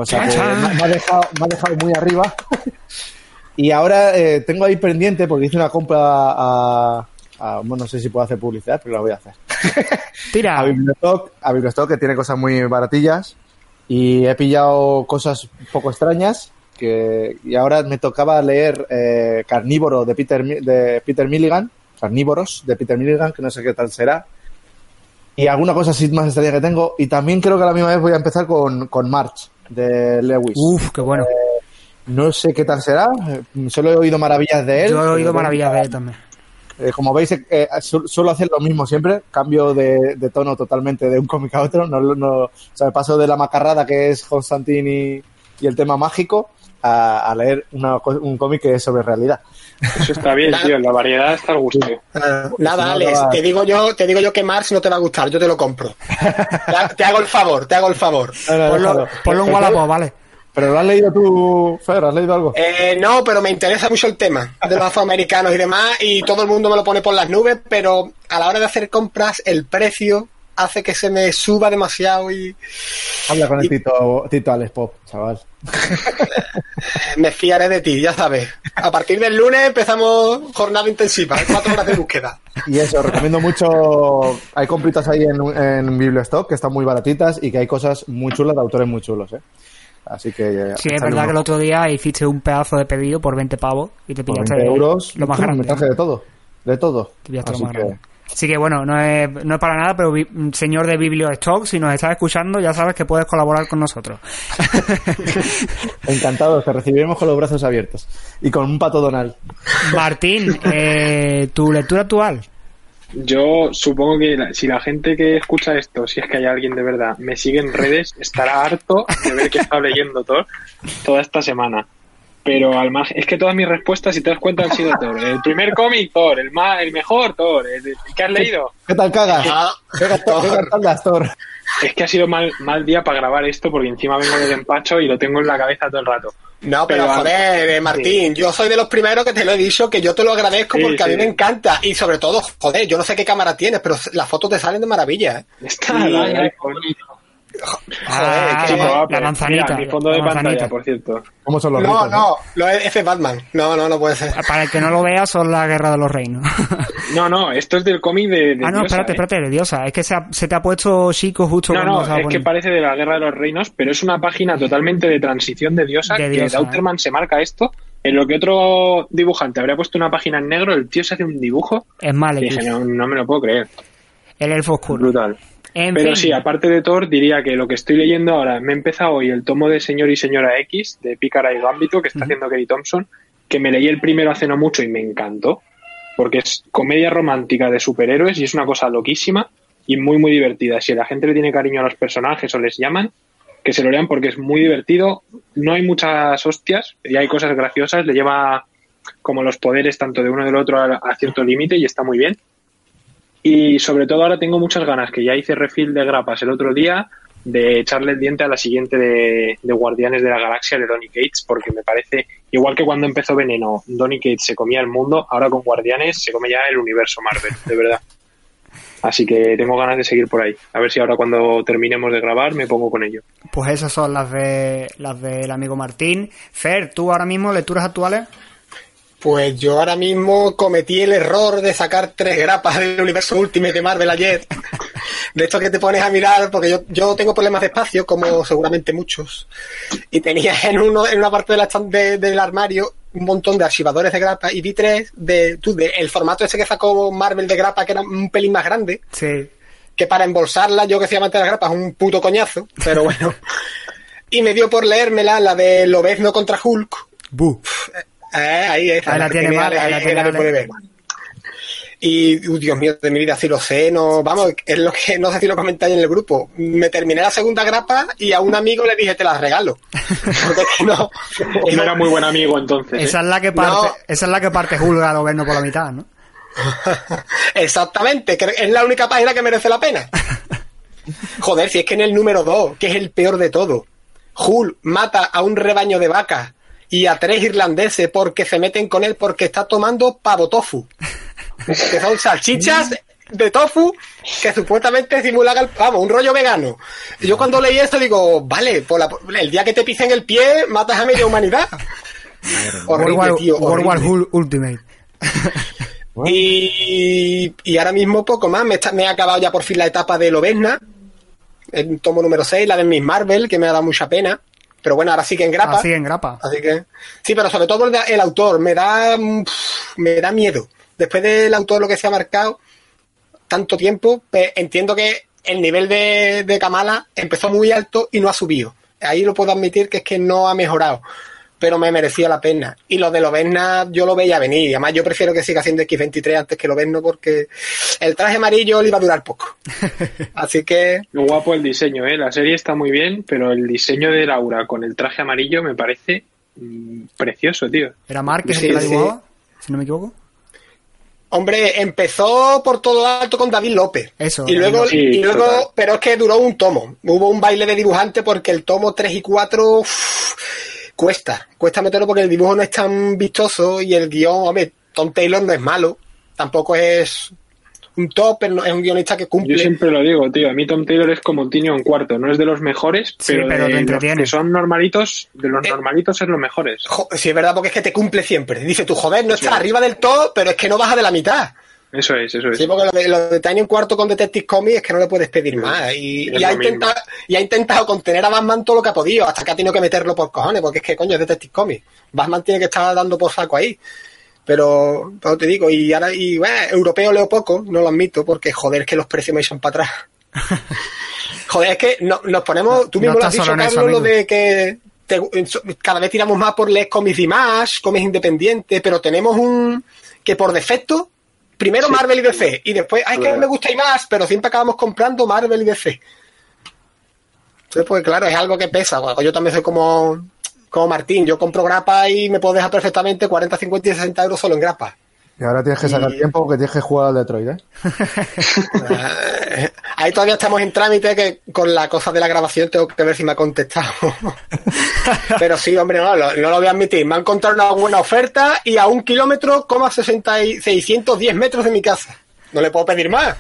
o sea que me ha, dejado, me ha dejado muy arriba. y ahora eh, tengo ahí pendiente porque hice una compra a, bueno, no sé si puedo hacer publicidad, pero la voy a hacer. Tira. a Bibliostock, a Bibliostock que tiene cosas muy baratillas y he pillado cosas un poco extrañas que y ahora me tocaba leer eh, Carnívoro de Peter de Peter Milligan, Carnívoros de Peter Milligan, que no sé qué tal será. Y alguna cosa así más extraña que tengo. Y también creo que a la misma vez voy a empezar con, con March de Lewis. Uf, qué bueno. Eh, no sé qué tal será, solo he oído maravillas de él. Yo he oído maravillas de él también. Eh, como veis, eh, suelo hacer lo mismo siempre, cambio de, tono totalmente de un cómic a otro. No, no, o sea, paso de la macarrada que es Constantine y, el tema mágico a, leer un cómic que es sobre realidad. Eso está bien, tío, la variedad está al gusto. Nada, Alex, te digo yo, te digo yo que Mars no te va a gustar, yo te lo compro. te, hago el favor, te hago el favor. ponlo, un Wallapop, vale. ¿Pero lo has leído tú, Fer? ¿Has leído algo? Eh, no, pero me interesa mucho el tema de los afroamericanos y demás, y todo el mundo me lo pone por las nubes, pero a la hora de hacer compras, el precio hace que se me suba demasiado y... Habla con el Tito, Tito Alex Pop, chaval. me fiaré de ti, ya sabes. A partir del lunes empezamos jornada intensiva, cuatro horas de búsqueda. Y eso, recomiendo mucho. Hay compritas ahí en, en Bibliostock que están muy baratitas y que hay cosas muy chulas de autores muy chulos, ¿eh? Así que. Eh, sí, es verdad que el otro día hiciste un pedazo de pedido por 20 pavos y te pillaste 20 euros, lo más grande. de todo. De todo. Así que, Así que bueno, no es, no es para nada, pero señor de Bibliostock, si nos estás escuchando, ya sabes que puedes colaborar con nosotros. Encantado, te recibiremos con los brazos abiertos y con un pato donal. Martín, eh, tu lectura actual. Yo supongo que si la gente que escucha esto, si es que hay alguien de verdad, me sigue en redes, estará harto de ver que está leyendo todo toda esta semana pero al margen, es que todas mis respuestas, si te das cuenta, han sido Thor. El primer cómic, Thor. El, más, el mejor, Thor. El, ¿Qué has leído? ¿Qué tal cagas? ¿Qué, tal Thor? Es que ha sido mal, mal día para grabar esto porque encima vengo del empacho y lo tengo en la cabeza todo el rato. No, pero, joder, eh, Martín, yo soy de los primeros que te lo he dicho, que yo te lo agradezco porque a mí me encanta. Y sobre todo, joder, yo no sé qué cámara tienes, pero las fotos te salen de maravilla. ¿eh? Está la, Ah, la manzanita. mi fondo de pantalla, por cierto. ¿Cómo son los No, no, lo es, es Batman. No, no, no puede ser. Para el que no lo vea, son la guerra de los reinos. no, no, esto es del cómic de, Ah, no, espérate, ¿eh? espérate, de Diosa. Es que se, se, te ha puesto chico justo No, no, es que parece de la guerra de los reinos, pero es una página totalmente de transición de Diosa, que Dauterman ¿eh? se marca esto. En lo que otro dibujante habría puesto una página en negro, el tío se hace un dibujo. Es mal. Y dije, no, no me lo puedo creer. El elfo oscuro. Brutal. Pero sí, aparte de Thor, diría que lo que estoy leyendo ahora, me he empezado hoy el tomo de Señor y Señora X, de Pícara y Gambito, que está haciendo Kerry Thompson, que me leí el primero hace no mucho y me encantó, porque es comedia romántica de superhéroes y es una cosa loquísima y muy, muy divertida. Si la gente le tiene cariño a los personajes o les llaman, que se lo lean porque es muy divertido. No hay muchas hostias y hay cosas graciosas. Le lleva como los poderes tanto de uno y del otro a, cierto límite y está muy bien. Y sobre todo ahora tengo muchas ganas, que ya hice refill de grapas el otro día, de echarle el diente a la siguiente de, Guardianes de la Galaxia de Donny Cates, porque me parece, igual que cuando empezó Veneno, Donny Cates se comía el mundo, ahora con Guardianes se come ya el universo Marvel, de verdad. Así que tengo ganas de seguir por ahí. A ver si ahora cuando terminemos de grabar me pongo con ello. Pues esas son las de las del amigo Martín. Fer, ¿tú ahora mismo lecturas actuales? Pues yo ahora mismo cometí el error de sacar tres grapas del universo Ultimate de Marvel ayer. De esto que te pones a mirar, porque yo, yo tengo problemas de espacio, como seguramente muchos. Y tenía en uno, en una parte de del armario un montón de archivadores de grapa y vi tres de, tú, de el formato ese que sacó Marvel de grapa, que era un pelín más grande. Sí. Que para embolsarla, yo que soy amante de las grapas, un puto coñazo, pero bueno. y me dio por leérmela la de Lobezno contra Hulk. Buh. Eh, ahí, ahí la tiene mal, ahí la tiene mal. Y, uh, Dios mío, de mi vida, si lo sé, no, vamos, es lo que, no sé si lo comentáis en el grupo. Me terminé la segunda grapa y a un amigo le dije, te la regalo. Porque no. no era muy buen amigo entonces. Esa ¿eh? es la que parte, esa es la que parte Julga al gobierno por la mitad, ¿no? Exactamente, que es la única página que merece la pena. Joder, si es que en el número 2, que es el peor de todo, Hul mata a un rebaño de vacas y a tres irlandeses porque se meten con él porque está tomando pavo tofu. que son salchichas de tofu que supuestamente simulan el pavo, un rollo vegano. Y yo cuando leí esto digo, vale, por el día que te pisen el pie, matas a media humanidad. horrible, tío. World War Ultimate. y, y, ahora mismo poco más. Me, me, he acabado ya por fin la etapa de Lobezna. El tomo número 6, la de Miss Marvel, que me ha dado mucha pena. Pero bueno, ahora sí que en grapa. En grapa. Así que. Sí, pero sobre todo el, autor me da. me da miedo. Después del autor lo que se ha marcado tanto tiempo, pues, entiendo que el nivel de, de Kamala empezó muy alto y no ha subido. Ahí lo puedo admitir que es que no ha mejorado pero me merecía la pena. Y lo de Lovena yo lo veía venir. Además, yo prefiero que siga siendo X23 antes que Loveno porque el traje amarillo le iba a durar poco. Así que... Lo guapo el diseño, ¿eh? La serie está muy bien, pero el diseño de Laura con el traje amarillo me parece mm, precioso, tío. ¿Era Mark que se la dibujaba? Si no me equivoco. Hombre, empezó por todo alto con David López. Eso. Y luego, y luego pero es que duró un tomo. Hubo un baile de dibujante porque el tomo 3 y 4 cuesta, cuesta meterlo porque el dibujo no es tan vistoso y el guion, hombre, Tom Taylor no es malo, tampoco es un top, pero es un guionista que cumple. Yo siempre lo digo, tío, a mí Tom Taylor es como un cuarto, no es de los mejores, pero, de los que son normalitos, de los eh, normalitos es los mejores. Sí, es verdad, porque es que te cumple siempre. Dice, tú, joder, no estás arriba del todo, pero es que no baja de la mitad. Eso es, eso es. Sí, porque lo de, Tiny un cuarto con Detective Comics es que no le puedes pedir más. Y, ha intentado, y, ha intentado, contener a Batman todo lo que ha podido, hasta que ha tenido que meterlo por cojones, porque es que coño es Detective Comics. Batman tiene que estar dando por saco ahí. Pero, pero te digo, y ahora, y bueno, europeo leo poco, no lo admito, porque joder, es que los precios me echan para atrás. joder, es que nos ponemos, tú mismo lo has dicho, Carlos, lo de que cada vez tiramos más por les cómics y más, cómics independientes, pero tenemos un que por defecto Primero Marvel y DC. Y después, ay, que me gusta y más, pero siempre acabamos comprando Marvel y DC. Entonces, pues claro, es algo que pesa. Yo también soy como, como Martín. Yo compro grapa y me puedo dejar perfectamente 40, 50 y 60 euros solo en grapa. Y ahora tienes que sacar tiempo porque tienes que jugar al Detroit, ¿eh? Ahí todavía estamos en trámite que con la cosa de la grabación tengo que ver si me ha contestado. Pero sí, hombre, no, no, lo voy a admitir. Me han encontrado una buena oferta y a un kilómetro, coma 610 metros de mi casa. No le puedo pedir más.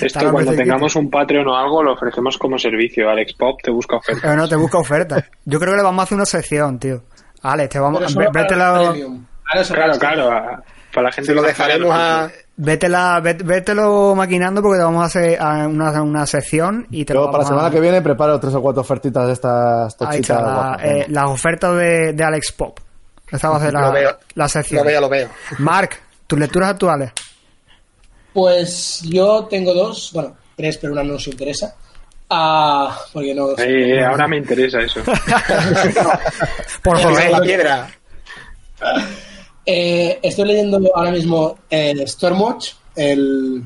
Esto cuando tengamos un Patreon o algo lo ofrecemos como servicio. Alex Pop te busca oferta. no, te busca oferta. Yo creo que le vamos a hacer una sección, tío. Alex, te vamos a... Vete la... Claro, claro, para la gente lo dejaremos a... Vétela, vételo maquinando porque te vamos a hacer una, una sección y te Luego, para la semana que viene preparo tres o cuatro ofertitas de estas tochitas. Eh, las ofertas de, de, Alex Pop. Esta va a ser la, la sección. Lo veo, lo veo. Mark, tus lecturas actuales. Pues yo tengo dos, bueno, tres, pero una no nos interesa. Ah, porque no. Eh, ahora me interesa eso. Por favor. La piedra. Eh, estoy leyendo ahora mismo eh, Stormwatch, el,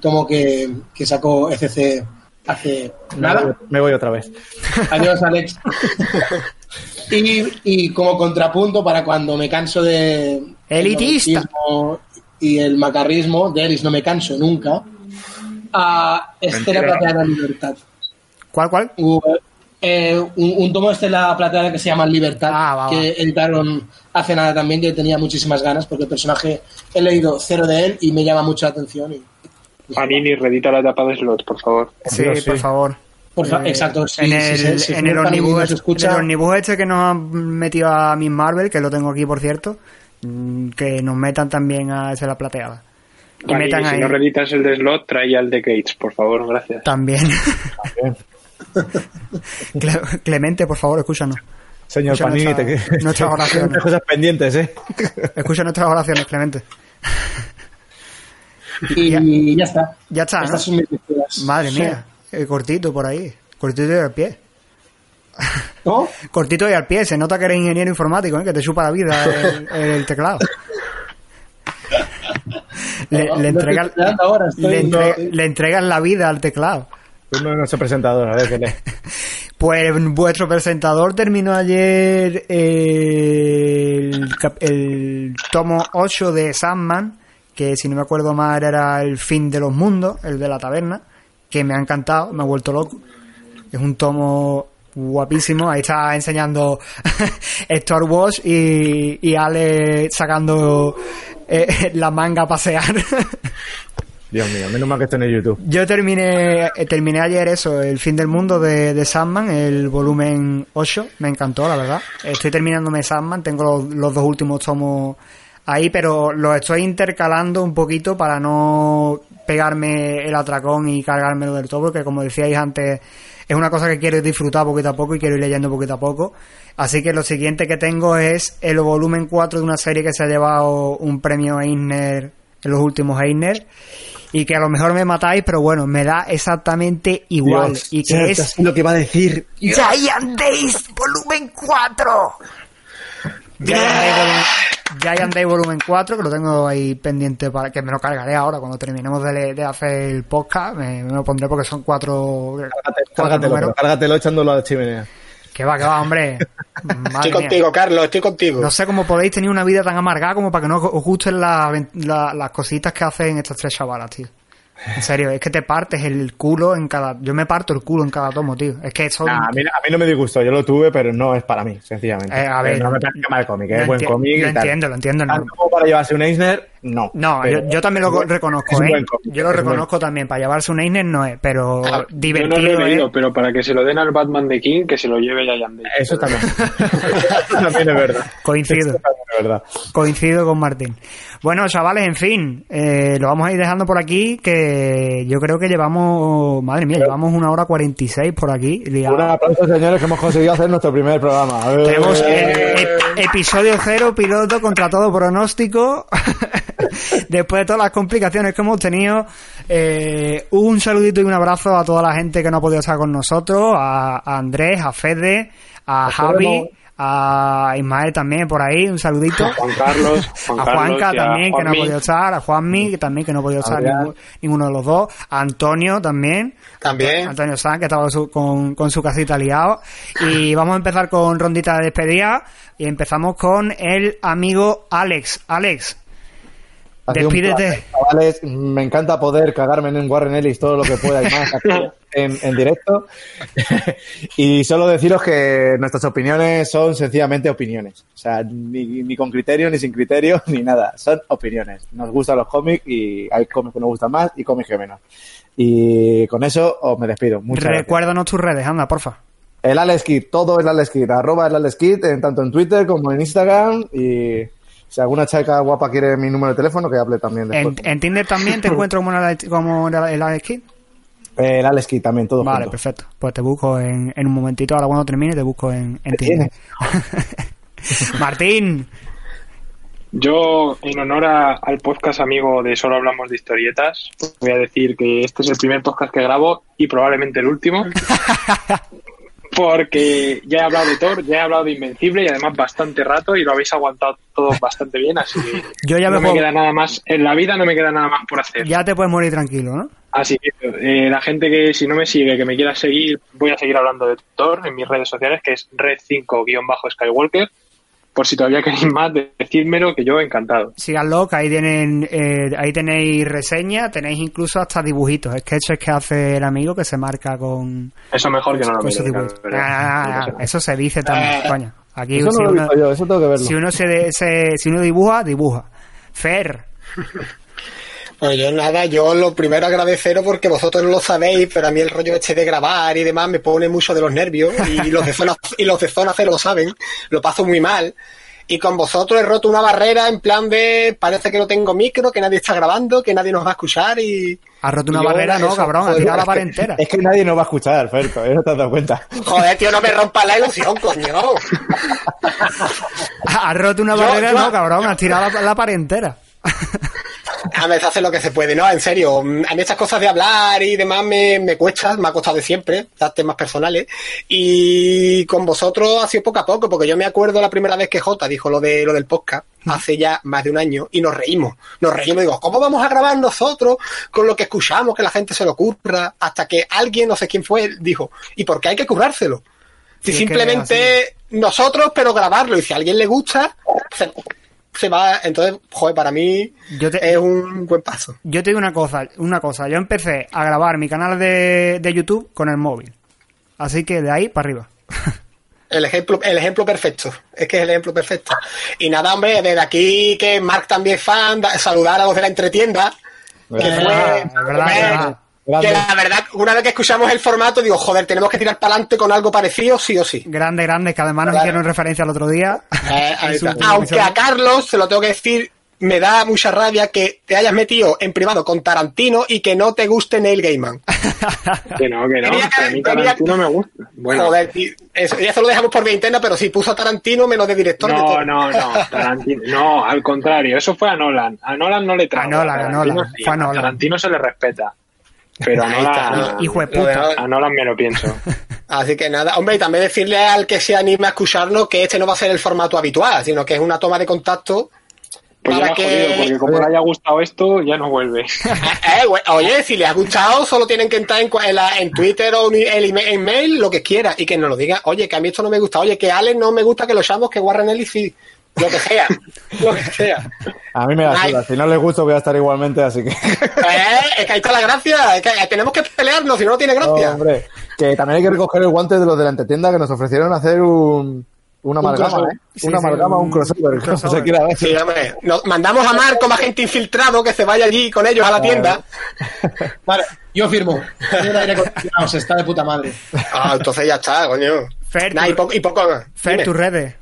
tomo que, sacó ECC hace nada. Me voy, otra vez. Adiós, Alex. y, y, como contrapunto para cuando me canso de... Elitista. Y el macarrismo, de Elis no me canso nunca, a Estela Plateada Libertad. ¿Cuál, cuál? Eh, un, tomo de Estela Plateada que se llama Libertad, ah, que editaron hace nada también, que tenía muchísimas ganas, porque el personaje he leído cero de él y me llama mucho la atención. Y, Panini, redita la etapa de slot, por favor. Sí, por favor. Eh, exacto, en el, en el omnibus, este que nos han metido a Miss Marvel, que lo tengo aquí por cierto, mm, que nos metan también a esa la plateada. Y metan si no reeditas el de slot, trae al de Gates, por favor, gracias. También. Clemente, por favor, escúchanos. Señor Panini, nuestra, te... nuestras oraciones. cosas pendientes, ¿eh? Escucha nuestras oraciones, Clemente. Y ya, está. Ya está, ¿no? Madre mía, eh, cortito por ahí. Cortito y al pie. ¿Cómo? cortito y al pie. Se nota que eres ingeniero informático, ¿eh? que te chupa la vida el, teclado. le, le, entregan, le, entregan la vida al teclado. Uno no es presentador, a ver Pues vuestro presentador terminó ayer el, el tomo 8 de Sandman que si no me acuerdo mal era El fin de los mundos, el de la taberna, que me ha encantado, me ha vuelto loco. Es un tomo guapísimo, ahí está enseñando Star Wars y, y Ale sacando eh, la manga a pasear. Dios mío, menos mal que está en YouTube. Yo terminé, eh, terminé ayer eso, El fin del mundo de, de Sandman, el volumen 8, me encantó, la verdad. Estoy terminándome Sandman, tengo los, los dos últimos tomos ahí, pero lo estoy intercalando un poquito para no pegarme el atracón y cargármelo del todo, porque como decíais antes, es una cosa que quiero disfrutar poquito a poco y quiero ir leyendo poquito a poco. Así que lo siguiente que tengo es el volumen 4 de una serie que se ha llevado un premio Eisner en los últimos Eisner y que a lo mejor me matáis, pero bueno, me da exactamente igual. y que es lo que va a decir Giant Days volumen 4. Giant Day Volumen 4, que lo tengo ahí pendiente para que me lo cargaré ahora cuando terminemos de, hacer el podcast. Me, lo pondré porque son cuatro. Cárgatelo, cárgatelo echándolo a la chimenea. Que va, que va, hombre. estoy contigo, Carlos, estoy contigo. No sé cómo podéis tener una vida tan amargada como para que no os gusten las cositas que hacen estas tres chavalas, tío. En serio, es que te partes el culo en cada. Yo me parto el culo en cada tomo, tío. Es que son. a, mí, a, mí, no me disgustó, yo lo tuve, pero no es para mí, sencillamente. Eh, a ver, no me parece mal cómic, es buen cómic. Lo entiendo, lo entiendo. No. Como para llevarse un Eisner, no. No, yo, también lo reconozco, ¿eh? Yo lo reconozco también. Para llevarse un Eisner no es, pero divertido. Yo no lo he leído, pero para que se lo den al Batman de King, que se lo lleve ya Yandel. Eso también. Eso también es verdad. Coincido. es verdad. Coincido con Martín. Bueno, chavales, en fin, eh, lo vamos a ir dejando por aquí, que yo creo que llevamos, madre mía, llevamos una hora cuarenta y seis por aquí. Un aplauso, señores, que hemos conseguido hacer nuestro primer programa. Tenemos eh, episodio cero, piloto contra todo pronóstico. después de todas las complicaciones que hemos tenido, eh, un saludito y un abrazo a toda la gente que no ha podido estar con nosotros, a, Andrés, a Fede, a Javi a Ismael también por ahí, un saludito. A Juan Carlos, a Juanca también, que no ha podido estar, a Juanmi, que también que no ha podido estar ninguno, de los dos, a Antonio también. También. Antonio San, que estaba con, con su casita liado. Y vamos a empezar con rondita de despedida y empezamos con el amigo Alex. Alex, Despídete. me encanta poder cagarme en Warren Ellis todo lo que pueda y más en, directo. y solo deciros que nuestras opiniones son sencillamente opiniones. O sea, ni, con criterio, ni sin criterio, ni nada. Son opiniones. Nos gustan los cómics y hay cómics que nos gustan más y cómics que menos. Y con eso os me despido. Muchas Recuérdanos tus redes, anda, porfa. El Alex todo el Alex arroba el Alex en, tanto en Twitter como en Instagram y si alguna chica guapa quiere mi número de teléfono, que hable también después. ¿En, Tinder también te encuentro como, como el Alex? El Alex Kid también, todo Vale, perfecto. Pues te busco en, en, un momentito, ahora cuando termine te busco en, en Tinder. Martín. Yo, en honor al podcast amigo de Solo Hablamos de Historietas, voy a decir que este es el primer podcast que grabo y probablemente el último. Porque ya he hablado de Thor, ya he hablado de Invencible y además bastante rato y lo habéis aguantado todo bastante bien, así que Yo ya no me queda nada más, en la vida no me queda nada más por hacer. Ya te puedes morir tranquilo, ¿no? Así que eh, la gente que si no me sigue, que me quiera seguir, voy a seguir hablando de Thor en mis redes sociales, que es red5-skywalker. Por si todavía queréis más, decídmelo, que yo encantado. Síganlo, que ahí tienen, eh, ahí tenéis reseña, tenéis incluso hasta dibujitos, sketches que hace el amigo que se marca con, Eso mejor que no lo mire, pero- Ah, ah, ah, no sé. eso se dice también, Ah. coño. Aquí Eso si, no lo he uno, visto yo, eso tengo que verlo. si uno se, se- si uno dibuja, dibuja. Fer, Pues yo nada, yo lo primero agradeceros porque vosotros no lo sabéis, pero a mí el rollo este de grabar y demás me pone mucho de los nervios y los de zona, y los de zona cero lo saben, lo paso muy mal. Y con vosotros he roto una barrera en plan de parece que no tengo micro, que nadie está grabando, que nadie nos va a escuchar y... has roto una Yo, barrera, no, eso, cabrón, has tirado la pared entera. Es que nadie nos va a escuchar, Fer, todavía no te has dado cuenta. Joder, tío, no me rompa la ilusión, coño. Has roto una Yo- barrera, yo- no, cabrón, has tirado la, la pared entera. A veces hace lo que se puede, no, en serio. A mí estas cosas de hablar y demás me, me cuesta, me ha costado de siempre, temas personales. Y con vosotros ha sido poco a poco, porque yo me acuerdo la primera vez que Jota dijo lo de lo del podcast, hace ya más de un año, y nos reímos. Nos reímos, digo, ¿cómo vamos a grabar nosotros con lo que escuchamos, que la gente se lo ocurra? Hasta que alguien, no sé quién fue, dijo, ¿y por qué hay que currárselo? Si Sí, simplemente nosotros, pero grabarlo, y si a alguien le gusta, se, se va. Entonces, joder, para mí Yo te- es un buen paso. Yo te digo una cosa, una cosa, yo empecé a grabar mi canal de, de YouTube con el móvil. Así que de ahí para arriba. El ejemplo, el ejemplo perfecto. Es que es el ejemplo perfecto. Y nada, hombre, desde aquí que Mark también es fan, da- saludar a los de la entretienda. Que fue, verdad, que la verdad, una vez que escuchamos el formato, digo, joder, tenemos que tirar para adelante con algo parecido, sí o sí. Grande, grande, que además nos Claro. hicieron referencia el otro día. Eh, Aunque a Carlos, se lo tengo que decir, me da mucha rabia que te hayas metido en privado con Tarantino y que no te guste Neil Gaiman. Que no, que no, a mí Tarantino me gusta. Bueno, Joder, eso, eso lo dejamos por veintena, pero sí puso a Tarantino menos de director de no, todo. no, no, Tarantino, no, al contrario, eso fue a Nolan. A Nolan no le trago. A Nolan, a Tarantino Nolan, sí, fue a Nolan. Tarantino se le respeta. Pero a Ahí está, Nolan, Hijo de puta. a Nolan me lo pienso. Así que nada, hombre, y también decirle al que se anime a escucharnos que este no va a ser el formato habitual, sino que es una toma de contacto Pues para jodido, porque que... como le haya gustado esto, ya no vuelve. Eh, güey, oye, si les ha gustado, solo tienen que entrar en, en la- en Twitter o en email, en mail, lo que quiera, y que nos lo diga, oye, que a mí esto no me gusta, oye, que Alex no me gusta que lo echamos, que Warren Ellis sí, lo que sea, lo que sea. A mí me da suda. Si no les gusta, voy a estar igualmente, así que. Eh, es que ahí está la gracia, es que tenemos que pelearnos, si no, no tiene gracia. hombre, que también hay que recoger el guante de los de la entretienda que nos ofrecieron hacer un. Una amalgama, crossover. ¿eh? Sí, una sí, amalgama, un, un- crossover, un quiera ver. Sí, hombre. Nos mandamos a Marco más gente infiltrado que se vaya allí con ellos a la tienda. Vale, yo firmo. Un se está de puta madre. Ah, entonces ya está, coño. Fer, Nah, y, poco, y poco más. Fer, tus redes.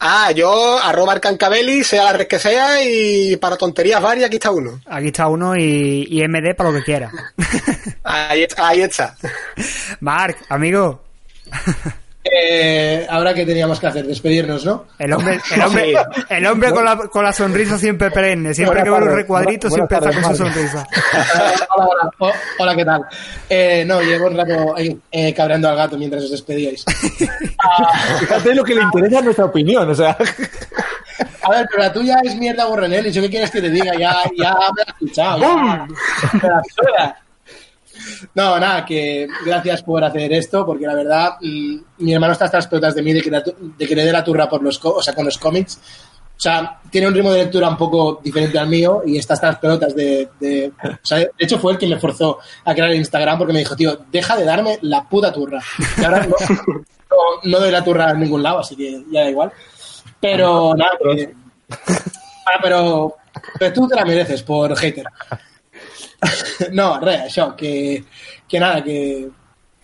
Ah, yo, arroba Arcancabeli, sea la red que sea, y para tonterías varias, aquí está uno. Aquí está uno y, y MD para lo que quiera. Ahí, ahí está. Mark, amigo. Eh, ahora que teníamos que hacer, despedirnos, ¿no? El hombre, el hombre, el hombre con, la, con la sonrisa siempre perenne. Siempre que ve un tardes. recuadrito, siempre está con su sonrisa. hola, hola, hola, ¿qué tal? Eh, no, llevo un rato eh, cabreando al gato mientras os despedíais. Ah, Fíjate lo que le interesa nuestra opinión, o sea. a ver, pero la tuya es mierda, Borrenelli. ¿Yo qué quieres que te diga? Ya, ya me has escuchado. ya. No, nada, que gracias por hacer esto, porque la verdad, mm, mi hermano está hasta las pelotas de mí de que, la de que le dé la turra por los, co- o sea, con los cómics. O sea, tiene un ritmo de lectura un poco diferente al mío y está hasta las pelotas de, de- o sea, de hecho fue el que me forzó a crear el Instagram porque me dijo, tío, deja de darme la puta turra. Y ahora no, no, no doy la turra en ningún lado, así que ya da igual. Pero nada, que- ah, pero, pero tú te la mereces por hater. no, re, això, que, que nada, que,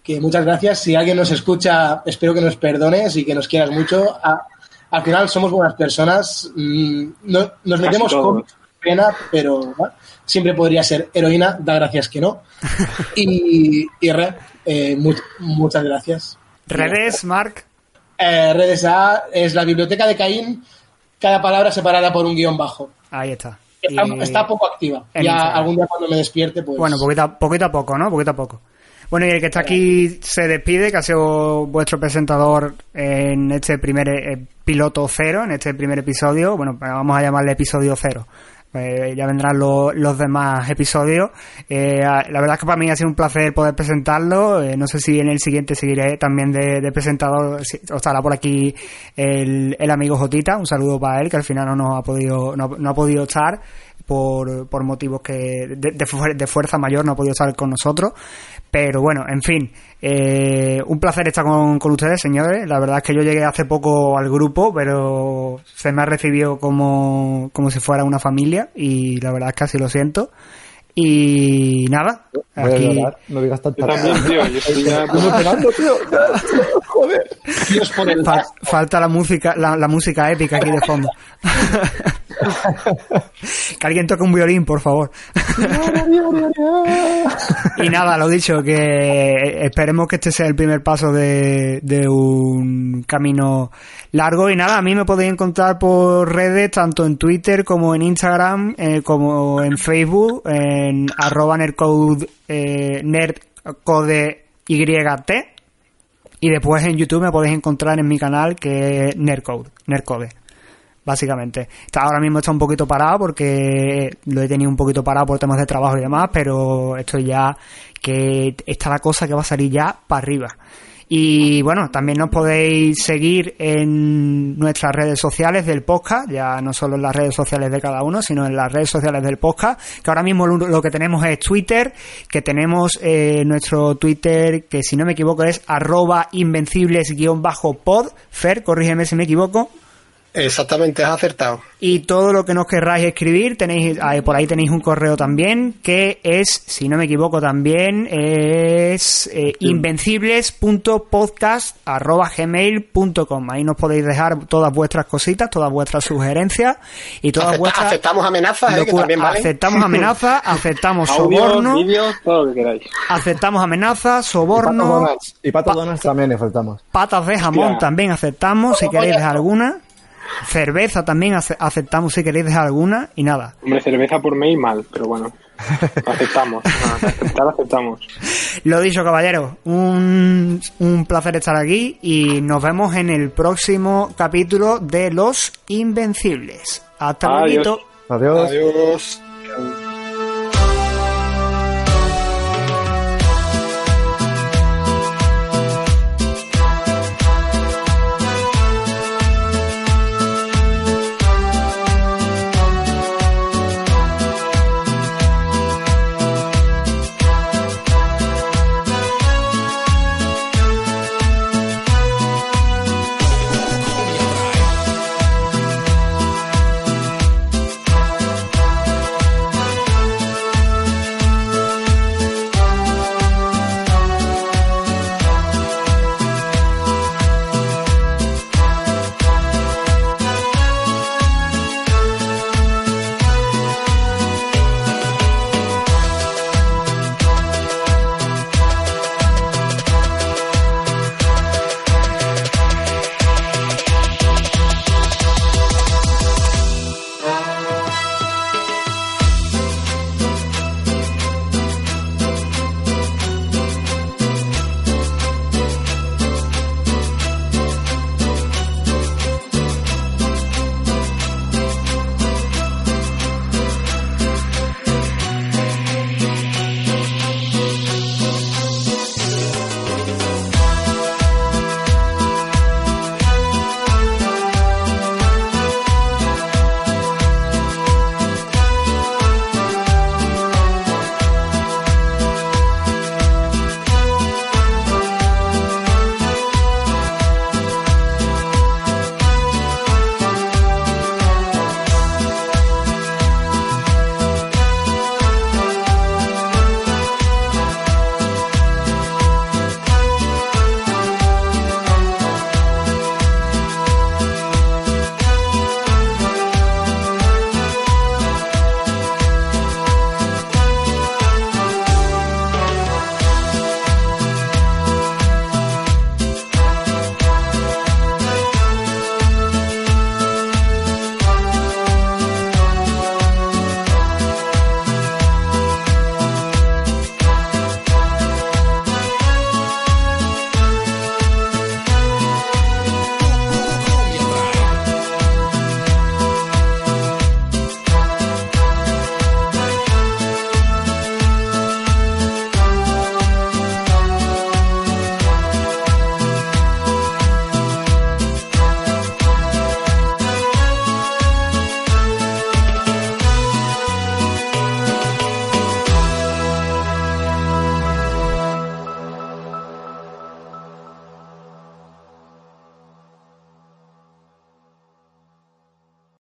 que muchas gracias. Si alguien nos escucha, espero que nos perdones y que nos quieras mucho. A- al final somos buenas personas. mm, no- nos Casi metemos con pena, pero siempre podría ser heroína, da gracias que no. Y, y re, eh, mu- muchas gracias. Redes, Mark. Eh, redes A es la biblioteca de Caín, cada palabra separada por un guion bajo. Ahí está. Está, Y- está poco activa. Ya Instagram. algún día cuando me despierte, pues. Bueno, poquito a, poquito a poco, ¿no? Poquito a poco. Bueno, y el que está aquí se despide, que ha sido vuestro presentador en este primer eh, piloto cero, en este primer episodio. Bueno, vamos a llamarle episodio cero. Eh, ya vendrán los demás episodios. Eh, la verdad es que para mí ha sido un placer poder presentarlo. no sé si en el siguiente seguiré también de, presentador. O estará por aquí el, el, amigo Jotita. Un saludo para él, que al final no nos ha podido, no, no ha podido estar por, por motivos que de, de, fuerza mayor no ha podido estar con nosotros. Pero bueno, en fin, eh, un placer estar con, con, ustedes, señores. La verdad es que yo llegué hace poco al grupo, pero se me ha recibido como, como si fuera una familia y la verdad es que así lo siento. Y nada, aquí... no digas tanto. también, tío. Yo estoy ya... tío. Joder. Dios falta la música, la, la, música épica aquí de fondo. que alguien toque un violín, por favor. y nada, lo dicho, que esperemos que este sea el primer paso de, un camino largo. Y nada, a mí me podéis encontrar por redes, tanto en Twitter como en Instagram, eh, como en Facebook, en arroba nerdcode, eh. Y después en YouTube me podéis encontrar en mi canal que es Nerdcode, Nerdcode, básicamente. Está, ahora mismo está un poquito parado porque lo he tenido un poquito parado por temas de trabajo y demás, pero esto ya que está la cosa que va a salir ya para arriba. Y bueno, también nos podéis seguir en nuestras redes sociales del podcast, ya no solo en las redes sociales de cada uno, sino en las redes sociales del podcast, que ahora mismo lo que tenemos es Twitter, que tenemos eh, nuestro Twitter, que si no me equivoco es arroba invencibles-pod, Fer, corrígeme si me equivoco. Exactamente, has acertado. Y todo lo que nos querráis escribir, tenéis por ahí tenéis un correo también, que es, si no me equivoco también, es eh, invencibles.podcast.gmail.com. Ahí nos podéis dejar todas vuestras cositas, todas vuestras sugerencias y todas vuestras... Aceptamos amenazas, ¿eh? que también Aceptamos amenazas, aceptamos soborno. todo lo que queráis. Aceptamos amenazas, soborno. Y patas donas también aceptamos. Patas de jamón también aceptamos, si queréis dejar alguna. Cerveza también aceptamos si queréis dejar alguna y nada. Hombre, cerveza por mail mal, pero bueno. Aceptamos. aceptar, aceptamos. Lo dicho, caballero. Un, un placer estar aquí y nos vemos en el próximo capítulo de Los Invencibles. Hasta luego. Adiós. Adiós.